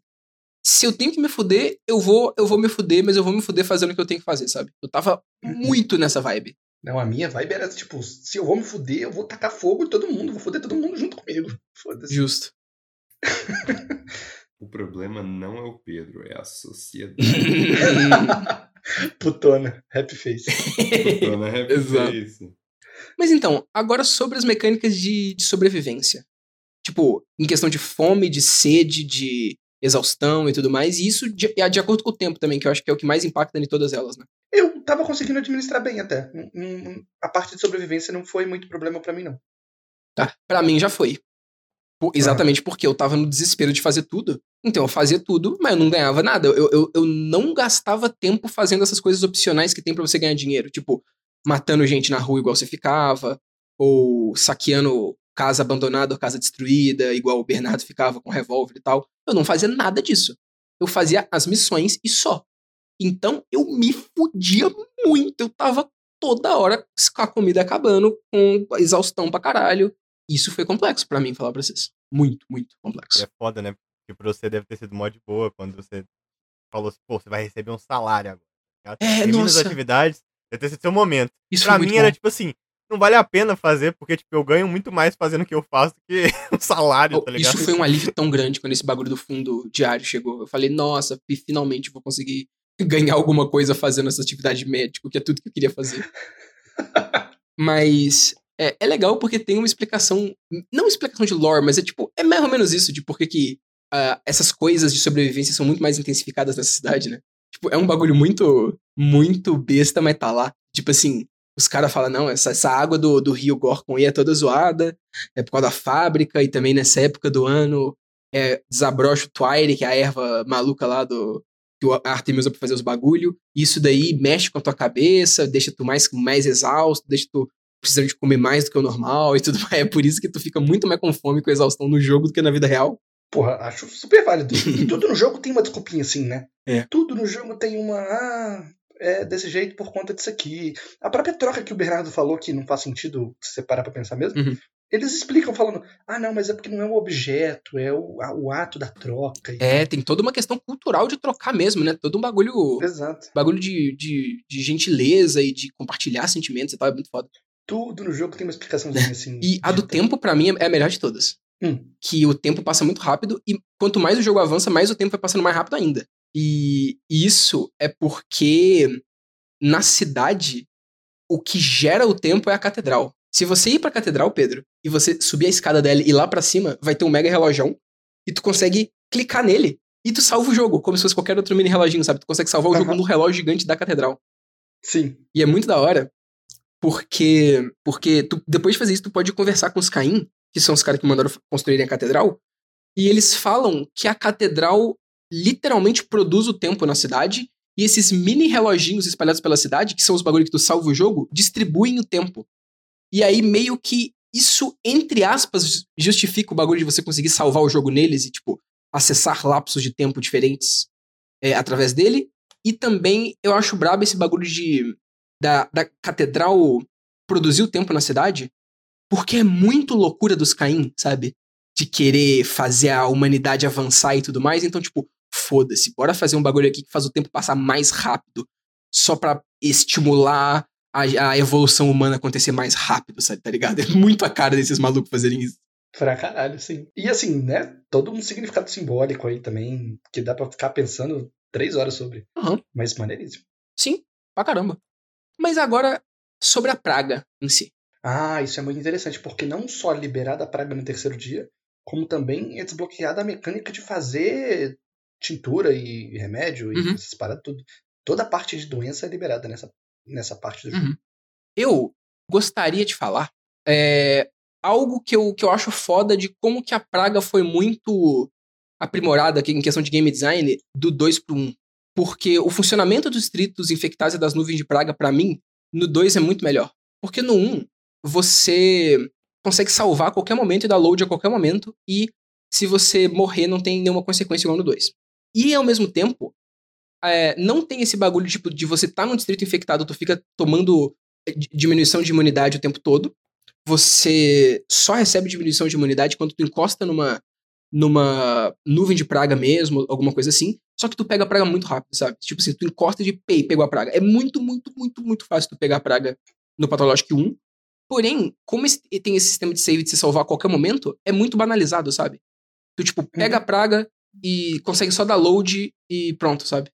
se eu tenho que me fuder, eu vou, eu vou me fuder, mas eu vou me fuder fazendo o que eu tenho que fazer, sabe? Eu tava muito nessa vibe. Não, a minha vibe era tipo, se eu vou me fuder, eu vou tacar fogo em todo mundo, vou fuder todo mundo junto comigo. Foda-se. Justo. O problema não é o Pedro, é a sociedade. Putona, happy face. Putona, é Exato. isso. Mas então, agora sobre as mecânicas de, de sobrevivência. Tipo, em questão de fome, de sede, de exaustão e tudo mais. E isso de, de acordo com o tempo também, que eu acho que é o que mais impacta em todas elas, né? Eu tava conseguindo administrar bem até. A parte de sobrevivência não foi muito problema pra mim, não. Tá? Pra mim já foi. Por- exatamente porque eu tava no desespero de fazer tudo. Então eu fazia tudo, mas eu não ganhava nada. Eu, eu, eu não gastava tempo fazendo essas coisas opcionais que tem pra você ganhar dinheiro. Tipo, matando gente na rua igual você ficava, ou saqueando casa abandonada ou casa destruída, igual o Bernardo ficava com revólver e tal. Eu não fazia nada disso. Eu fazia as missões e só. Então eu me fudia muito. Eu tava toda hora com a comida acabando, com exaustão pra caralho. Isso foi complexo pra mim, falar pra vocês. Muito, muito complexo. é foda, né? Porque pra você deve ter sido mó de boa quando você falou assim, pô, você vai receber um salário agora. tá? É, Termina as nossa. atividades, deve ter sido seu momento. Isso pra mim era tipo assim, não vale a pena fazer, porque tipo, eu ganho muito mais fazendo o que eu faço do que um salário, tá ligado? Isso foi um alívio tão grande quando esse bagulho do fundo diário chegou. Eu falei, nossa, finalmente vou conseguir ganhar alguma coisa fazendo essa atividade médica, que é tudo que eu queria fazer. Mas é, é, legal porque tem uma explicação, não explicação de lore, mas é tipo, é mais ou menos isso, de por que uh, essas coisas de sobrevivência são muito mais intensificadas nessa cidade, né? Tipo, é um bagulho muito, muito besta, mas tá lá. Tipo assim, os caras falam, não, essa, essa água do, do rio Gorkon é toda zoada, é por causa da fábrica, e também nessa época do ano é, desabrocha o Twire, que é a erva maluca lá do, que o Artemis usa pra fazer os bagulho. Isso daí mexe com a tua cabeça, deixa tu mais, mais exausto, deixa tu precisando de comer mais do que o normal e tudo mais. É por isso que tu fica muito mais com fome e com exaustão no jogo do que na vida real. Porra, acho super válido. E tudo no jogo tem uma desculpinha assim, né? É. Tudo no jogo tem uma. Ah, é desse jeito por conta disso aqui. A própria troca que o Bernardo falou, que não faz sentido se você parar pra pensar mesmo, Uhum. eles explicam falando: ah, não, mas é porque não é o objeto, é o, a- o ato da troca. É, tem toda uma questão cultural de trocar mesmo, né? Todo um bagulho. Exato. Bagulho de, de, de gentileza e de compartilhar sentimentos e tal, é muito foda. Tudo no jogo tem uma explicaçãozinha assim. E a do tempo, pra mim, é a melhor de todas. Hum. Que o tempo passa muito rápido e quanto mais o jogo avança, mais o tempo vai passando mais rápido ainda. E isso é porque na cidade, o que gera o tempo é a catedral. Se você ir pra catedral, Pedro, e você subir a escada dela e ir lá pra cima, vai ter um mega relojão e tu consegue clicar nele e tu salva o jogo, como se fosse qualquer outro mini reloginho, sabe? Tu consegue salvar o jogo Aham. no relógio gigante da catedral. Sim. E é muito da hora, porque porque tu, depois de fazer isso, tu pode conversar com os Caim, que são os caras que mandaram construírem a catedral, e eles falam que a catedral literalmente produz o tempo na cidade, e esses mini reloginhos espalhados pela cidade, que são os bagulhos que tu salva o jogo, distribuem o tempo. E aí meio que isso, entre aspas, justifica o bagulho de você conseguir salvar o jogo neles e, tipo, acessar lapsos de tempo diferentes é, através dele. E também eu acho brabo esse bagulho de da, da catedral produzir o tempo na cidade, porque é muito loucura dos Caim, sabe? De querer fazer a humanidade avançar e tudo mais. Então, tipo, foda-se, bora fazer um bagulho aqui que faz o tempo passar mais rápido, só pra estimular a, a evolução humana acontecer mais rápido, sabe? Tá ligado? É muito a cara desses malucos fazerem isso. Pra caralho, sim. E assim, né? Todo um significado simbólico aí também, que dá pra ficar pensando três horas sobre. Aham. Mas maneiríssimo. Sim, pra caramba. Mas agora, sobre a praga em si. Ah, isso é muito interessante, porque não só liberar da praga no terceiro dia, como também é desbloqueada a mecânica de fazer tintura e remédio e Uhum. essas paradas tudo. Toda a parte de doença é liberada nessa, nessa parte do jogo. Uhum. Eu gostaria de falar é, algo que eu, que eu acho foda de como que a praga foi muito aprimorada aqui em questão de game design do 2 pro 1. Um. Porque o funcionamento dos distritos infectados e das nuvens de praga, pra mim, no 2 é muito melhor. Porque no 1, um, você consegue salvar a qualquer momento e dar load a qualquer momento, e se você morrer, não tem nenhuma consequência igual no 2. E ao mesmo tempo, é, não tem esse bagulho tipo, de você tá num distrito infectado, tu fica tomando di- diminuição de imunidade o tempo todo. Você só recebe diminuição de imunidade quando tu encosta numa, numa nuvem de praga mesmo, alguma coisa assim. Só que tu pega a praga muito rápido, sabe? Tipo assim, tu encosta de pei, pegou a praga. É muito, muito, muito, muito fácil tu pegar a praga no Pathologic 1. Porém, como esse- tem esse sistema de save de se salvar a qualquer momento, é muito banalizado, sabe? Tu, tipo, pega a praga e consegue só dar load e pronto, sabe?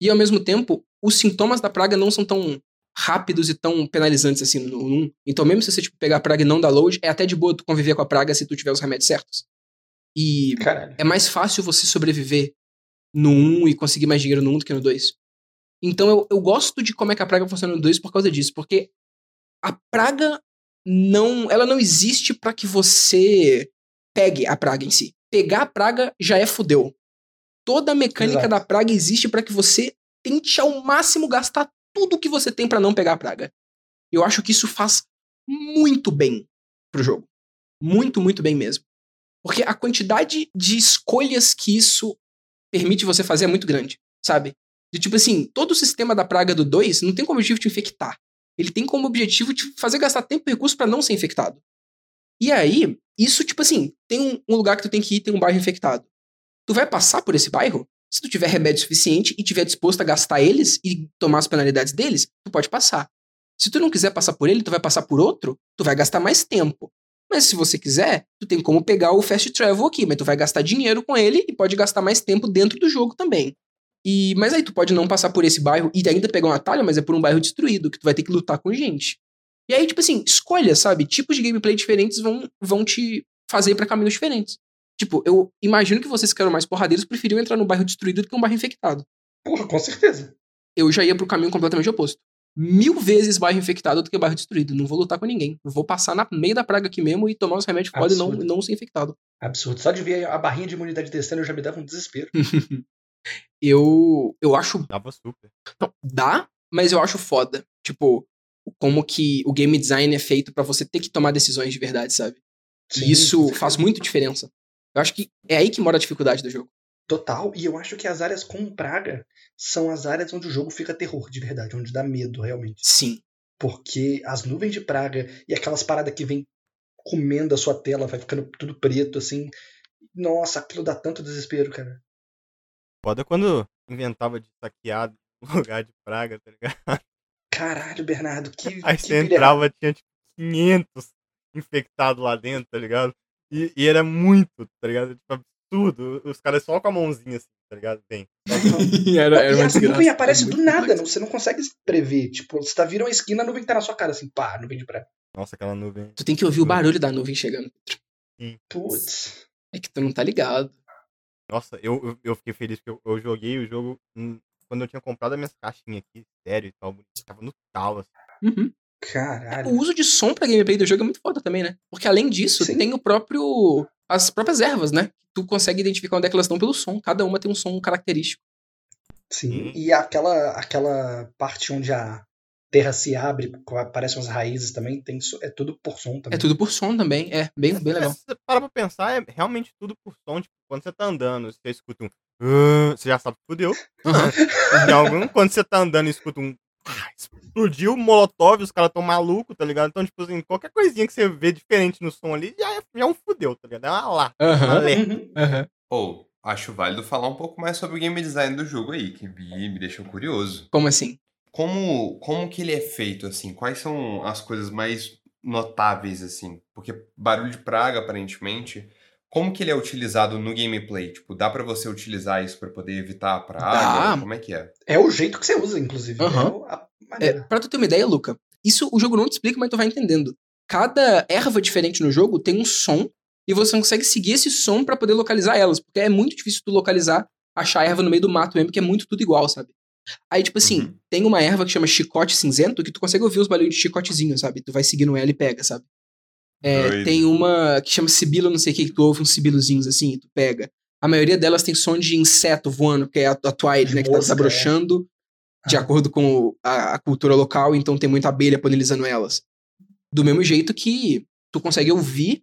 E ao mesmo tempo, os sintomas da praga não são tão rápidos e tão penalizantes assim no 1. Então, mesmo se você tipo, pegar a praga e não dar load, é até de boa tu conviver com a praga se tu tiver os remédios certos. E Caralho. é mais fácil você sobreviver no 1 e conseguir mais dinheiro no 1 do que no 2. Então eu, eu gosto de como é que a praga funciona no 2 por causa disso, porque a praga não, ela não existe pra que você pegue a praga em si. Pegar a praga já é fudeu. Toda a mecânica Exato. da praga existe pra que você tente ao máximo gastar tudo que você tem pra não pegar a praga. Eu acho que isso faz muito bem pro jogo. Muito, muito bem mesmo. Porque a quantidade de escolhas que isso permite você fazer é muito grande, sabe? De tipo assim, todo o sistema da praga do 2 não tem como objetivo te infectar. Ele tem como objetivo te fazer gastar tempo e recurso pra não ser infectado. E aí, isso, tipo assim, tem um, um lugar que tu tem que ir, tem um bairro infectado. Tu vai passar por esse bairro? Se tu tiver remédio suficiente e tiver disposto a gastar eles e tomar as penalidades deles, tu pode passar. Se tu não quiser passar por ele, tu vai passar por outro, tu vai gastar mais tempo. Mas se você quiser, tu tem como pegar o fast travel aqui, mas tu vai gastar dinheiro com ele e pode gastar mais tempo dentro do jogo também. E, mas aí tu pode não passar por esse bairro e ainda pegar um atalho, mas é por um bairro destruído, que tu vai ter que lutar com gente. E aí, tipo assim, escolha, sabe? Tipos de gameplay diferentes vão, vão te fazer pra caminhos diferentes. Tipo, eu imagino que vocês que eram mais porradeiros preferiam entrar no bairro destruído do que um bairro infectado. Porra, com certeza. Eu já ia pro caminho completamente oposto. Mil vezes bairro infectado do que bairro destruído. Não vou lutar com ninguém. Vou passar na meio da praga aqui mesmo e tomar os remédios que podem não, não ser infectado. Absurdo. Só de ver a barrinha de imunidade descendo eu já me dava um desespero. eu, eu acho Dava super. Não, dá, mas eu acho foda. Tipo, como que o game design é feito pra você ter que tomar decisões de verdade, sabe? Sim, e isso certeza. faz muito diferença. Eu acho que é aí que mora a dificuldade do jogo. Total. E eu acho que as áreas com praga são as áreas onde o jogo fica terror de verdade, onde dá medo realmente. Sim. Porque as nuvens de praga e aquelas paradas que vem comendo a sua tela, vai ficando tudo preto, assim. Nossa, aquilo dá tanto desespero, cara. Foda quando inventava de saquear no lugar de praga, tá ligado? Caralho, Bernardo, que. Aí que você entrava, tinha tipo 500 infectados lá dentro, tá ligado? E, e era muito, tá ligado? Tipo, absurdo. Os caras só com a mãozinha assim, tá ligado? Bem. era, e as nuvens aparecem do nada, não. não, você não consegue prever. Tipo, você tá virando uma esquina, a nuvem tá na sua cara, assim, pá, nuvem de praga. Nossa, aquela nuvem. Tu tem que ouvir o barulho da nuvem chegando. Putz. É que tu não tá ligado. Nossa, eu, eu, eu fiquei feliz porque eu, eu joguei o jogo quando eu tinha comprado as minhas caixinhas aqui, sério e tal. Tava no tal, assim. Uhum. Caralho. O uso de som pra gameplay do jogo é muito foda também, né? Porque além disso, Sim. tem o próprio. As próprias ervas, né? Tu consegue identificar onde é que elas estão pelo som. Cada uma tem um som característico. Sim. Uhum. E aquela, aquela parte onde a terra se abre, aparecem as raízes também, tem, é tudo por som também. É tudo por som também. É bem, bem legal. Você parar pra pensar, é realmente tudo por som. Tipo, quando você tá andando, você escuta um. "Ah", Você já sabe que fudeu. Em algum, quando você tá andando e escuta um. "Ah, Explodiu o molotov, os caras tão malucos, tá ligado? Então, tipo assim, qualquer coisinha que você vê diferente no som ali já é, já é um fudeu, tá ligado? É uma lá. Uhum. Aham. Ou, acho válido falar um pouco mais sobre o game design do jogo aí, que me, me deixou curioso. Como assim? Como, como que ele é feito, assim? Quais são as coisas mais notáveis, assim? Porque barulho de praga, aparentemente, como que ele é utilizado no gameplay? Tipo, dá pra você utilizar isso pra poder evitar a praga? Dá. Como é que é? É o jeito que você usa, inclusive. Aham. É É, pra tu ter uma ideia, Luca, isso o jogo não te explica, mas tu vai entendendo. Cada erva diferente no jogo tem um som e você consegue seguir esse som pra poder localizar elas, porque é muito difícil tu localizar, achar a erva no meio do mato mesmo, porque é muito tudo igual, sabe? Aí, tipo assim, Uhum. tem uma erva que chama chicote cinzento que tu consegue ouvir os barulhos de chicotezinho, sabe? Tu vai seguindo ela e pega, sabe? É, tem uma que chama sibilo, não sei o que, que tu ouve uns sibilozinhos assim, e tu pega. A maioria delas tem som de inseto voando, que é a, a Twilight, né? Que tá mosca, desabrochando de Ah. acordo com a, a cultura local, então tem muita abelha polinizando elas. Do mesmo jeito que tu consegue ouvir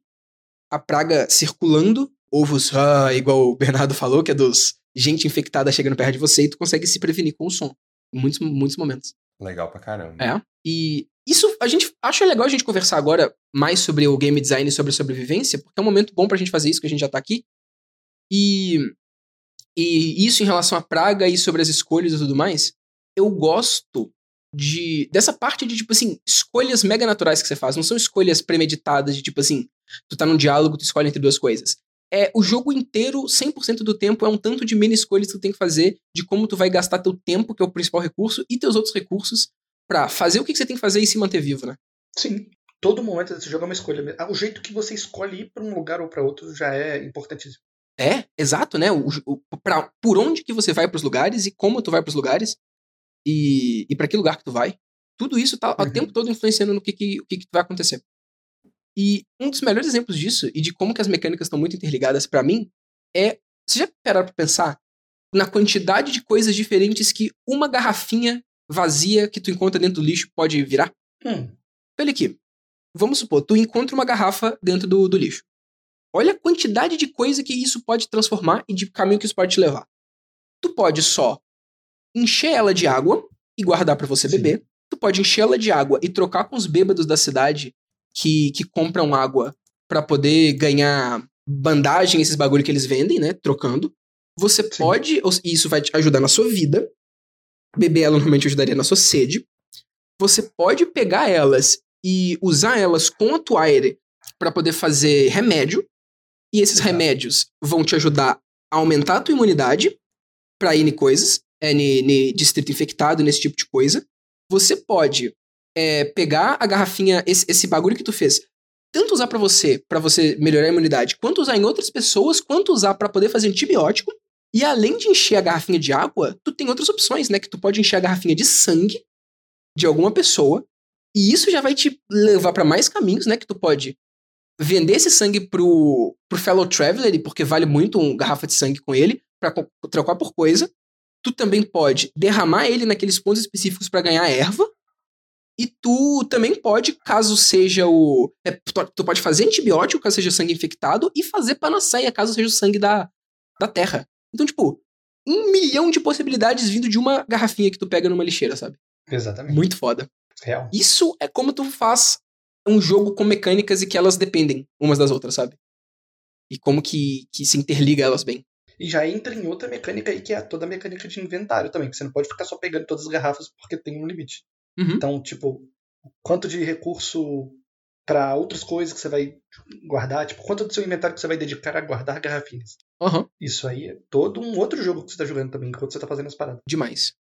a praga circulando, ovos, ah, igual o Bernardo falou, que é dos gente infectada chegando perto de você, e tu consegue se prevenir com o som. Em muitos, muitos momentos. Legal pra caramba. É. E isso a gente acha legal a gente conversar agora mais sobre o game design e sobre sobrevivência, porque é um momento bom pra gente fazer isso, que a gente já tá aqui. E, e isso em relação à praga e sobre as escolhas e tudo mais, eu gosto de dessa parte de, tipo assim, escolhas mega naturais que você faz. Não são escolhas premeditadas de, tipo assim, tu tá num diálogo, tu escolhe entre duas coisas. É, o jogo inteiro, 100% do tempo, é um tanto de mini escolhas que tu tem que fazer de como tu vai gastar teu tempo, que é o principal recurso, e teus outros recursos pra fazer o que você tem que fazer e se manter vivo, né? Sim. Todo momento desse jogo é uma escolha. Ah, O jeito que você escolhe ir pra um lugar ou pra outro já é importantíssimo. É, exato, né? O, o, pra, por onde que você vai pros lugares e como tu vai pros lugares e, e para que lugar que tu vai. Tudo isso tá o Uhum. tempo todo influenciando no que, que, o que, que vai acontecer. E um dos melhores exemplos disso e de como que as mecânicas estão muito interligadas pra mim é. Você já pararam pra pensar na quantidade de coisas diferentes que uma garrafinha vazia que tu encontra dentro do lixo pode virar? Hum, Olha aqui. Vamos supor, tu encontra uma garrafa dentro do, do lixo. Olha a quantidade de coisa que isso pode transformar e de caminho que isso pode te levar. Tu pode só encher ela de água e guardar pra você Sim. beber. Tu pode encher ela de água e trocar com os bêbados da cidade que, que compram água pra poder ganhar bandagem, esses bagulho que eles vendem, né? Trocando. Você Sim. pode, e isso vai te ajudar na sua vida. Beber ela normalmente ajudaria na sua sede. Você pode pegar elas e usar elas com a Twire pra poder fazer remédio. E esses Exato. remédios vão te ajudar a aumentar a tua imunidade pra N coisas. ne, ne distrito infectado, nesse tipo de coisa. Você pode é, pegar a garrafinha, esse, esse bagulho que tu fez, tanto usar pra você, pra você melhorar a imunidade, quanto usar em outras pessoas, quanto usar pra poder fazer antibiótico. E além de encher a garrafinha de água, tu tem outras opções, né? Que tu pode encher a garrafinha de sangue de alguma pessoa. E isso já vai te levar pra mais caminhos, né? Que tu pode vender esse sangue pro, pro fellow traveler, porque vale muito uma garrafa de sangue com ele, co- trocar por coisa. Tu também pode derramar ele naqueles pontos específicos pra ganhar erva. E tu também pode, caso seja o. é, tu pode fazer antibiótico, caso seja sangue infectado, e fazer panaceia, caso seja o sangue da, da terra. Então, tipo, um milhão de possibilidades vindo de uma garrafinha que tu pega numa lixeira, sabe? Exatamente. Muito foda. Real. Isso é como tu faz um jogo com mecânicas e que elas dependem umas das outras, sabe? E como que, que se interliga elas bem. E já entra em outra mecânica aí, que é toda a mecânica de inventário também, que você não pode ficar só pegando todas as garrafas porque tem um limite. Uhum. Então, tipo, quanto de recurso pra outras coisas que você vai guardar, tipo, quanto do seu inventário que você vai dedicar a guardar garrafinhas. Aham, Isso aí é todo um outro jogo que você tá jogando também, enquanto você tá fazendo as paradas. demais.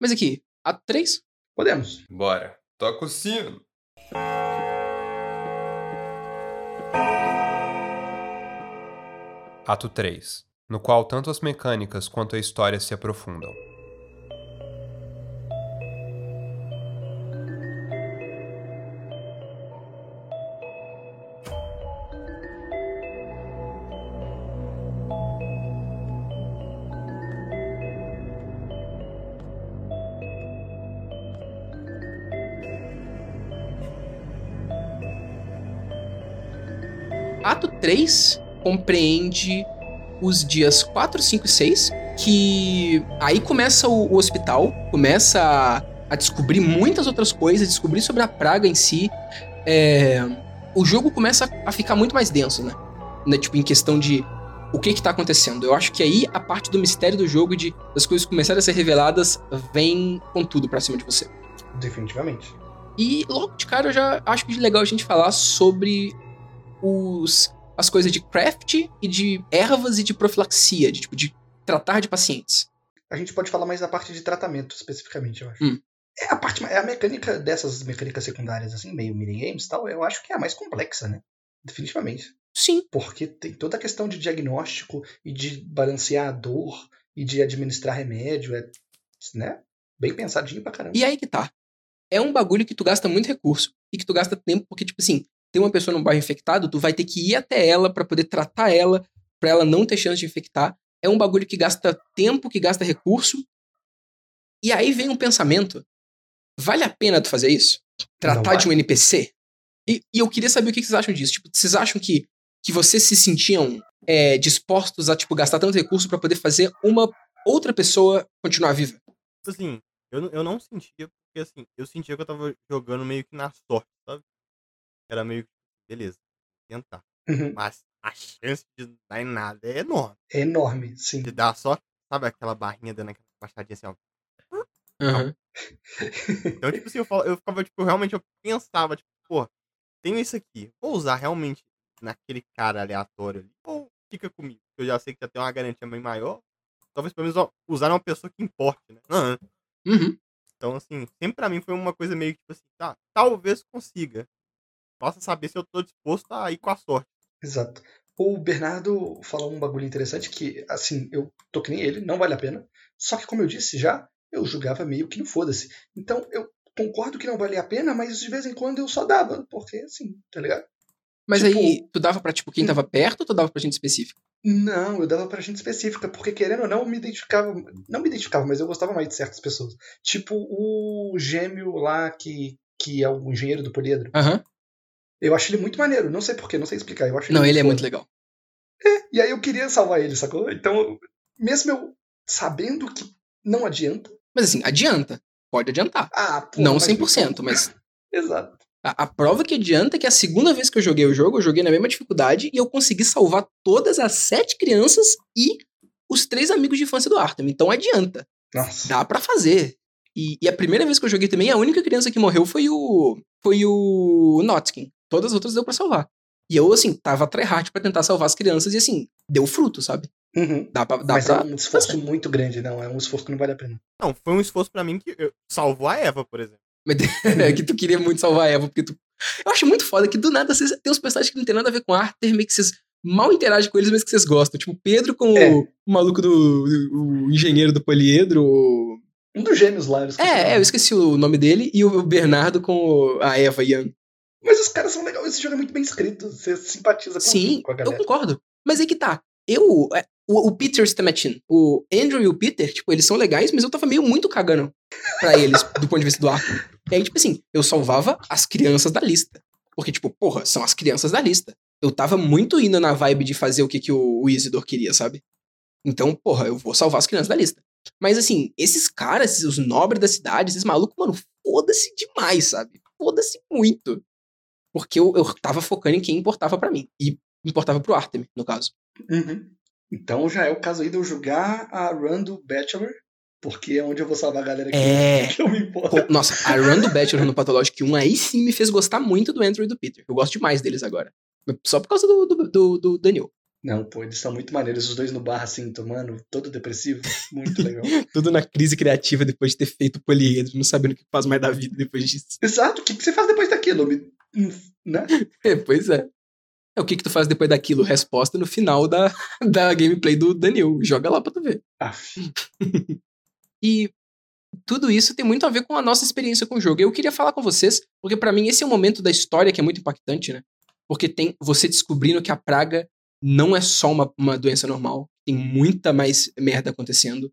Mas aqui, ato 3? Podemos. Bora. Toca o sino. Ato 3, no qual tanto as mecânicas quanto a história se aprofundam. Ato 3 compreende os dias 4, 5 e 6, que aí começa o, o hospital, começa a, a descobrir muitas outras coisas, descobrir sobre a praga em si. É, o jogo começa a ficar muito mais denso, né? né? Tipo, em questão de o que que tá acontecendo. Eu acho que aí a parte do mistério do jogo, de das coisas começarem a ser reveladas, vem com tudo pra cima de você. Definitivamente. E logo de cara eu já acho que é legal a gente falar sobre os, as coisas de craft e de ervas e de profilaxia, de tipo de tratar de pacientes. A gente pode falar mais da parte de tratamento, especificamente, eu acho. Hum. É a parte, é a mecânica dessas mecânicas secundárias, assim, meio minigames e tal, eu acho que é a mais complexa, né? Definitivamente. Sim, Porque tem toda a questão de diagnóstico e de balancear a dor e de administrar remédio, é, né? Bem pensadinho pra caramba. e aí que tá. É um bagulho que tu gasta muito recurso e que tu gasta tempo porque tipo assim, tem uma pessoa num bairro infectado, tu vai ter que ir até ela pra poder tratar ela, pra ela não ter chance de infectar. É um bagulho que gasta tempo, que gasta recurso. E aí vem um pensamento: vale a pena tu fazer isso? Tratar de um NPC? E, e eu queria saber o que vocês acham disso. Tipo, vocês acham que, que vocês se sentiam é, dispostos a tipo, gastar tanto recurso pra poder fazer uma outra pessoa continuar viva? Assim, eu, não- eu não sentia, porque assim, eu sentia que eu tava jogando meio que na sorte, sabe? Era meio que, beleza, tentar. Uhum. Mas a chance de não dar em nada é enorme. É enorme, sim. De dar só, sabe aquela barrinha dando aquela baixadinha assim, ó. Aham. Então, tipo assim, eu, falo- eu ficava, tipo, realmente eu pensava, tipo, pô, tenho isso aqui, vou usar realmente naquele cara aleatório ali, ou fica comigo, porque eu já sei que já tem uma garantia bem maior. Talvez pelo menos usar numa pessoa que importe, né? Uhum. Então, assim, sempre pra mim foi uma coisa meio que, tipo assim, tá, talvez consiga. Possa saber se eu tô disposto a ir com a sorte. Exato. O Bernardo falou um bagulho interessante que, assim, eu tô que nem ele, não vale a pena. Só que, como eu disse já, eu julgava meio que no foda-se. Então, eu concordo que não valia a pena, mas de vez em quando eu só dava, porque, assim, tá ligado? Mas Tipo- aí, tu dava pra, tipo, quem tava perto ou tu dava pra gente específica? Não, eu dava pra gente específica, porque querendo ou não, eu me identificava. Não me identificava, mas eu gostava mais de certas pessoas. Tipo o gêmeo lá que, que é o engenheiro do poliedro. Aham. Eu acho ele muito maneiro, não sei porquê, não sei explicar. Eu acho Não, ele é muito legal. E aí eu queria salvar ele, sacou? Então, mesmo eu sabendo que não adianta. Mas assim, adianta. Pode adiantar. Ah, pô, não mas 100%, mas Exato. a, a prova que adianta é que a segunda vez que eu joguei o jogo, eu joguei na mesma dificuldade e eu consegui salvar todas as sete crianças e os três amigos de infância do Arthur. Então adianta. Nossa. Dá pra fazer. E, e a primeira vez que eu joguei também, a única criança que morreu foi o. Foi o Notkin. Todas as outras deu pra salvar. E eu, assim, tava tryhard pra tentar salvar as crianças e, assim, deu fruto, sabe? Uhum. Dá pra. Dá Mas pra é um esforço muito grande, não. É um esforço que não vale a pena. Não, foi um esforço pra mim que eu- salvou a Eva, por exemplo. Mas é que tu queria muito salvar a Eva, porque tu. Eu acho muito foda que do nada vocês tem uns personagens que não tem nada a ver com Arthur, meio que vocês mal interagem com eles, mas que vocês gostam. Tipo, o Pedro com É. o, o maluco do. o engenheiro do poliedro. o- Um dos gêmeos lá. eu É, é, nome. eu esqueci o nome dele, e o Bernardo com a Eva Young. Mas os caras são legais. Esse jogo é muito bem escrito. Você simpatiza com, Sim, com a eu galera. concordo. Mas aí que tá. Eu. é, O, o Peter Stamachin, o Andrew e o Peter, tipo, eles são legais, mas eu tava meio muito cagando pra eles, do ponto de vista do Arthur. E aí, tipo assim, eu salvava as crianças da lista. Porque, tipo, porra, são as crianças da lista. Eu tava muito indo na vibe de fazer o que, que o, o Isidor queria, sabe? Então, porra, eu vou salvar as crianças da lista. Mas assim, esses caras, os nobres da cidade, esses malucos, mano, foda-se demais, sabe? Foda-se muito. Porque eu, eu tava focando em quem importava pra mim. E importava pro Artemis, no caso. Uhum. Então já é o caso aí de eu jogar a run do Bachelor, porque é onde eu vou salvar a galera que, É. que eu me importo. Nossa, a run do Bachelor no Pathologic 1 aí sim me fez gostar muito do Andrew e do Peter. Eu gosto demais deles agora. Só por causa do, do, do, do Daniel. Não, pô, eles são muito maneiros, os dois no bar assim, tomando, todo depressivo. Muito legal. Tudo na crise criativa depois de ter feito o poliedro, não sabendo o que faz mais da vida depois disso. Exato, o que, que você faz depois daquilo? Me- Né? É, pois é. É o que que tu faz depois daquilo? Resposta no final da, da gameplay do Daniel. Joga lá pra tu ver. Aff. E tudo isso tem muito a ver com a nossa experiência com o jogo. Eu queria falar com vocês, porque pra mim esse é um momento da história que é muito impactante, né? Porque tem você descobrindo que a praga não é só uma, uma doença normal, tem muita mais merda acontecendo.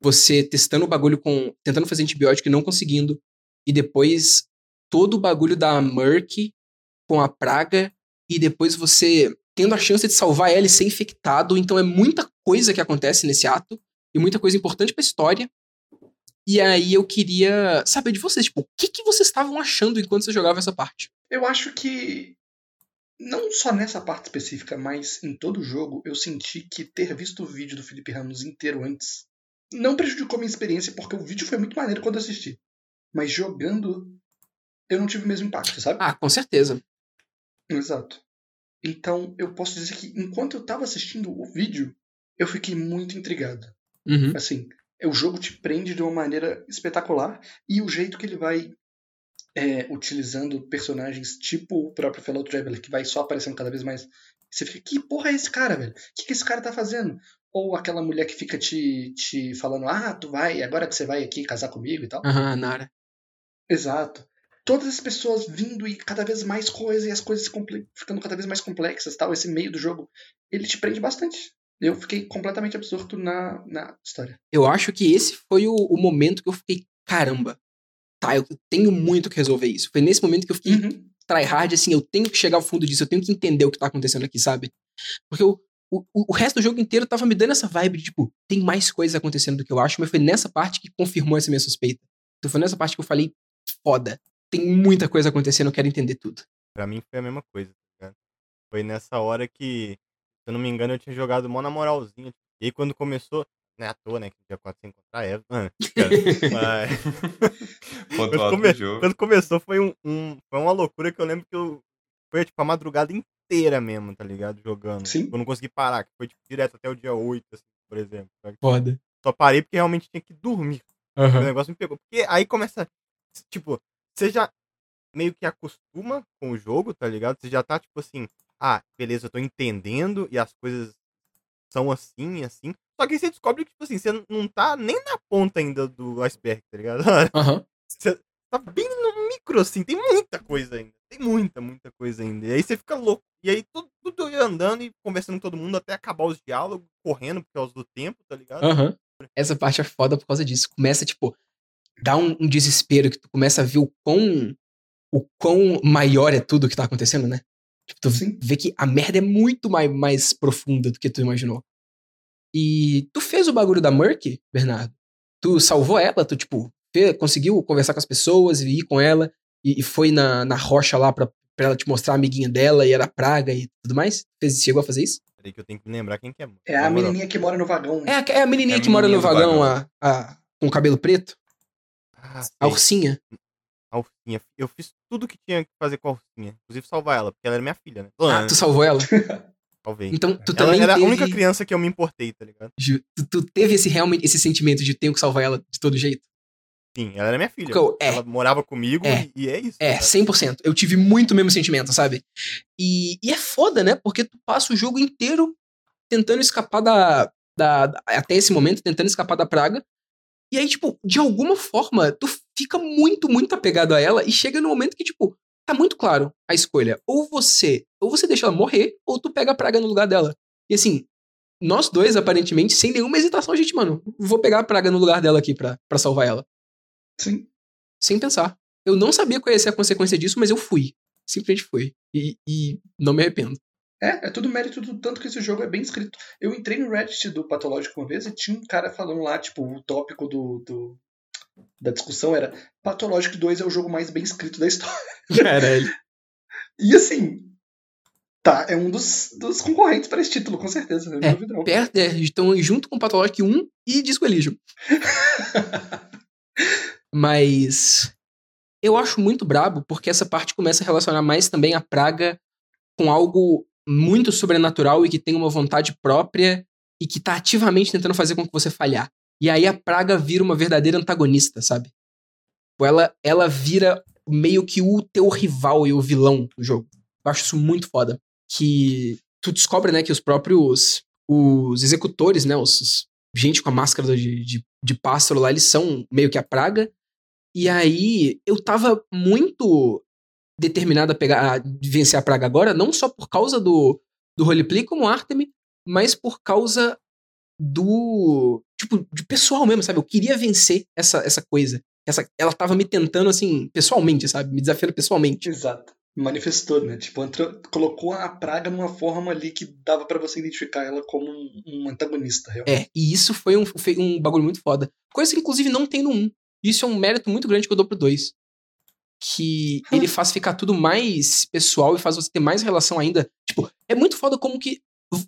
Você testando o bagulho com. tentando fazer antibiótico e não conseguindo. E depois todo o bagulho da Merck com a praga. E depois você tendo a chance de salvar ela e ser infectado. Então é muita coisa que acontece nesse ato. E muita coisa importante pra história. E aí eu queria saber de vocês, tipo, o que, que vocês estavam achando enquanto você jogava essa parte? Eu acho que não só nessa parte específica, mas em todo o jogo, eu senti que ter visto o vídeo do Felipe Ramos inteiro antes não prejudicou minha experiência, porque o vídeo foi muito maneiro quando eu assisti. Mas jogando, eu não tive o mesmo impacto, sabe? Ah, com certeza. Exato. Então, eu posso dizer que enquanto eu tava assistindo o vídeo, eu fiquei muito intrigado. Uhum. Assim, o jogo te prende de uma maneira espetacular e o jeito que ele vai é, utilizando personagens tipo o próprio Fellow Traveler, que vai só aparecendo cada vez mais. Você fica, que porra é esse cara, velho? O que, que esse cara tá fazendo? Ou aquela mulher que fica te, te falando, ah, tu vai, agora que você vai aqui casar comigo e tal. Aham, Nara. Exato. Todas as pessoas vindo e cada vez mais coisa e as coisas ficando cada vez mais complexas tal. Esse meio do jogo, ele te prende bastante. Eu fiquei completamente absorto na, na história. Eu acho que esse foi o, o momento que eu fiquei, caramba, tá, eu tenho muito que resolver isso. Foi nesse momento que eu fiquei Uhum. tryhard, assim, eu tenho que chegar ao fundo disso, eu tenho que entender o que tá acontecendo aqui, sabe? Porque o, o, o resto do jogo inteiro tava me dando essa vibe de, tipo, tem mais coisas acontecendo do que eu acho, mas foi nessa parte que confirmou essa minha suspeita. Então foi nessa parte que eu falei, foda, tem muita coisa acontecendo, eu quero entender tudo. Pra mim foi a mesma coisa, tá ligado? Foi nessa hora que, se eu não me engano, eu tinha jogado mó na moralzinha. E aí quando começou, não é à toa, né? Que dia 4 sem encontrar a Eva. Ah, cara, mas... Quando, come- quando começou foi um, um- foi uma loucura que eu lembro que eu foi tipo a madrugada inteira mesmo, tá ligado? Jogando. Sim. Eu não consegui parar, que foi tipo, direto até o dia 8, assim, por exemplo. Foda. Só parei porque realmente tinha que dormir. O negócio me pegou. Porque aí começa, tipo, você já meio que acostuma com o jogo, tá ligado? Você já tá tipo assim, ah, beleza, eu tô entendendo e as coisas são assim assim. Só que aí você descobre que, tipo assim, você não tá nem na ponta ainda do iceberg, tá ligado? Aham. Você tá bem no micro, assim, tem muita coisa ainda. Tem muita, muita coisa ainda. E aí você fica louco. E aí tudo, tudo ia andando e conversando com todo mundo até acabar os diálogos, correndo por causa do tempo, tá ligado? Aham. Essa parte é foda por causa disso. Começa, tipo, dá um, um desespero que tu começa a ver o quão, o quão maior é tudo que tá acontecendo, né? Tipo, tu Sim. vê que a merda é muito mais, mais profunda do que tu imaginou. E tu fez o bagulho da Merck, Bernardo? Tu salvou ela? Tu, tipo, fe- conseguiu conversar com as pessoas e ir com ela? E, e foi na, na rocha lá pra, pra ela te mostrar a amiguinha dela e era praga e tudo mais? Fez, chegou a fazer isso? Peraí que eu tenho que lembrar quem que é. É a menininha que mora no vagão. É a, é a menininha É a que mora no vagão, vagão. A, a, com o cabelo preto? Ah, A sei. ursinha? A ursinha. Eu fiz tudo que tinha que fazer com a ursinha. Inclusive salvar ela, porque ela era minha filha, né? Ah, tu salvou ela? Talvez. Então, tu ela também era teve... a única criança que eu me importei, tá ligado? Tu, tu teve esse realmente esse sentimento de tenho que salvar ela de todo jeito? Sim, ela era minha filha. Eu- é. Ela morava comigo É. e, e é isso. É, tá? 100%. Eu tive muito o mesmo sentimento, sabe? E, e é foda, né? Porque tu passa o jogo inteiro tentando escapar da, da, da- Até esse momento, tentando escapar da praga. E aí, tipo, de alguma forma, tu fica muito, muito apegado a ela e chega no momento que, tipo, tá muito claro a escolha. Ou você. Ou você deixa ela morrer, ou tu pega a praga no lugar dela. E assim. Nós dois, aparentemente, sem nenhuma hesitação, a gente, mano, vou pegar a praga no lugar dela aqui pra, pra salvar ela Sim. sem pensar. Eu não sabia qual ia ser a consequência disso, mas eu fui. Simplesmente fui. E, e não me arrependo. É, é tudo mérito do tanto que esse jogo é bem escrito. Eu entrei no Reddit do Patológico uma vez e tinha um cara falando lá, tipo, o tópico do, do- da discussão era Patológico 2 é o jogo mais bem escrito da história. Caralho. E assim, tá, é um dos, dos concorrentes para esse título, com certeza. Não É, não. Perto, é, estão junto com Pathologic 1 e Disco Elysium. Mas eu acho muito brabo porque essa parte começa a relacionar mais também a praga com algo muito sobrenatural e que tem uma vontade própria e que tá ativamente tentando fazer com que você falhar. E aí a praga vira uma verdadeira antagonista, sabe? Tipo, Ela, ela vira meio que o teu rival e o vilão do jogo. Eu acho isso muito foda. Que tu descobre, né, que os próprios os executores, né, os, os- gente com a máscara de, de, de pássaro lá, eles são meio que a praga. E aí eu tava muito determinado a pegar a vencer a praga agora, não só por causa do, do roleplay como Artemis, mas por causa do. Tipo, de pessoal mesmo, sabe? Eu queria vencer essa, essa coisa. Essa, ela tava me tentando, assim, pessoalmente, sabe? Me desafiando pessoalmente. Exato. Manifestou, né? Tipo, entrou- colocou a praga numa forma ali que dava pra você identificar ela como um, um antagonista, realmente. É, e isso foi um, foi um bagulho muito foda. Coisa que, inclusive, não tem no 1. Isso é um mérito muito grande que eu dou pro 2. Que ele faz ficar tudo mais pessoal e faz você ter mais relação ainda. Tipo, é muito foda como que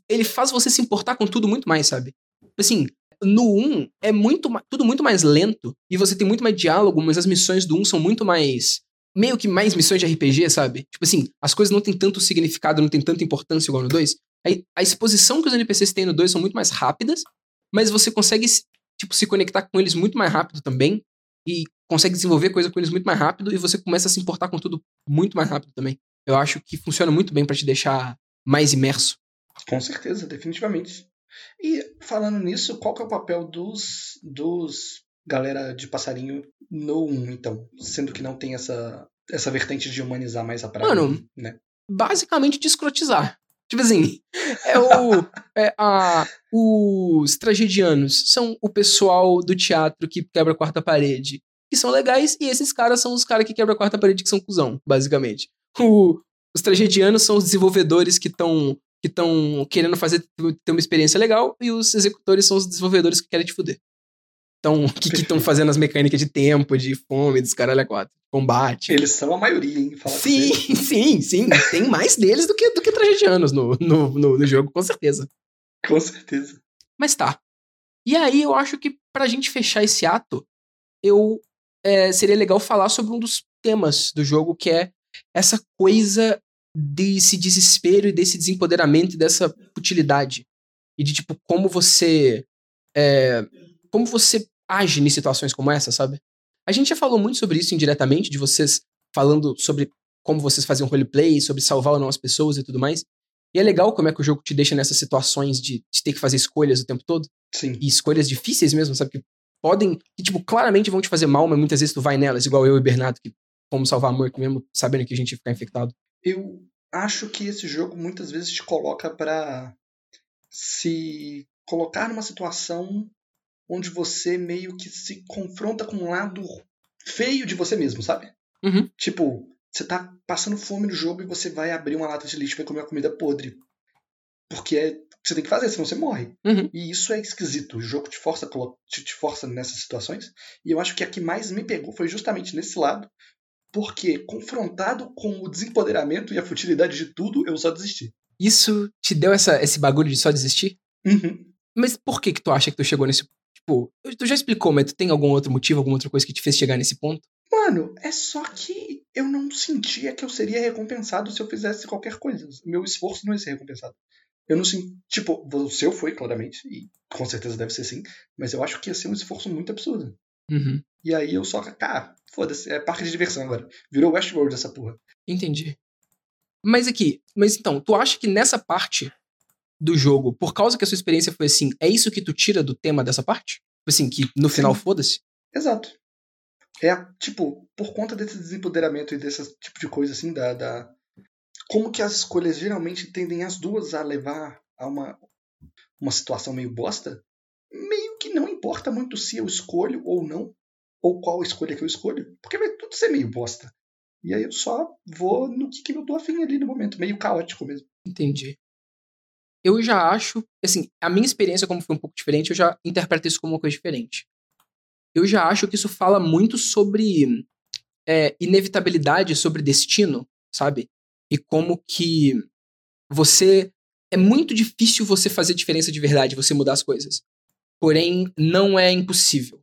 ele faz você se importar com tudo muito mais, sabe? Assim, no 1 é muito tudo muito mais lento e você tem muito mais diálogo, mas as missões do 1 são muito mais meio que mais missões de RPG, sabe? Tipo assim, as coisas não têm tanto significado, não tem tanta importância igual no 2. Aí, a exposição que os NPCs têm no 2 são muito mais rápidas, mas você consegue tipo se conectar com eles muito mais rápido também e consegue desenvolver coisa com eles muito mais rápido e você começa a se importar com tudo muito mais rápido também. Eu acho que funciona muito bem pra te deixar mais imerso. Com certeza, definitivamente. E falando nisso, qual que é o papel dos, dos galera de passarinho no 1, então? Sendo que não tem essa, essa vertente de humanizar mais a praga, Mano, né? basicamente de escrotizar. Tipo assim, é o. É a, os tragedianos são o pessoal do teatro que quebra a quarta parede, que são legais, e esses caras são os caras que quebram a quarta parede que são cuzão, basicamente. O- os tragedianos são os desenvolvedores que estão que estão querendo fazer ter uma experiência legal, e os executores são os desenvolvedores que querem te fuder. Então, que estão fazendo as mecânicas de tempo, de fome, dos caralho a quatro, combate. Eles são a maioria, hein? Falar Sim, sim, sim. Tem mais deles do que, do que tragedianos no, no, no, no jogo, com certeza. Com certeza. Mas tá. E aí eu acho que pra gente fechar esse ato, eu é, seria legal falar sobre um dos temas do jogo, que é essa coisa desse desespero e desse desempoderamento e dessa futilidade. E de tipo, como você. é, como você age em situações como essa, sabe? A gente já falou muito sobre isso indiretamente, de vocês falando sobre como vocês faziam roleplay, sobre salvar ou não as pessoas e tudo mais. E é legal como é que o jogo te deixa nessas situações de, de ter que fazer escolhas o tempo todo. Sim. E escolhas difíceis mesmo, sabe? Que podem, que tipo, claramente vão te fazer mal, mas muitas vezes tu vai nelas, igual eu e o Bernardo, que fomos salvar a mesmo, sabendo que a gente ia ficar infectado. Eu acho que esse jogo muitas vezes te coloca pra se colocar numa situação onde você meio que se confronta com um lado feio de você mesmo, sabe? Uhum. Tipo, você tá passando fome no jogo e você vai abrir uma lata de lixo e vai comer uma comida podre. Porque é o que você tem que fazer, senão você morre. Uhum. E isso é esquisito. O jogo te força, te, te força nessas situações. E eu acho que a que mais me pegou foi justamente nesse lado. Porque, confrontado com o desempoderamento e a futilidade de tudo, eu só desisti. Isso te deu essa, esse bagulho de só desistir? Uhum. Mas por que que tu acha que tu chegou nesse... Tipo, tu já explicou, mas tu tem algum outro motivo, alguma outra coisa que te fez chegar nesse ponto? Mano, é só que eu não sentia que eu seria recompensado se eu fizesse qualquer coisa. Meu esforço não ia ser recompensado. Eu não sei. Tipo, o seu foi, claramente, e com certeza deve ser sim, mas eu acho que ia ser um esforço muito absurdo. Uhum. E aí eu só. Cara, foda-se, é parque de diversão agora. Virou Westworld essa porra. Entendi. Mas aqui, mas então, tu acha que nessa parte do jogo, por causa que a sua experiência foi assim, é isso que tu tira do tema dessa parte? Tipo assim, que no final foda-se? Exato. É, tipo, por conta desse desempoderamento e desse tipo de coisa, assim, da, da. Como que as escolhas geralmente tendem as duas a levar a uma, uma situação meio bosta, meio que não importa muito se eu escolho ou não, ou qual escolha que eu escolho, porque vai tudo ser meio bosta. E aí eu só vou no que, que eu tô afim ali no momento, meio caótico mesmo. Entendi. Eu já acho, assim, a minha experiência como foi um pouco diferente, eu já interpreto isso como uma coisa diferente. Eu já acho que isso fala muito sobre é, inevitabilidade, sobre destino, sabe? E como que você é muito difícil você fazer diferença de verdade, você mudar as coisas. Porém, não é impossível.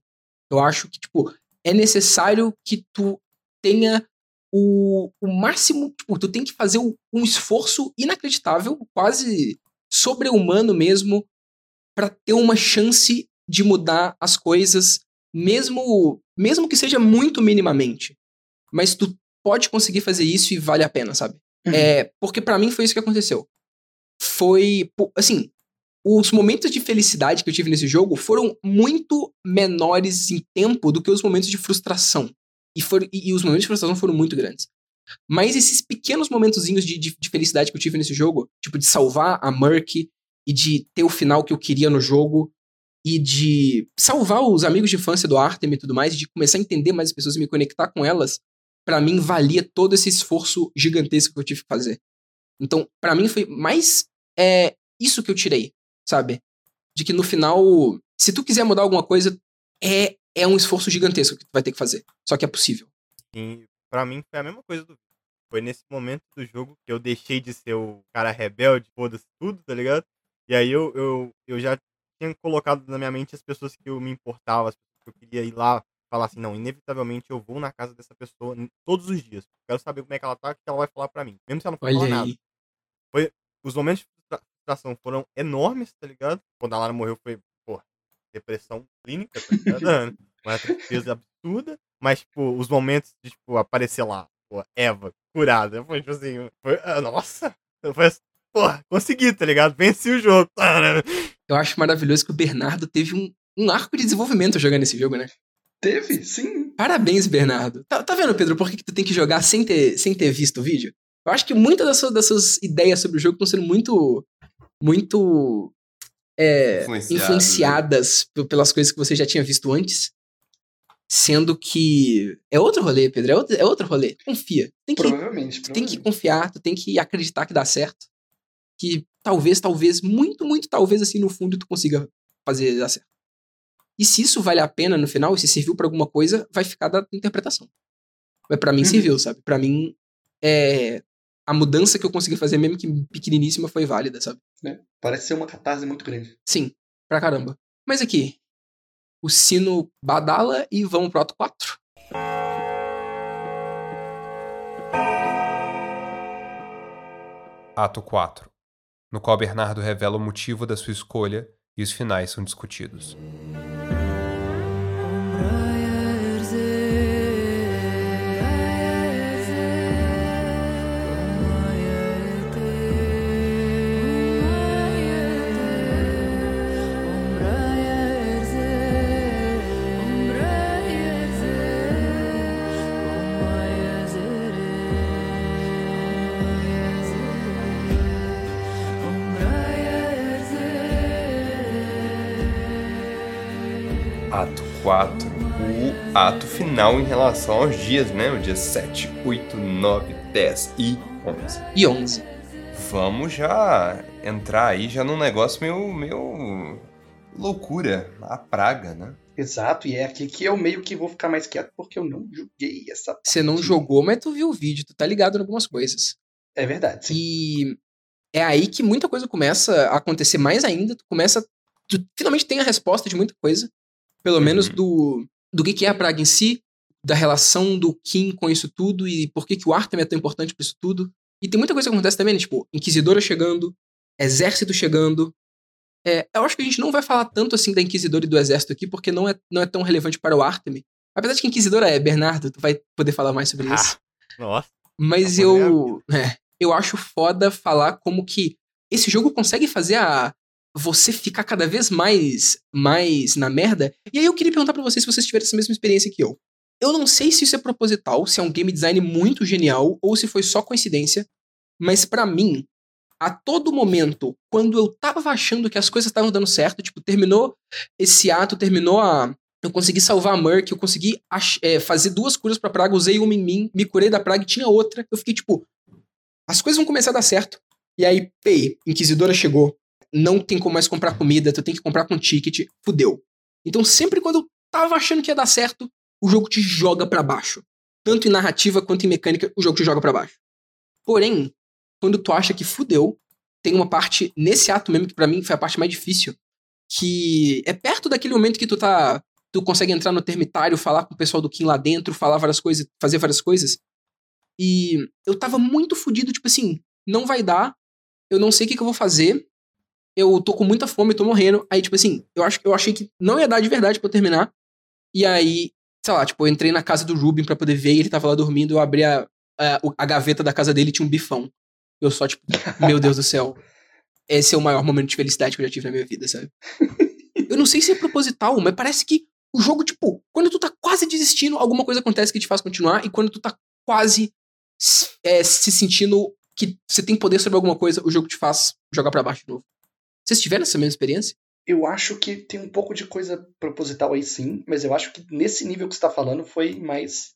Eu acho que, tipo, é necessário que tu tenha o, o máximo. Tipo, tu tem que fazer um, esforço inacreditável, quase sobre-humano mesmo, para ter uma chance de mudar as coisas, mesmo, mesmo que seja muito minimamente. Mas tu pode conseguir fazer isso e vale a pena, sabe? Uhum. É, porque para mim foi isso que aconteceu. Foi, assim, os momentos de felicidade que eu tive nesse jogo foram muito menores em tempo do que os momentos de frustração. E, foram, e, e os momentos de frustração foram muito grandes. Mas esses pequenos momentozinhos de, de, de felicidade que eu tive nesse jogo, tipo de salvar a Merc e de ter o final que eu queria no jogo, e de salvar os amigos de infância do Artem e tudo mais, e de começar a entender mais as pessoas e me conectar com elas, para mim valia todo esse esforço gigantesco que eu tive que fazer. Então, para mim foi mais é, isso que eu tirei, sabe? De que no final, se tu quiser mudar alguma coisa, é, é um esforço gigantesco que tu vai ter que fazer. Só que é possível. E pra mim foi a mesma coisa do Foi nesse momento do jogo que eu deixei de ser o cara rebelde, foda-se tudo, tá ligado? E aí eu, eu, eu já tinha colocado na minha mente as pessoas que eu me importava, as pessoas que eu queria ir lá falar assim, não, inevitavelmente eu vou na casa dessa pessoa todos os dias. Quero saber como é que ela tá, o que ela vai falar pra mim. Mesmo se ela não falar nada. aí. Os momentos frustração foram enormes, tá ligado? Quando a Lara morreu foi, pô, depressão clínica, tá ligado? Uma tristeza absurda. Mas, tipo, os momentos de, tipo, aparecer lá, pô, Eva, curada. Foi, tipo assim, foi, ah, nossa. Foi assim, porra, consegui, tá ligado? Venci o jogo. Eu acho maravilhoso que o Bernardo teve um, um arco de desenvolvimento jogando esse jogo, né? Teve, sim. Parabéns, Bernardo. Tá, tá vendo, Pedro, por que, que tu tem que jogar sem ter, sem ter visto o vídeo? Eu acho que muitas das suas, das suas ideias sobre o jogo estão sendo muito. Muito. é, Influenciadas, p- pelas coisas que você já tinha visto antes. Sendo que. É outro rolê, Pedro. É outro, é outro rolê. Confia. Tem que, Provavelmente. tu tem que provavelmente. confiar, tu tem que acreditar que dá certo. Que talvez, talvez, muito, muito talvez assim no fundo tu consiga fazer dar certo. E se isso vale a pena no final, se serviu pra alguma coisa, vai ficar da tua interpretação. Mas pra mim Uhum. serviu, sabe? Pra mim, é, a mudança que eu consegui fazer, mesmo que pequeniníssima, foi válida, sabe? Né? Parece ser uma catarse muito grande. Sim, pra caramba. Mas aqui, o sino badala e vamos pro ato 4. Ato 4 no qual Bernardo revela o motivo da sua escolha e os finais são discutidos. Final em relação aos dias, né? O dia 7, 8, 9, 10 e 11. E 11. Vamos já entrar aí já num negócio meio, meio loucura, a praga, né? Exato, e é aqui que eu meio que vou ficar mais quieto porque eu não joguei essa. Você não parte. jogou, mas tu viu o vídeo, tu tá ligado em algumas coisas. É verdade, sim. E é aí que muita coisa começa a acontecer mais ainda. Tu começa. Tu finalmente tem a resposta de muita coisa. Pelo menos Uhum. do, do que, que é a praga em si, da relação do Kim com isso tudo e por que, que o Artem é tão importante pra isso tudo. E tem muita coisa que acontece também, né? Tipo, Inquisidora chegando, exército chegando. É, eu acho que a gente não vai falar tanto assim da Inquisidora e do Exército aqui, porque não é, não é tão relevante para o Artemis. Apesar de que Inquisidora é, Bernardo, tu vai poder falar mais sobre Ah, isso. Nossa. Mas Tá eu. É, eu acho foda falar como que esse jogo consegue fazer a. Você ficar cada vez mais, mais na merda. E aí eu queria perguntar pra vocês se vocês tiveram essa mesma experiência que eu. Eu não sei se isso é proposital, se é um game design muito genial, ou se foi só coincidência. Mas pra mim, a todo momento, quando eu tava achando que as coisas estavam dando certo, tipo, terminou esse ato, terminou a. Eu consegui salvar a Merc, eu consegui ach- é, fazer duas curas pra praga, usei uma em mim, me curei da praga e tinha outra. Eu fiquei tipo, as coisas vão começar a dar certo. E aí, pei, Inquisidora chegou, não tem como mais comprar comida, tu tem que comprar com ticket, fudeu. Então sempre quando eu tava achando que ia dar certo, o jogo te joga pra baixo. Tanto em narrativa quanto em mecânica, o jogo te joga pra baixo. Porém, quando tu acha que fudeu, tem uma parte nesse ato mesmo que pra mim foi a parte mais difícil, que é perto daquele momento que tu tá tu consegue entrar no termitário, falar com o pessoal do Kim lá dentro, falar várias coisas, fazer várias coisas. E eu tava muito fudido, tipo assim, não vai dar, eu não sei o que, que eu vou fazer, eu tô com muita fome, tô morrendo. Aí, tipo assim, eu, acho, eu achei que não ia dar de verdade eu terminar. E aí, sei lá, tipo, eu entrei na casa do Rubin pra poder ver, e ele tava lá dormindo, eu abri a, a, a gaveta da casa dele e tinha um bifão. Eu só, tipo, meu Deus do céu. Esse é o maior momento de felicidade que eu já tive na minha vida, sabe? Eu não sei se é proposital, mas parece que o jogo, tipo, quando tu tá quase desistindo, alguma coisa acontece que te faz continuar, e quando tu tá quase é, se sentindo que você tem poder sobre alguma coisa, o jogo te faz jogar pra baixo de novo. Vocês tiveram essa mesma experiência? Eu acho que tem um pouco de coisa proposital aí sim, mas eu acho que nesse nível que você tá falando foi mais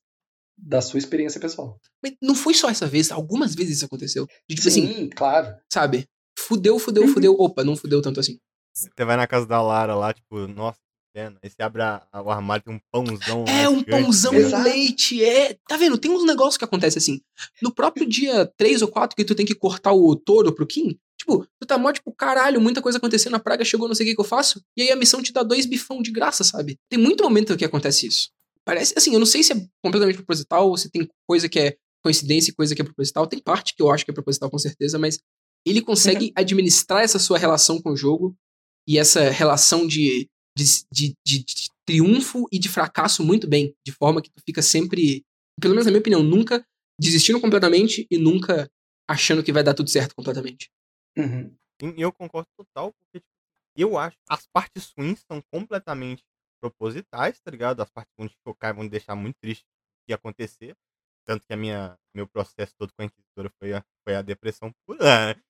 da sua experiência pessoal. Mas não foi só essa vez, algumas vezes isso aconteceu. De, tipo assim, Sim, claro. sabe? Fudeu, fudeu, Uhum. fudeu. Opa, não fudeu tanto assim. Você vai na casa da Lara lá, tipo, nossa, pena. Aí você abre a- a- o armário, tem um pãozão. É, um gigante, pãozão tá e? Exato. leite, é. Tá vendo? Tem uns negócios que acontecem assim. No próprio dia 3 ou 4 que tu tem que cortar o touro pro Kim, tipo, tu tá mó, tipo, caralho, muita coisa acontecendo, a praga chegou, não sei o que que eu faço. E aí a missão te dá dois bifão de graça, sabe? Tem muito momento que acontece isso. Parece, assim, eu não sei se é completamente proposital ou se tem coisa que é coincidência e coisa que é proposital. Tem parte que eu acho que é proposital com certeza, mas ele consegue administrar essa sua relação com o jogo e essa relação de, de, de, de- de triunfo e de fracasso muito bem, de forma que tu fica sempre, pelo menos na minha opinião, nunca desistindo completamente e nunca achando que vai dar tudo certo completamente. Uhum. E eu concordo total, porque tipo, eu acho as partes ruins são completamente propositais, tá ligado? As partes vão te vão deixar muito triste que acontecer. Tanto que a minha, meu processo todo com a Inquisitora foi a, foi a depressão pura. né?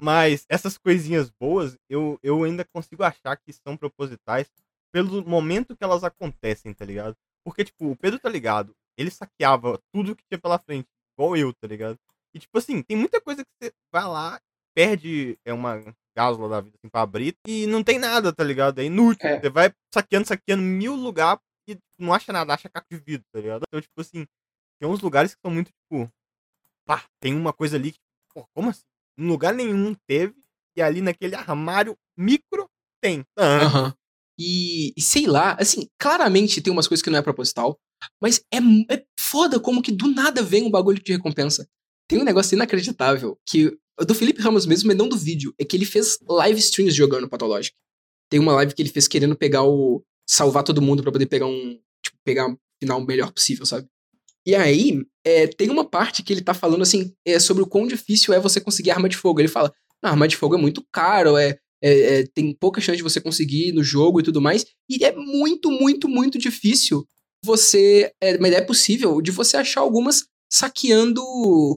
Mas essas coisinhas boas, eu, eu ainda consigo achar que são propositais pelo momento que elas acontecem, tá ligado? Porque, tipo, o Pedro tá ligado, ele saqueava tudo que tinha pela frente, igual eu, tá ligado? E, tipo assim, tem muita coisa que você vai lá, perde é uma gásula da vida assim, pra abrir e não tem nada, tá ligado? É inútil. É. Você vai saqueando, saqueando mil lugares e não acha nada, acha caco de vidro, tá ligado? Então, tipo assim, tem uns lugares que são muito, tipo, pá, tem uma coisa ali que, pô, como assim? Em lugar nenhum teve, e ali naquele armário micro tem. Ah, Aham. E, e sei lá, assim, claramente tem umas coisas que não é proposital, mas é, é foda como que do nada vem um bagulho de recompensa. Tem um negócio inacreditável que. Do Felipe Ramos mesmo, mas não do vídeo. É que ele fez live streams jogando Pathologic. Tem uma live que ele fez querendo pegar o. salvar todo mundo pra poder pegar um. Tipo, pegar um final melhor possível, sabe? E aí, é, tem uma parte que ele tá falando assim, é, sobre o quão difícil é você conseguir arma de fogo. Ele fala, não, arma de fogo é muito caro, é, é, é, tem pouca chance de você conseguir no jogo e tudo mais. E é muito, muito, muito difícil você. É, mas é possível de você achar algumas saqueando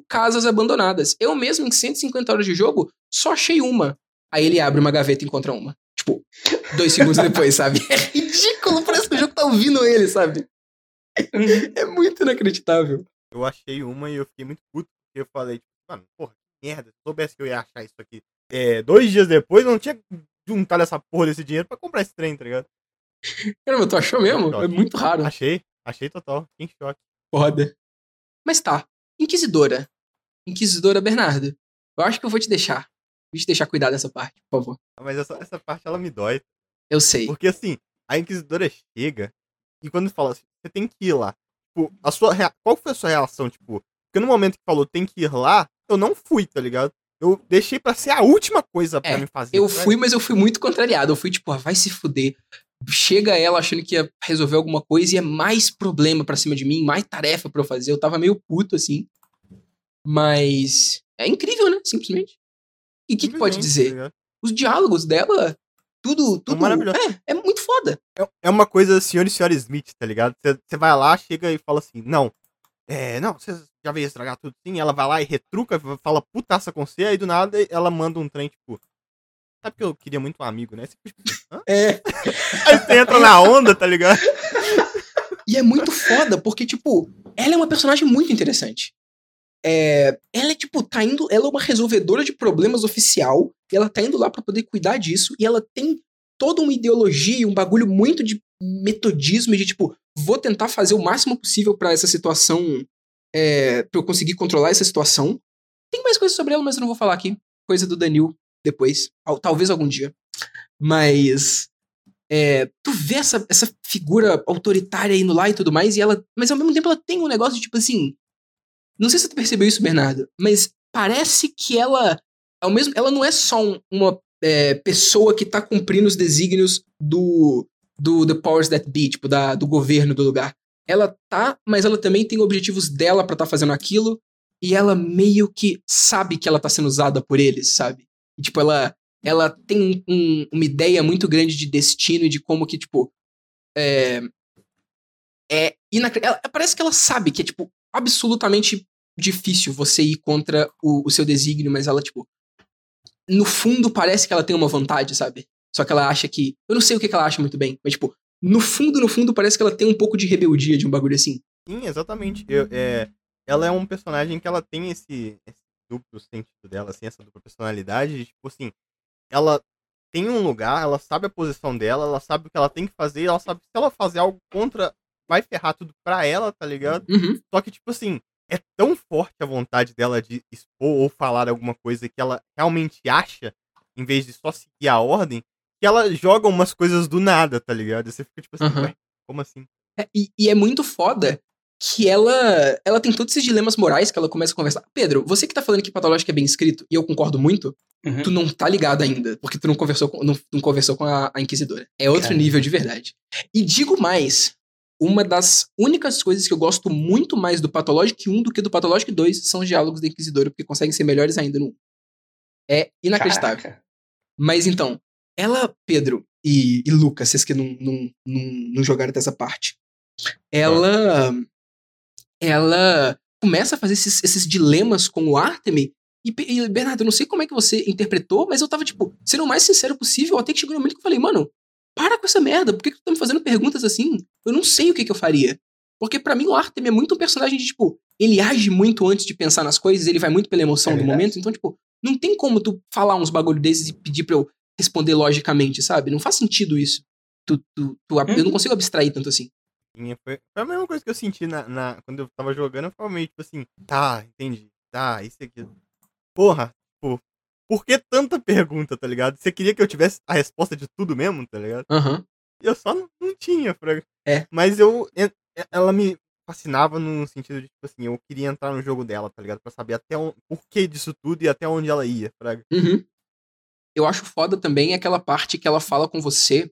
casas abandonadas. Eu mesmo, em 150 horas de jogo, só achei uma. Aí ele abre uma gaveta e encontra uma. Tipo, dois segundos depois, sabe? É ridículo, parece que o jogo tá ouvindo ele, sabe? É muito inacreditável. Eu achei uma e eu fiquei muito puto, porque eu falei, tipo, mano, porra, que merda, se eu soubesse que eu ia achar isso aqui. É, dois dias depois, eu não tinha juntado essa porra desse dinheiro pra comprar esse trem, tá ligado? Caramba, tu achou mesmo? É muito raro. Achei, achei total, fiquei em choque. Foda. Mas tá. Inquisidora. Inquisidora Bernardo. Eu acho que eu vou te deixar. Vou te deixar cuidar dessa parte, por favor. Mas essa, essa parte, ela me dói. Eu sei. Porque assim, a Inquisidora chega e quando fala assim, você tem que ir lá. Tipo, a sua rea- qual foi a sua reação? Tipo, porque no momento que falou tem que ir lá, eu não fui, tá ligado? Eu deixei pra ser a última coisa pra É, me fazer. Eu sabe? fui, mas eu fui muito contrariado. Eu fui tipo, ah, vai se fuder. Chega ela achando que ia resolver alguma coisa e é mais problema pra cima de mim, mais tarefa pra eu fazer. Eu tava meio puto assim. Mas é incrível, né? Simplesmente. E o que, que pode dizer? tá? Os diálogos dela, tudo, tudo. maravilhoso. É, é muito foda. É- É uma coisa senhor e senhora Smith, tá ligado? Você vai lá, chega e fala assim, não, é, não, você já veio estragar tudo sim. Ela vai lá e retruca, fala putaça com você, aí do nada ela manda um trem, tipo, sabe que eu queria muito um amigo, né? Você tipo, Hã? É. Aí você entra na onda, tá ligado? E é muito foda, porque, tipo, ela é uma personagem muito interessante. É, ela é, tipo, tá indo. Ela é uma resolvedora de problemas oficial. E ela tá indo lá pra poder cuidar disso. E ela tem toda uma ideologia, um bagulho muito de metodismo e de, tipo, vou tentar fazer o máximo possível pra essa situação. É, pra eu conseguir controlar essa situação. Tem mais coisas sobre ela, mas eu não vou falar aqui. Coisa do Danil depois. Al- Talvez algum dia. Mas. É, tu vê essa, essa figura autoritária indo lá e tudo mais, e ela. Mas ao mesmo tempo ela tem um negócio de tipo assim. Não sei se tu percebeu isso, Bernardo, mas parece que ela. Ao mesmo, ela não é só um- uma é, pessoa que tá cumprindo os desígnios do. do The Powers That Be, tipo, da, do governo do lugar. Ela tá, mas ela também tem objetivos dela pra tá fazendo aquilo, e ela meio que sabe que ela tá sendo usada por eles, sabe? E, tipo, ela ela tem um- uma ideia muito grande de destino e de como que, tipo. É. É. inacre- ela- parece que ela sabe que é, tipo, absolutamente difícil você ir contra o, o seu desígnio, mas ela, tipo. No fundo, parece que ela tem uma vontade, sabe? Só que ela acha que. Eu não sei o que, que ela acha muito bem, mas, tipo, no fundo, no fundo, parece que ela tem um pouco de rebeldia de um bagulho assim. Sim, exatamente. Eu- é, ela é um personagem que ela tem esse, esse duplo sentido dela, assim, essa dupla personalidade. de, Tipo assim, ela tem um lugar, ela sabe a posição dela, ela sabe o que ela tem que fazer, ela sabe que se ela fazer algo contra, vai ferrar tudo pra ela, tá ligado? Uhum. Só que, tipo assim, é tão forte a vontade dela de expor ou falar alguma coisa que ela realmente acha, em vez de só seguir a ordem, que ela joga umas coisas do nada, tá ligado? E você fica tipo assim, ué, como assim? É, e, e é muito foda que ela ela tem todos esses dilemas morais que ela começa a conversar. Pedro, você que tá falando que Patológico é bem escrito, e eu concordo muito, Uhum. tu não tá ligado ainda, porque tu não conversou com, não, não conversou com a, a Inquisidora. É outro Caramba. nível de verdade. E digo mais, uma das únicas coisas que eu gosto muito mais do Patológico 1 do que do Patológico 2 são os diálogos da Inquisidora, porque conseguem ser melhores ainda no 1. É inacreditável. Caraca. Mas então, ela, Pedro e, e Lucas, vocês que não, não, não, não jogaram dessa parte, ela. Ela começa a fazer esses, esses dilemas com o Artemis. E, e, Bernardo, eu não sei como é que você interpretou, mas eu tava, tipo, sendo o mais sincero possível, até que chegou no momento que eu falei, mano, para com essa merda, por que, que tu tá me fazendo perguntas assim? Eu não sei o que, que eu faria. Porque pra mim o Artemis é muito um personagem de, tipo, ele age muito antes de pensar nas coisas, ele vai muito pela emoção É do momento, então, tipo, não tem como tu falar uns bagulho desses e pedir pra eu responder logicamente, sabe? Não faz sentido isso. Tu, tu, tu- Eu não Uhum. consigo abstrair tanto assim. Sim, Foi, foi a mesma coisa que eu senti na, na- quando eu tava jogando. Eu ficava meio tipo assim, tá, entendi. Tá, isso aqui. Porra, tipo, por que tanta pergunta, tá ligado? Você queria que eu tivesse a resposta de tudo mesmo, tá ligado? Aham. E eu só não, não tinha, fraga. É. Mas eu. Ela me fascinava no sentido de, tipo assim, eu queria entrar no jogo dela, tá ligado? Pra saber até o porquê disso tudo e até onde ela ia, fraga. Uhum. Eu acho foda também aquela parte que ela fala com você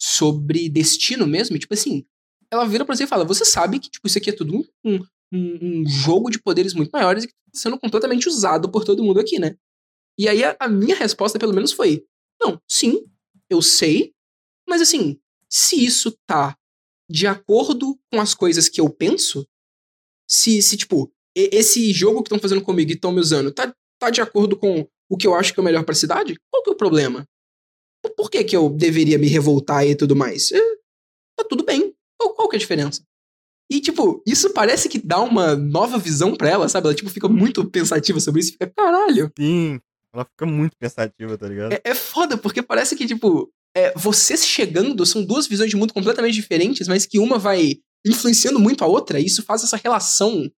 sobre destino mesmo. Tipo assim, ela vira pra você e fala: Você sabe que tipo, isso aqui é tudo um, um, um- jogo de poderes muito maiores e que tá sendo completamente usado por todo mundo aqui, né? E aí a, a minha resposta, pelo menos, foi: Não, sim, eu sei, mas assim, se isso tá de acordo com as coisas que eu penso, se, se tipo, esse jogo que estão fazendo comigo e estão me usando tá, tá de acordo com o que eu acho que é o melhor pra cidade, qual que é o problema? Por- que, que eu deveria me revoltar e tudo mais? Tá tudo bem. Qual, que é a diferença? E, tipo, isso parece que dá uma nova visão pra ela, sabe? Ela, tipo, fica muito pensativa sobre isso e fica, caralho. Sim, ela fica muito pensativa, tá ligado? É, é foda, porque parece que, tipo, é, vocês chegando são duas visões de mundo completamente diferentes, mas que uma vai influenciando muito a outra, e isso faz essa relação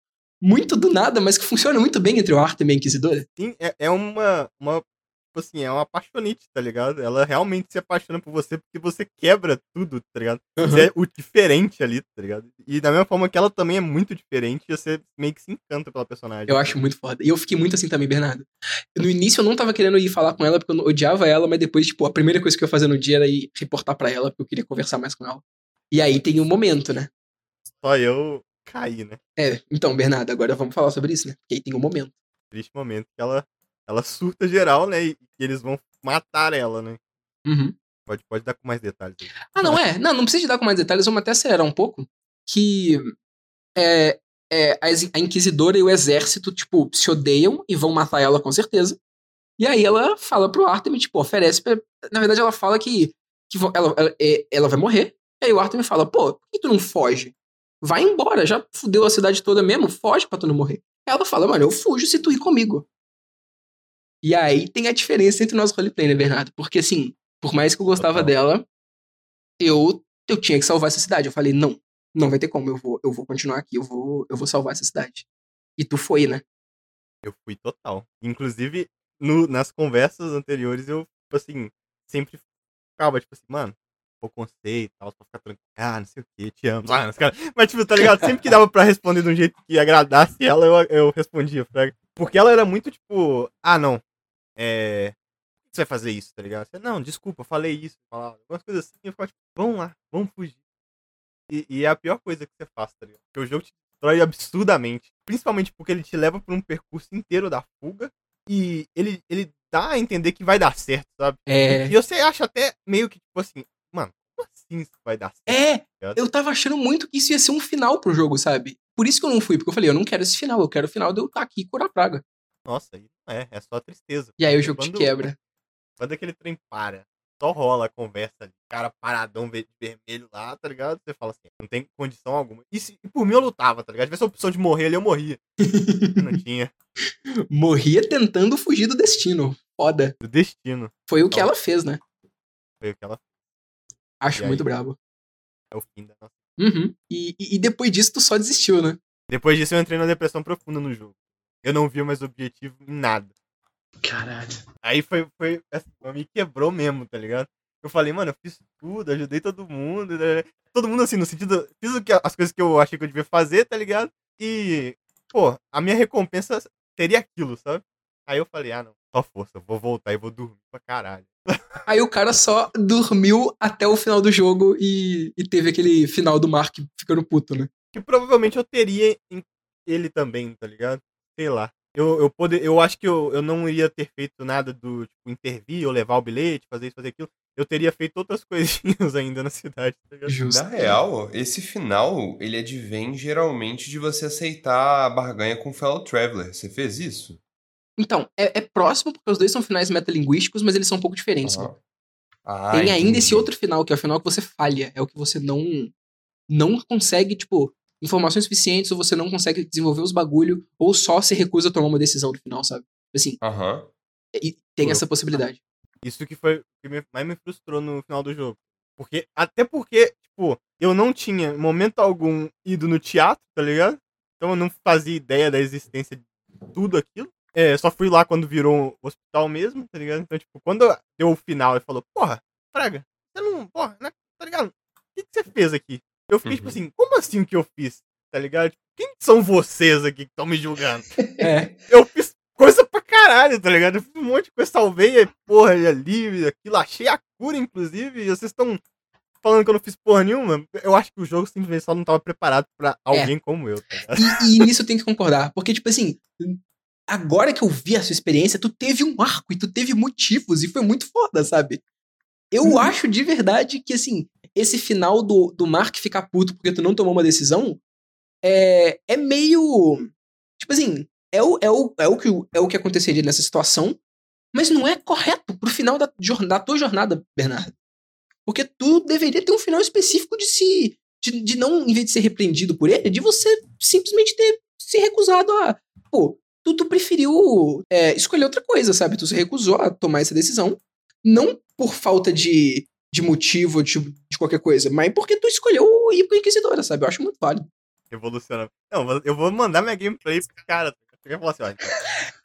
muito do nada, mas que funciona muito bem entre o Arthur e a Inquisidora. Sim, é, é uma, uma tipo assim, é uma apaixonite, tá ligado? Ela realmente se apaixona por você porque você quebra tudo, tá ligado? Você é o diferente ali, tá ligado? E da mesma forma que ela também é muito diferente, você meio que se encanta pela personagem. Eu acho muito foda. E eu fiquei muito assim também, Bernardo. No início eu não tava querendo ir falar com ela porque eu odiava ela, mas depois, tipo, a primeira coisa que eu ia fazer no dia era ir reportar pra ela porque eu queria conversar mais com ela. E aí tem um momento, né? Só eu caí, né? É, então, Bernardo, agora vamos falar sobre isso, né? Porque aí tem um momento. Triste momento que ela, ela surta geral, né? E, eles vão matar ela, né? Uhum. Pode, pode dar com mais detalhes aí. Ah, não é? Não, não precisa de dar com mais detalhes, vamos até acelerar um pouco. Que é, é, a Inquisidora e o Exército, tipo, se odeiam e vão matar ela com certeza. E aí ela fala pro Artemis, tipo, oferece. Pra... Na verdade, ela fala que, que ela, ela, é- ela vai morrer. E aí o Artemis fala, pô, por que tu não foge? Vai embora, já fudeu a cidade toda mesmo, foge pra tu não morrer. Ela fala, mano, eu fujo se tu ir comigo. E aí tem a diferença entre nós roleplay, né, Bernardo? Porque assim, por mais que eu gostava Total. dela, eu, eu tinha que salvar essa cidade. Eu falei, não, não vai ter como, eu vou, eu vou continuar aqui, eu vou, eu vou salvar essa cidade. E tu foi, né? Eu fui total. Inclusive, no- nas conversas anteriores, eu, tipo assim, sempre ficava, tipo assim, mano, vou conceito e tal, só ficar tranquilo. Ah, não sei o que, te amo. Ah, o que. Mas, tipo, tá ligado? Sempre que dava pra responder de um jeito que agradasse ela, eu, eu respondia, fraga. Porque ela era muito, tipo, ah, não, é... Por que você vai fazer isso, tá ligado? Você, não, desculpa, falei isso. Falava algumas coisas assim, eu ficava, tipo, vamos lá, vamos fugir. E, e é a pior coisa que você faz, tá ligado? Porque o jogo te destrói absurdamente. Principalmente porque ele te leva por um percurso inteiro da fuga. E ele, ele dá a entender que vai dar certo, sabe? É. E você acha até meio que, tipo assim, mano, como assim isso vai dar certo? É, ligado? eu tava achando muito que isso ia ser um final pro jogo, sabe? Por isso que eu não fui, porque eu falei, eu não quero esse final, eu quero o final de eu estar aqui e curar a praga. Nossa, aí não é, é só tristeza. E aí o jogo te Quando- quebra. Quando aquele trem para, só rola a conversa ali, cara paradão ve- vermelho lá, tá ligado? Você fala assim, não tem condição alguma. E, se, e por mim eu lutava, tá ligado? Se tivesse a opção de morrer ali, eu morria. não tinha. Morria tentando fugir do destino. Foda. O destino. Foi o que ela fez, né? Foi o que ela Acho E aí? muito brabo. é o fim da nossa. Uhum. E, e, e depois disso, tu só desistiu, né? Depois disso eu entrei numa depressão profunda no jogo. Eu não vi mais objetivo em nada. Caralho. Aí foi, foi assim, me quebrou mesmo, tá ligado? Eu falei, mano, eu fiz tudo, ajudei todo mundo. né? Todo mundo assim, no sentido. Fiz o que, as coisas que eu achei que eu devia fazer, tá ligado? E, pô, a minha recompensa seria aquilo, sabe? Aí eu falei, ah, não, só força, vou voltar e vou dormir pra caralho. Aí o cara só dormiu até o final do jogo e, e teve aquele final do Mark ficando puto, né? Que provavelmente eu teria em ele também, tá ligado? Sei lá. Eu, eu, poder, eu acho que eu, eu não iria ter feito nada do, tipo, intervir ou levar o bilhete, fazer isso, fazer aquilo. Eu teria feito outras coisinhas ainda na cidade, tá? Justo. Na real, esse final, ele advém geralmente de você aceitar a barganha com o fellow traveler. Você fez isso? Então, é, é próximo porque os dois são finais metalinguísticos, mas eles são um pouco diferentes. né? Ah, Tem ainda entendi. esse outro final, que é o final que você falha. É o que você não não consegue, tipo, informações suficientes, ou você não consegue desenvolver os bagulho, ou só se recusa a tomar uma decisão no final, sabe? Assim, Aham. e tem essa possibilidade. Isso que foi o que me- mais me frustrou no final do jogo. Porque, até porque, tipo, eu não tinha, em momento algum, ido no teatro, tá ligado? Então eu não fazia ideia da existência de tudo aquilo. É, só fui lá quando virou um hospital mesmo, tá ligado? Então, tipo, quando deu o final e falou, porra, Fraga, você não, porra, né, tá ligado? O que, que você fez aqui? Eu fiquei, tipo Uhum. assim, como assim o que eu fiz? Tá ligado? Tipo, Quem são vocês aqui que estão me julgando? É. eu fiz coisa pra caralho, tá ligado? Eu fiz um monte de coisa, salvei, a porra, ali, aquilo, achei a cura, inclusive, e vocês estão falando que eu não fiz porra nenhuma. Eu acho que o jogo simplesmente só não tava preparado pra alguém como eu, tá ligado? E, e nisso eu tenho que concordar. Porque, tipo assim, agora que eu vi a sua experiência, tu teve um arco e tu teve motivos, e foi muito foda, sabe? Eu Uhum. acho de verdade que, assim, esse final do, do Mark ficar puto porque tu não tomou uma decisão é, é meio. Tipo assim, é o, é, o, é, o que, é o que aconteceria nessa situação, mas não é correto pro final da, da tua jornada, Bernardo. Porque tu deveria ter um final específico de se. De, de não, em vez de ser repreendido por ele, de você simplesmente ter se recusado a. Pô, tu, tu preferiu é, escolher outra coisa, sabe? Tu se recusou a tomar essa decisão. Não por falta de, de motivo, de, de qualquer coisa, mas porque tu escolheu ir pro Inquisidora, sabe? Eu acho muito válido. Revolucionando. Não, eu vou mandar minha gameplay pro cara. Eu vou falar assim, ó,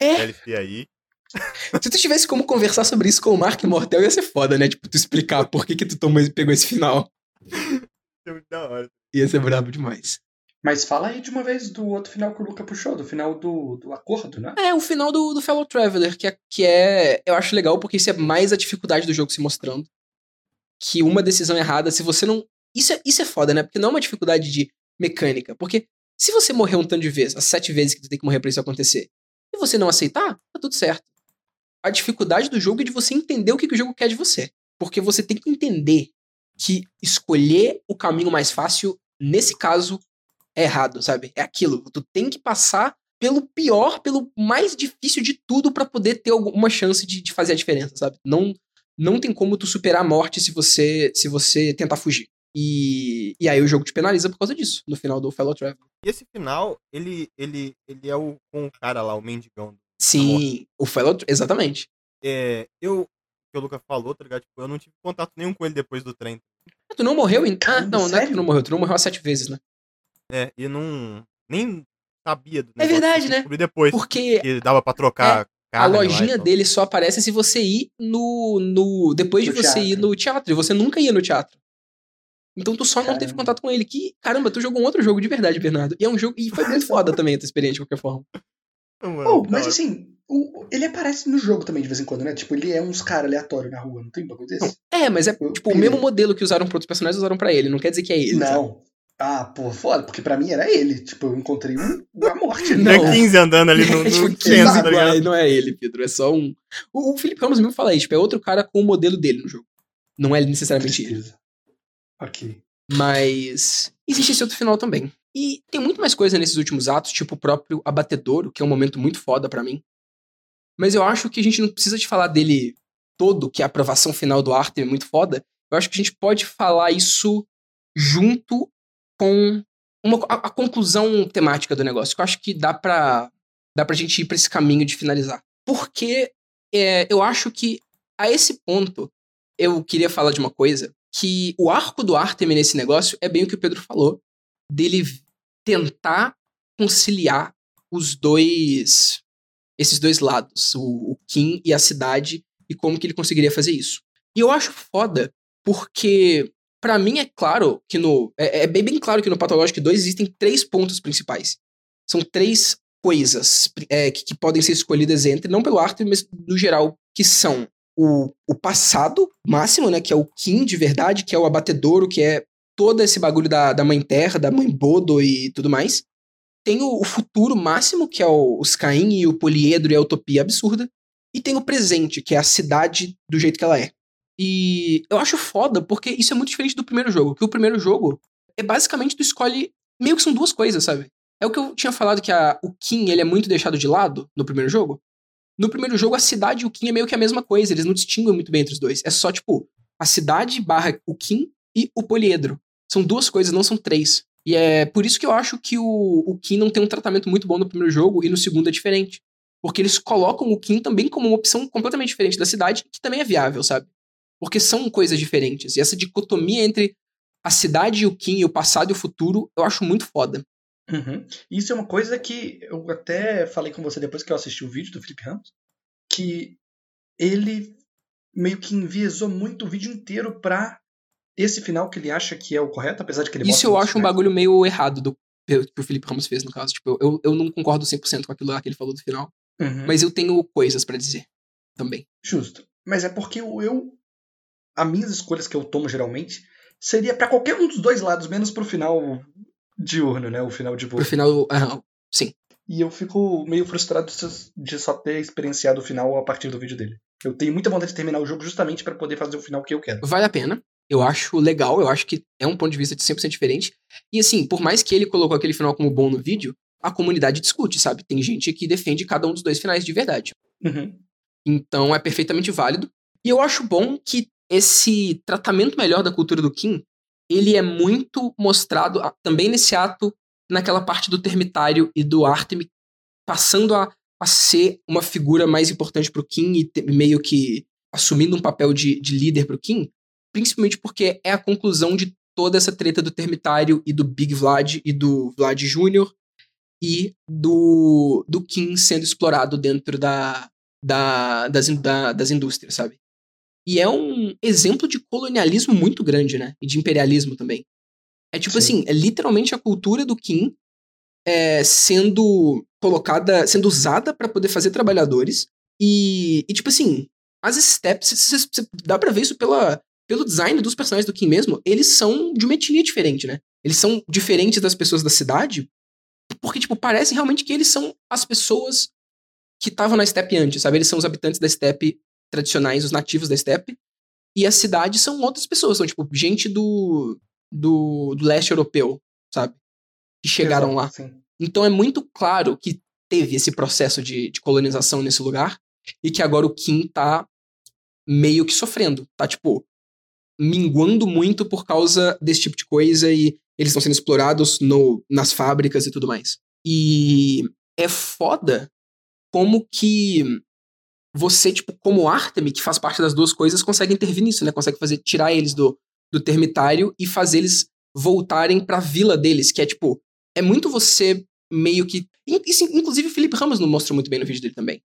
É. DLC aí, Se tu tivesse como conversar sobre isso com o Mark Mortel, ia ser foda, né? Tipo, tu explicar por que que tu tomou, pegou esse final. Muito da hora. Ia ser brabo demais. Mas fala aí de uma vez do outro final que o Luca puxou, do final do, do acordo, né? É, o final do, do Fellow Traveler, que é, que é. Eu acho legal porque isso é mais a dificuldade do jogo se mostrando. Que uma decisão errada, se você não. Isso é, isso é foda, né? Porque não é uma dificuldade de mecânica. Porque se você morrer um tanto de vezes, as sete vezes que tu tem que morrer pra isso acontecer, e você não aceitar, tá tudo certo. A dificuldade do jogo é de você entender o que, que o jogo quer de você. Porque você tem que entender que escolher o caminho mais fácil, nesse caso, é errado, sabe? É aquilo. Tu tem que passar pelo pior, pelo mais difícil de tudo pra poder ter alguma chance de, de fazer a diferença, sabe? Não, não tem como tu superar a morte se você se você tentar fugir. E, e aí o jogo te penaliza por causa disso, no final do Fellow Travel. E esse final, ele, ele, ele é o, com o cara lá, o mendigão. Sim, o Fellow... Exatamente. É, eu, que o Lucas falou, tá ligado? Tipo, eu não tive contato nenhum com ele depois do trem. Ah, Tu não morreu em... Ah, não, não é que tu não morreu. Tu não morreu sete vezes, né? É, e não. Nem sabia do É negócio, verdade, eu né? Depois Porque que dava pra trocar a carne lá e lojinha tal. dele só aparece se você ir no... no depois de No você ir teatro. no teatro. E você nunca ia no teatro. Então tu só não teve Caramba. contato com ele. Que, caramba, tu jogou um outro jogo de verdade, Bernardo. E é um jogo... E foi muito foda também a tua experiência, de qualquer forma. Mano, Oh, mas assim, o- ele aparece no jogo também de vez em quando, né? Tipo, ele é uns caras aleatórios na rua, não tem bagulho desse? É, mas é Eu tipo o mesmo modelo que usaram pra outros personagens usaram pra ele. Não quer dizer que é ele. sabe? Não. Ah, pô, foda, porque pra mim era ele. Tipo, eu encontrei um, a morte. Não. É 15 andando ali no, no tipo, tá não, ligado? é, não é ele, Pedro. É só um. O, o Felipe Ramos mesmo fala isso, tipo, é outro cara com o modelo dele no jogo. Não é necessariamente ele. Tristeza. Ok. Mas existe esse outro final também. E tem muito mais coisa nesses últimos atos, tipo o próprio Abatedouro, que é um momento muito foda pra mim. Mas eu acho que a gente não precisa de falar dele todo, que é a aprovação final do Arthur é muito foda. Eu acho que a gente pode falar isso junto com uma, a, a conclusão temática do negócio, que eu acho que dá pra, dá pra gente ir pra esse caminho de finalizar. Porque é, eu acho que a esse ponto eu queria falar de uma coisa que o arco do Artemis nesse negócio é bem o que o Pedro falou, dele tentar conciliar os dois esses dois lados, o, o Kim e a cidade e como que ele conseguiria fazer isso. E eu acho foda porque pra mim é claro que no é, é bem, claro que no Pathologic 2 existem três pontos principais. São três coisas é, que, que podem ser escolhidas entre, não pelo Artemis, mas no geral, que são o, o passado máximo, né? Que é o Kim de verdade, que é o abatedouro, que é todo esse bagulho da, da mãe terra, da mãe Bodo e tudo mais. Tem o, o futuro máximo, que é o, os Caim e o poliedro e a utopia absurda. E tem o presente, que é a cidade do jeito que ela é. E eu acho foda, porque isso é muito diferente do primeiro jogo. Que o primeiro jogo é basicamente tu escolhe. Meio que são duas coisas, sabe? É o que eu tinha falado que a, o Kim ele é muito deixado de lado no primeiro jogo. No primeiro jogo, a cidade e o Kim é meio que a mesma coisa. Eles não distinguem muito bem entre os dois. É só, tipo, a cidade barra o Kim e o poliedro. São duas coisas, não são três. E é por isso que eu acho que o, o Kim não tem um tratamento muito bom no primeiro jogo e no segundo é diferente. Porque eles colocam o Kim também como uma opção completamente diferente da cidade, que também é viável, sabe? Porque são coisas diferentes. E essa dicotomia entre a cidade e o Kim, e o passado e o futuro, eu acho muito foda. Uhum. Isso é uma coisa que eu até falei com você depois que eu assisti o vídeo do Felipe Ramos, que ele meio que enviesou muito o vídeo inteiro pra esse final que ele acha que é o correto, apesar de que ele Isso eu acho um bagulho meio errado do que o Felipe Ramos fez, no caso. Tipo, eu, eu não concordo 100% com aquilo lá que ele falou do final. Uhum. Mas eu tenho coisas pra dizer também. Justo. Mas é porque eu. As minhas escolhas que eu tomo geralmente seria pra qualquer um dos dois lados, menos pro final diurno, né? O final de voo. Pro final. sim. E eu fico meio frustrado de- só ter experienciado o final a partir do vídeo dele. Eu tenho muita vontade de terminar o jogo justamente pra poder fazer o final que eu quero. Vale a pena. Eu acho legal, eu acho que é um ponto de vista de 100% diferente. E assim, por mais que ele colocou aquele final como bom no vídeo, a comunidade discute, sabe? Tem gente que defende cada um dos dois finais de verdade. Uhum. Então é perfeitamente válido. E eu acho bom que esse tratamento melhor da cultura do Kim, ele é muito mostrado ah, também nesse ato, naquela parte do Termitário e do Artemis, passando a, a ser uma figura mais importante pro Kim e te- meio que assumindo um papel de, de líder pro Kim, principalmente porque é a conclusão de toda essa treta do Termitário e do Big Vlad e do Vlad Jr. e do, do Kim sendo explorado dentro da, da, das, da- das indústrias, sabe? E é um exemplo de colonialismo muito grande, né? E de imperialismo também. É tipo Sim. assim, é literalmente a cultura do Kim é, sendo colocada, sendo usada pra poder fazer trabalhadores. E, e, tipo assim, as steps, cê- cê- cê- dá pra ver isso pela, pelo design dos personagens do Kim mesmo. Eles são de uma etnia diferente, né? Eles são diferentes das pessoas da cidade, porque, tipo, parece realmente que eles são as pessoas que estavam na steppe antes, sabe? Eles são os habitantes da steppe tradicionais, os nativos da steppe. E a cidade são outras pessoas, são, tipo, gente do, do, do leste europeu, sabe? Que chegaram lá. Exato, sim. Então é muito claro que teve esse processo de, de colonização nesse lugar e que agora o Kim tá meio que sofrendo. Tá, tipo, minguando muito por causa desse tipo de coisa e eles estão sendo explorados no, nas fábricas e tudo mais. E é foda como que você, tipo, como Artemi, que faz parte das duas coisas, consegue intervir nisso, né? Consegue fazer, tirar eles do, do termitário e fazer eles voltarem pra vila deles, que é, tipo, é muito você meio que... Isso, inclusive, o Felipe Ramos não mostrou muito bem no vídeo dele também.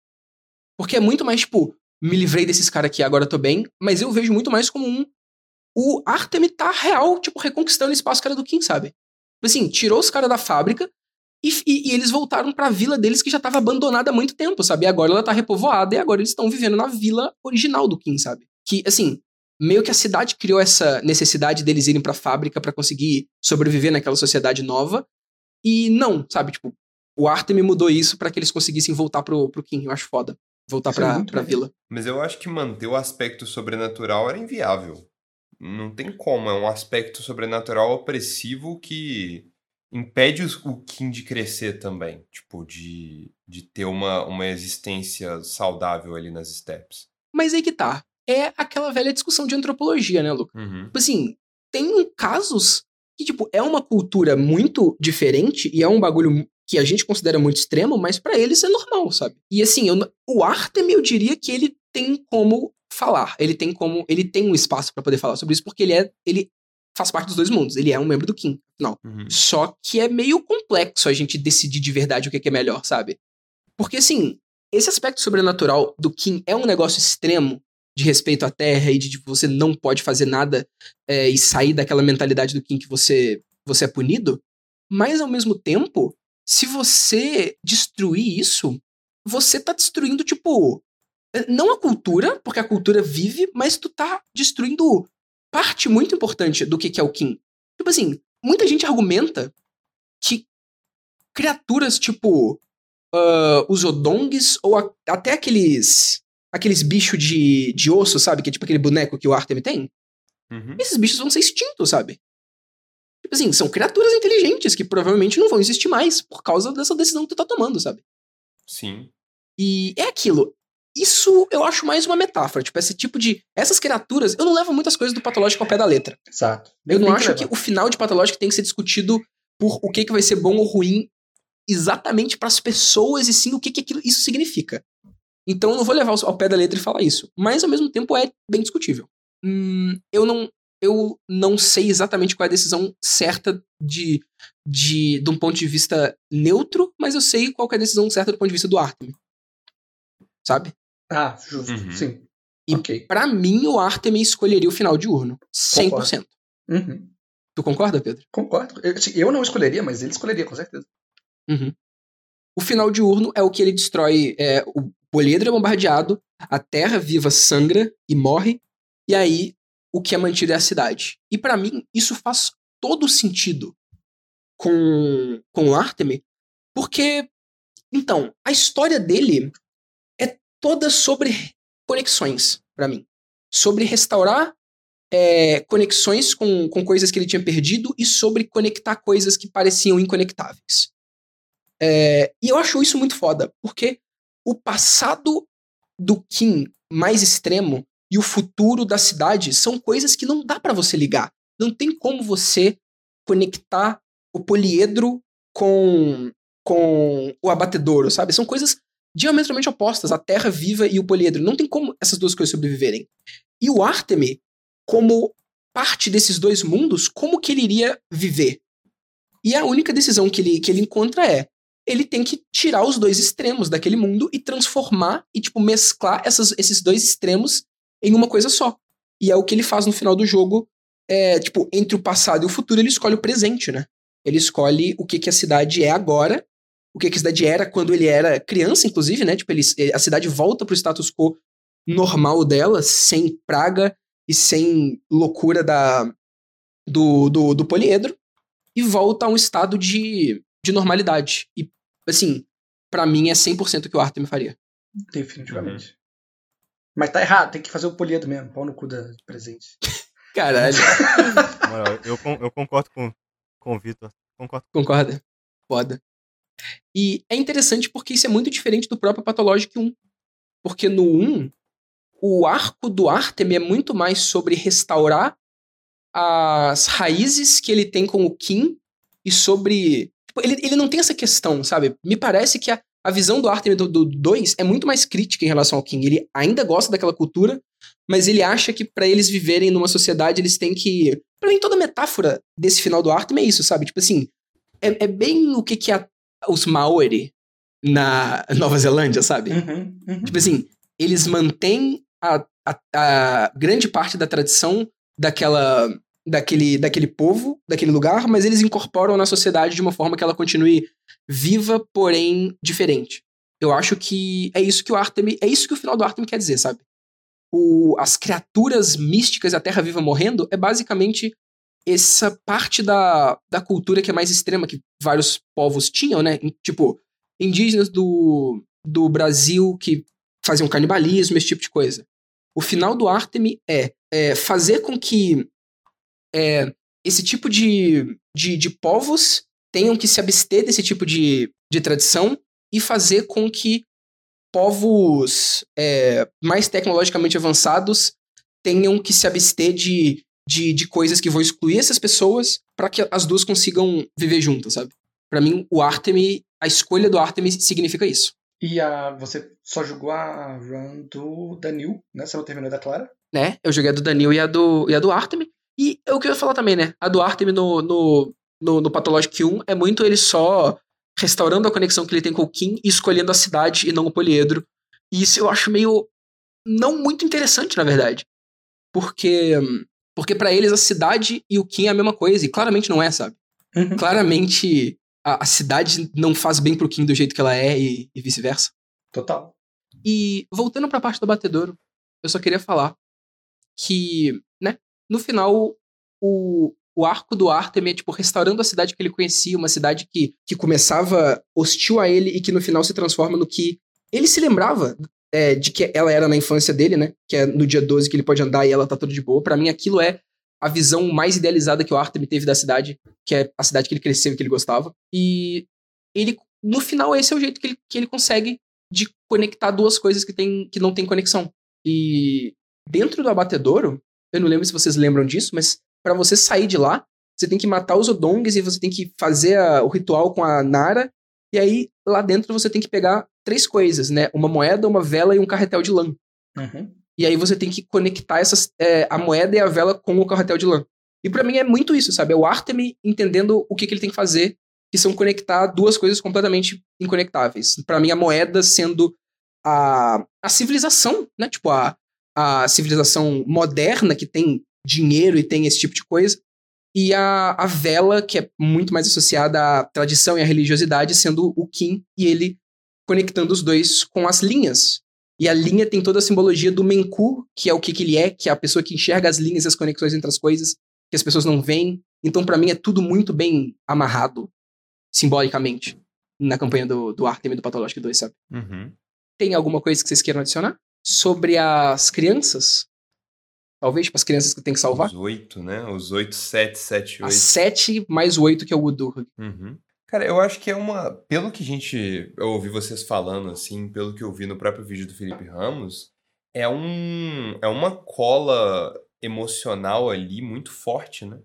Porque é muito mais, tipo, me livrei desses caras aqui, agora tô bem, mas eu vejo muito mais como um... O Artemi tá real, tipo, reconquistando o espaço era do Kim, sabe? Tipo Assim, tirou os caras da fábrica e, e- e eles voltaram pra vila deles que já tava abandonada há muito tempo, sabe? E agora ela tá repovoada e agora eles estão vivendo na vila original do Kim, sabe? Que, assim, meio que a cidade criou essa necessidade deles irem pra fábrica pra conseguir sobreviver naquela sociedade nova. E não, sabe? Tipo, o Artemi mudou isso pra que eles conseguissem voltar pro, pro Kim. Eu acho foda. Voltar Isso é pra, vila. Mas eu acho que manter o aspecto sobrenatural era inviável. Não tem como, é um aspecto sobrenatural opressivo que impede o Kim de crescer também. Tipo, de, de ter uma, uma existência saudável ali nas steps. Mas aí que tá. É aquela velha discussão de antropologia, né, Luca? Uhum. Tipo assim, tem casos que, tipo, é uma cultura muito diferente e é um bagulho que a gente considera muito extremo, mas pra eles é normal, sabe? E assim, eu o Artem, eu diria que ele tem como falar, ele tem como, ele tem um espaço pra poder falar sobre isso, porque ele é, ele faz parte dos dois mundos, ele é um membro do Kim, não. Uhum. Só que é meio complexo a gente decidir de verdade o que que é melhor, sabe? Porque assim, esse aspecto sobrenatural do Kim é um negócio extremo de respeito à Terra e de tipo, você não pode fazer nada é, e sair daquela mentalidade do Kim que você, você é punido. Mas ao mesmo tempo, se você destruir isso, você tá destruindo, tipo, é, não a cultura, porque a cultura vive, mas tu tá destruindo parte muito importante do que que é o Kim. Tipo assim, muita gente argumenta que criaturas tipo ah, os odongs ou a- até aqueles aqueles bichos de, de osso, sabe? Que é tipo aquele boneco que o Artem tem. Uhum. Esses bichos vão ser extintos, sabe? Tipo assim, são criaturas inteligentes que provavelmente não vão existir mais por causa dessa decisão que tu tá tomando, sabe? Sim. E é aquilo. Isso eu acho mais uma metáfora. Tipo, esse tipo de. Essas criaturas. Eu não levo muitas coisas do patológico ao pé da letra. Exato. Eu não acho que levar. o final de patológico tem que ser discutido por o que, que vai ser bom ou ruim exatamente para as pessoas e sim o que, que aquilo, isso significa. Então eu não vou levar ao pé da letra e falar isso. Mas ao mesmo tempo é bem discutível. Hum, eu não. Eu não sei exatamente qual é a decisão certa de, de, de um ponto de vista neutro, mas eu sei qual que é a decisão certa do ponto de vista do Artemis. Sabe? Ah, justo. Uhum. Sim. E- Ok. Pra mim, o Artemis escolheria o final de urno. 100%. Uhum. Tu concorda, Pedro? Concordo. Eu, assim, eu não escolheria, mas ele escolheria, com certeza. Uhum. O final de urno é o que ele destrói. É, o poliedro é bombardeado, a terra viva sangra e morre, e aí o que é mantido é a cidade. E pra mim, isso faz todo sentido com, com o Artemis, porque, então, a história dele é toda sobre conexões, pra mim. Sobre restaurar é, conexões com, com coisas que ele tinha perdido e sobre conectar coisas que pareciam inconectáveis. É, e eu acho isso muito foda, porque o passado do Kim mais extremo e o futuro da cidade são coisas que não dá pra você ligar. Não tem como você conectar o poliedro com, com o abatedouro, sabe? São coisas diametralmente opostas, a terra viva e o poliedro. Não tem como essas duas coisas sobreviverem. E o Artemi, como parte desses dois mundos, como que ele iria viver? E a única decisão que ele, que ele encontra é: ele tem que tirar os dois extremos daquele mundo e transformar e, tipo, mesclar essas, esses dois extremos em uma coisa só. E é o que ele faz no final do jogo. É, tipo, entre o passado e o futuro, ele escolhe o presente, né? Ele escolhe o que, que a cidade é agora, o que, a cidade era quando ele era criança, inclusive, né? Tipo, ele, a cidade volta pro status quo normal dela, sem praga e sem loucura da, do, do, do poliedro, e volta a um estado de, de normalidade. E, assim, para mim é 100% o que o Artem faria. Definitivamente. Uhum. Mas tá errado, tem que fazer o poliedro mesmo, pau no cu da presente. Caralho. eu, eu concordo com, com o Vitor. Concordo. Concorda? Foda. E é interessante porque isso é muito diferente do próprio Pathologic 1. Porque no 1, o arco do Artem é muito mais sobre restaurar as raízes que ele tem com o Kim e sobre. Tipo, ele, ele não tem essa questão, sabe? Me parece que a, a visão do Artem do 2 é muito mais crítica em relação ao King. Ele ainda gosta daquela cultura, mas ele acha que para eles viverem numa sociedade eles têm que. Pra mim, toda metáfora desse final do Artem é isso, sabe? Tipo assim, é, é bem o que, que a, os Maori na Nova Zelândia, sabe? Uhum, uhum. Tipo assim, eles mantêm a, a, a grande parte da tradição daquela daquele, daquele povo, daquele lugar, mas eles incorporam na sociedade de uma forma que ela continue viva, porém diferente. Eu acho que é isso que o Artemis, é isso que o final do Artemis quer dizer, sabe? O, as criaturas místicas e a Terra Viva morrendo é basicamente essa parte da, da cultura que é mais extrema que vários povos tinham, né? Tipo, indígenas do, do Brasil que faziam canibalismo, esse tipo de coisa. O final do Artemis é, é fazer com que é, esse tipo de, de, de povos tenham que se abster desse tipo de, de tradição e fazer com que povos é, mais tecnologicamente avançados tenham que se abster de, de, de coisas que vão excluir essas pessoas para que as duas consigam viver juntas, sabe? Para mim, o Artemis, a escolha do Artemis significa isso. E a, você só jogou a run do Danil, né? Você não terminou da Clara? Né? Eu joguei a do Danil e a do, e a do Artemis. E é o que eu ia falar também, né? A do Artemis no, no, no, no Pathologic 1 é muito ele só restaurando a conexão que ele tem com o Kim e escolhendo a cidade e não o poliedro. E isso eu acho meio. não muito interessante, na verdade. Porque. Porque para eles a cidade e o Kim é a mesma coisa, e claramente não é, sabe? Uhum. Claramente a, a, cidade não faz bem pro Kim do jeito que ela é e, e vice-versa. Total. E voltando pra parte do batedouro, eu só queria falar que, né, no final, o, o arco do Artemis é, tipo, restaurando a cidade que ele conhecia, uma cidade que, que começava hostil a ele e que no final se transforma no que ele se lembrava é, de que ela era na infância dele, né? Que é no dia 12 que ele pode andar e ela tá tudo de boa. Para mim, aquilo é a visão mais idealizada que o Artemis teve da cidade, que é a cidade que ele cresceu e que ele gostava. E ele, no final, esse é o jeito que ele, que ele consegue de conectar duas coisas que, tem, que não tem conexão. E dentro do abatedouro, eu não lembro se vocês lembram disso, mas para você sair de lá, você tem que matar os Odongs e você tem que fazer a, o ritual com a Nara. E aí, lá dentro, você tem que pegar três coisas, né? Uma moeda, uma vela e um carretel de lã. Uhum. E aí você tem que conectar essas, é, a moeda e a vela com o carretel de lã. E para mim é muito isso, sabe? É o Artemis entendendo o que, que ele tem que fazer, que são conectar duas coisas completamente inconectáveis. Para mim, a moeda sendo a, a civilização, né? Tipo, a, a civilização moderna que tem dinheiro e tem esse tipo de coisa. E a, a vela, que é muito mais associada à tradição e à religiosidade, sendo o Kim e ele conectando os dois com as linhas e a linha tem toda a simbologia do Menku, que é o que, que ele é, que é a pessoa que enxerga as linhas e as conexões entre as coisas, que as pessoas não veem. Então, para mim, é tudo muito bem amarrado, simbolicamente, na campanha do, do Artemis do Pathologic 2, sabe? Uhum. Tem alguma coisa que vocês queiram adicionar? Sobre as crianças? Talvez, tipo, as crianças que tem que salvar? Os oito, né? Os oito, sete, sete, oito. As sete mais o oito, que é o Udurg. Uhum. Cara, eu acho que é uma. Pelo que a gente. Eu ouvi vocês falando, assim, pelo que eu vi no próprio vídeo do Felipe Ramos, é um. É uma cola emocional ali muito forte, né?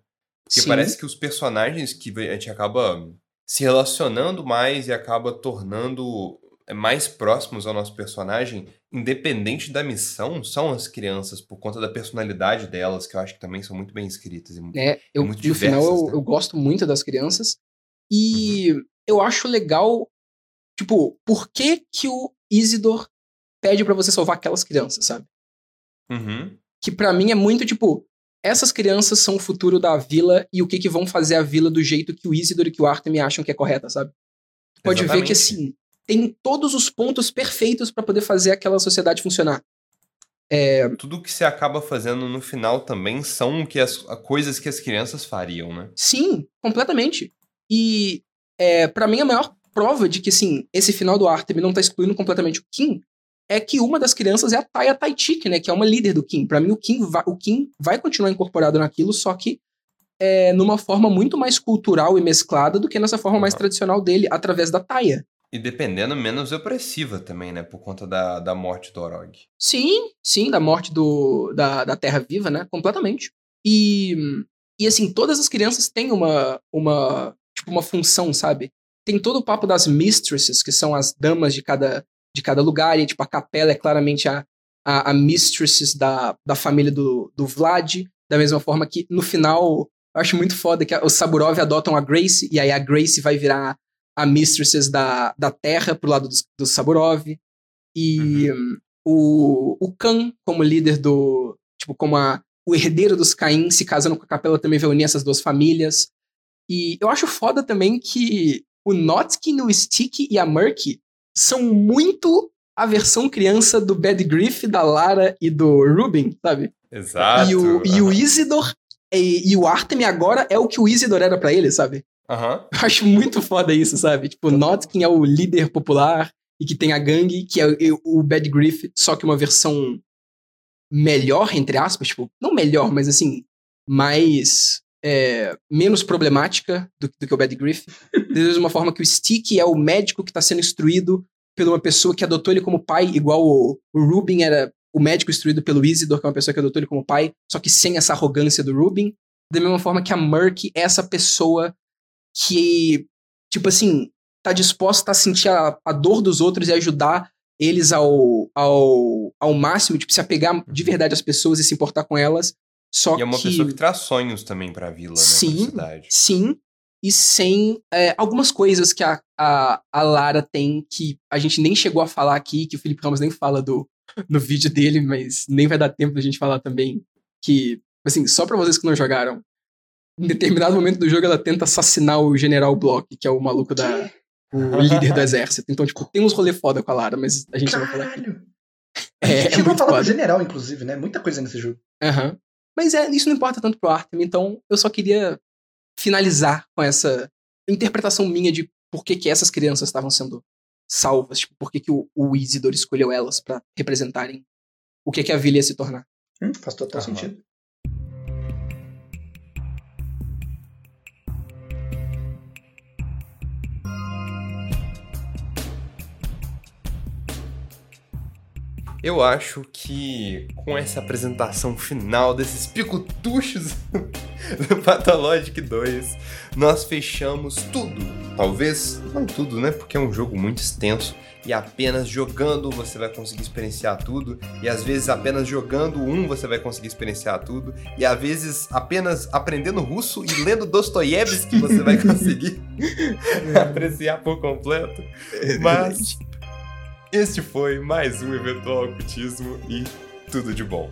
Porque Sim. parece que os personagens que a gente acaba se relacionando mais e acaba tornando mais próximos ao nosso personagem, independente da missão, são as crianças, por conta da personalidade delas, que eu acho que também são muito bem escritas. E, É, eu, muito no final diversas, eu, né? eu gosto muito das crianças. E eu acho legal Tipo, por que que o Isidor pede pra você salvar aquelas crianças, sabe? Uhum. Que pra mim é muito tipo, essas crianças são o futuro da vila e o que que vão fazer a vila do jeito que o Isidor e que o Artem acham que é correta, sabe? Pode ver Exatamente. que assim, tem todos os pontos perfeitos pra poder fazer aquela sociedade funcionar. Tudo que você acaba fazendo no final também são que as, coisas que as crianças fariam, né? Sim, completamente. E é, para mim a maior prova de que assim, esse final do Artem não tá excluindo completamente o Kim é que uma das crianças é a Taya Taichik, né, que é uma líder do Kim. Pra mim o Kim vai, o Kim vai continuar incorporado naquilo, só que é, numa forma muito mais cultural e mesclada do que nessa forma mais tradicional dele, através da Taya. E dependendo, menos opressiva também, né? Por conta da, da morte do Orog. Sim, sim, da morte do, da, da Terra Viva, né? Completamente. E, e assim, todas as crianças têm uma, uma, tipo, uma função, sabe? Tem todo o papo das mistresses, que são as damas de cada, de cada lugar, e tipo, a capela é claramente a, a, a mistresses da, da família do, do Vlad, da mesma forma que no final, eu acho muito foda que os Saburov adotam a Grace, e aí a Grace vai virar a mistresses da, da Terra pro lado dos, dos Saburov. E o, o Khan, como líder do. Tipo, como a, o herdeiro dos Caim, se casando com a capela, também vai unir essas duas famílias. E eu acho foda também que o Notkin, o Stick e a Murky são muito a versão criança do Bad Griff, da Lara e do Ruben, sabe? Exato. E o, e o. Isidor e, e o Artem agora é o que o Isidor era pra ele, sabe? Aham. Eu acho muito foda isso, sabe? Tipo, Notkin é o líder popular e que tem a gangue, que é o, o Bad Griff, só que uma versão melhor, entre aspas, tipo, não melhor, mas assim, mais. É, menos problemática do, do que o Bad Griff. Da mesma forma que o Stick é o médico que tá sendo instruído por uma pessoa que adotou ele como pai, igual o, o Rubin era o médico instruído pelo Isidor, que é uma pessoa que adotou ele como pai, só que sem essa arrogância do Rubin. Da mesma forma que a Murky é essa pessoa que, tipo assim, tá disposta a sentir a, a dor dos outros e ajudar eles ao, ao, ao máximo, tipo, se apegar de verdade às pessoas e se importar com elas. Só E é uma que, pessoa que traz sonhos também pra vila, né? Sim. Pra cidade. sim, e sem é, algumas coisas que a, a, a Lara tem que a gente nem chegou a falar aqui, que o Felipe Ramos nem fala do, no vídeo dele, mas nem vai dar tempo da gente falar também. Que, assim, só pra vocês que não jogaram, em determinado momento do jogo ela tenta assassinar o General Block, que é o maluco da. O líder do exército. Então, tipo, tem uns rolê foda com a Lara, mas a gente não vai falar aqui. Caralho. É, a é gente vai muito falar foda. pro general, inclusive, né? Muita coisa nesse jogo. Aham. Mas é, isso não importa tanto pro Artem, então eu só queria finalizar com essa interpretação minha de por que, que essas crianças estavam sendo salvas, tipo, por que, que o, o Isidor escolheu elas pra representarem o que, que a vila ia se tornar. Hum, faz total Aham. sentido. Eu acho que com essa apresentação final desses picutuchos do Pathologic 2, nós fechamos tudo. Talvez não tudo, né? Porque é um jogo muito extenso e apenas jogando você vai conseguir experienciar tudo. E às vezes apenas jogando um você vai conseguir experienciar tudo. E às vezes apenas aprendendo russo e lendo Dostoiévski você vai conseguir apreciar por completo. Mas este foi mais um Eventual Ocultismo e tudo de bom.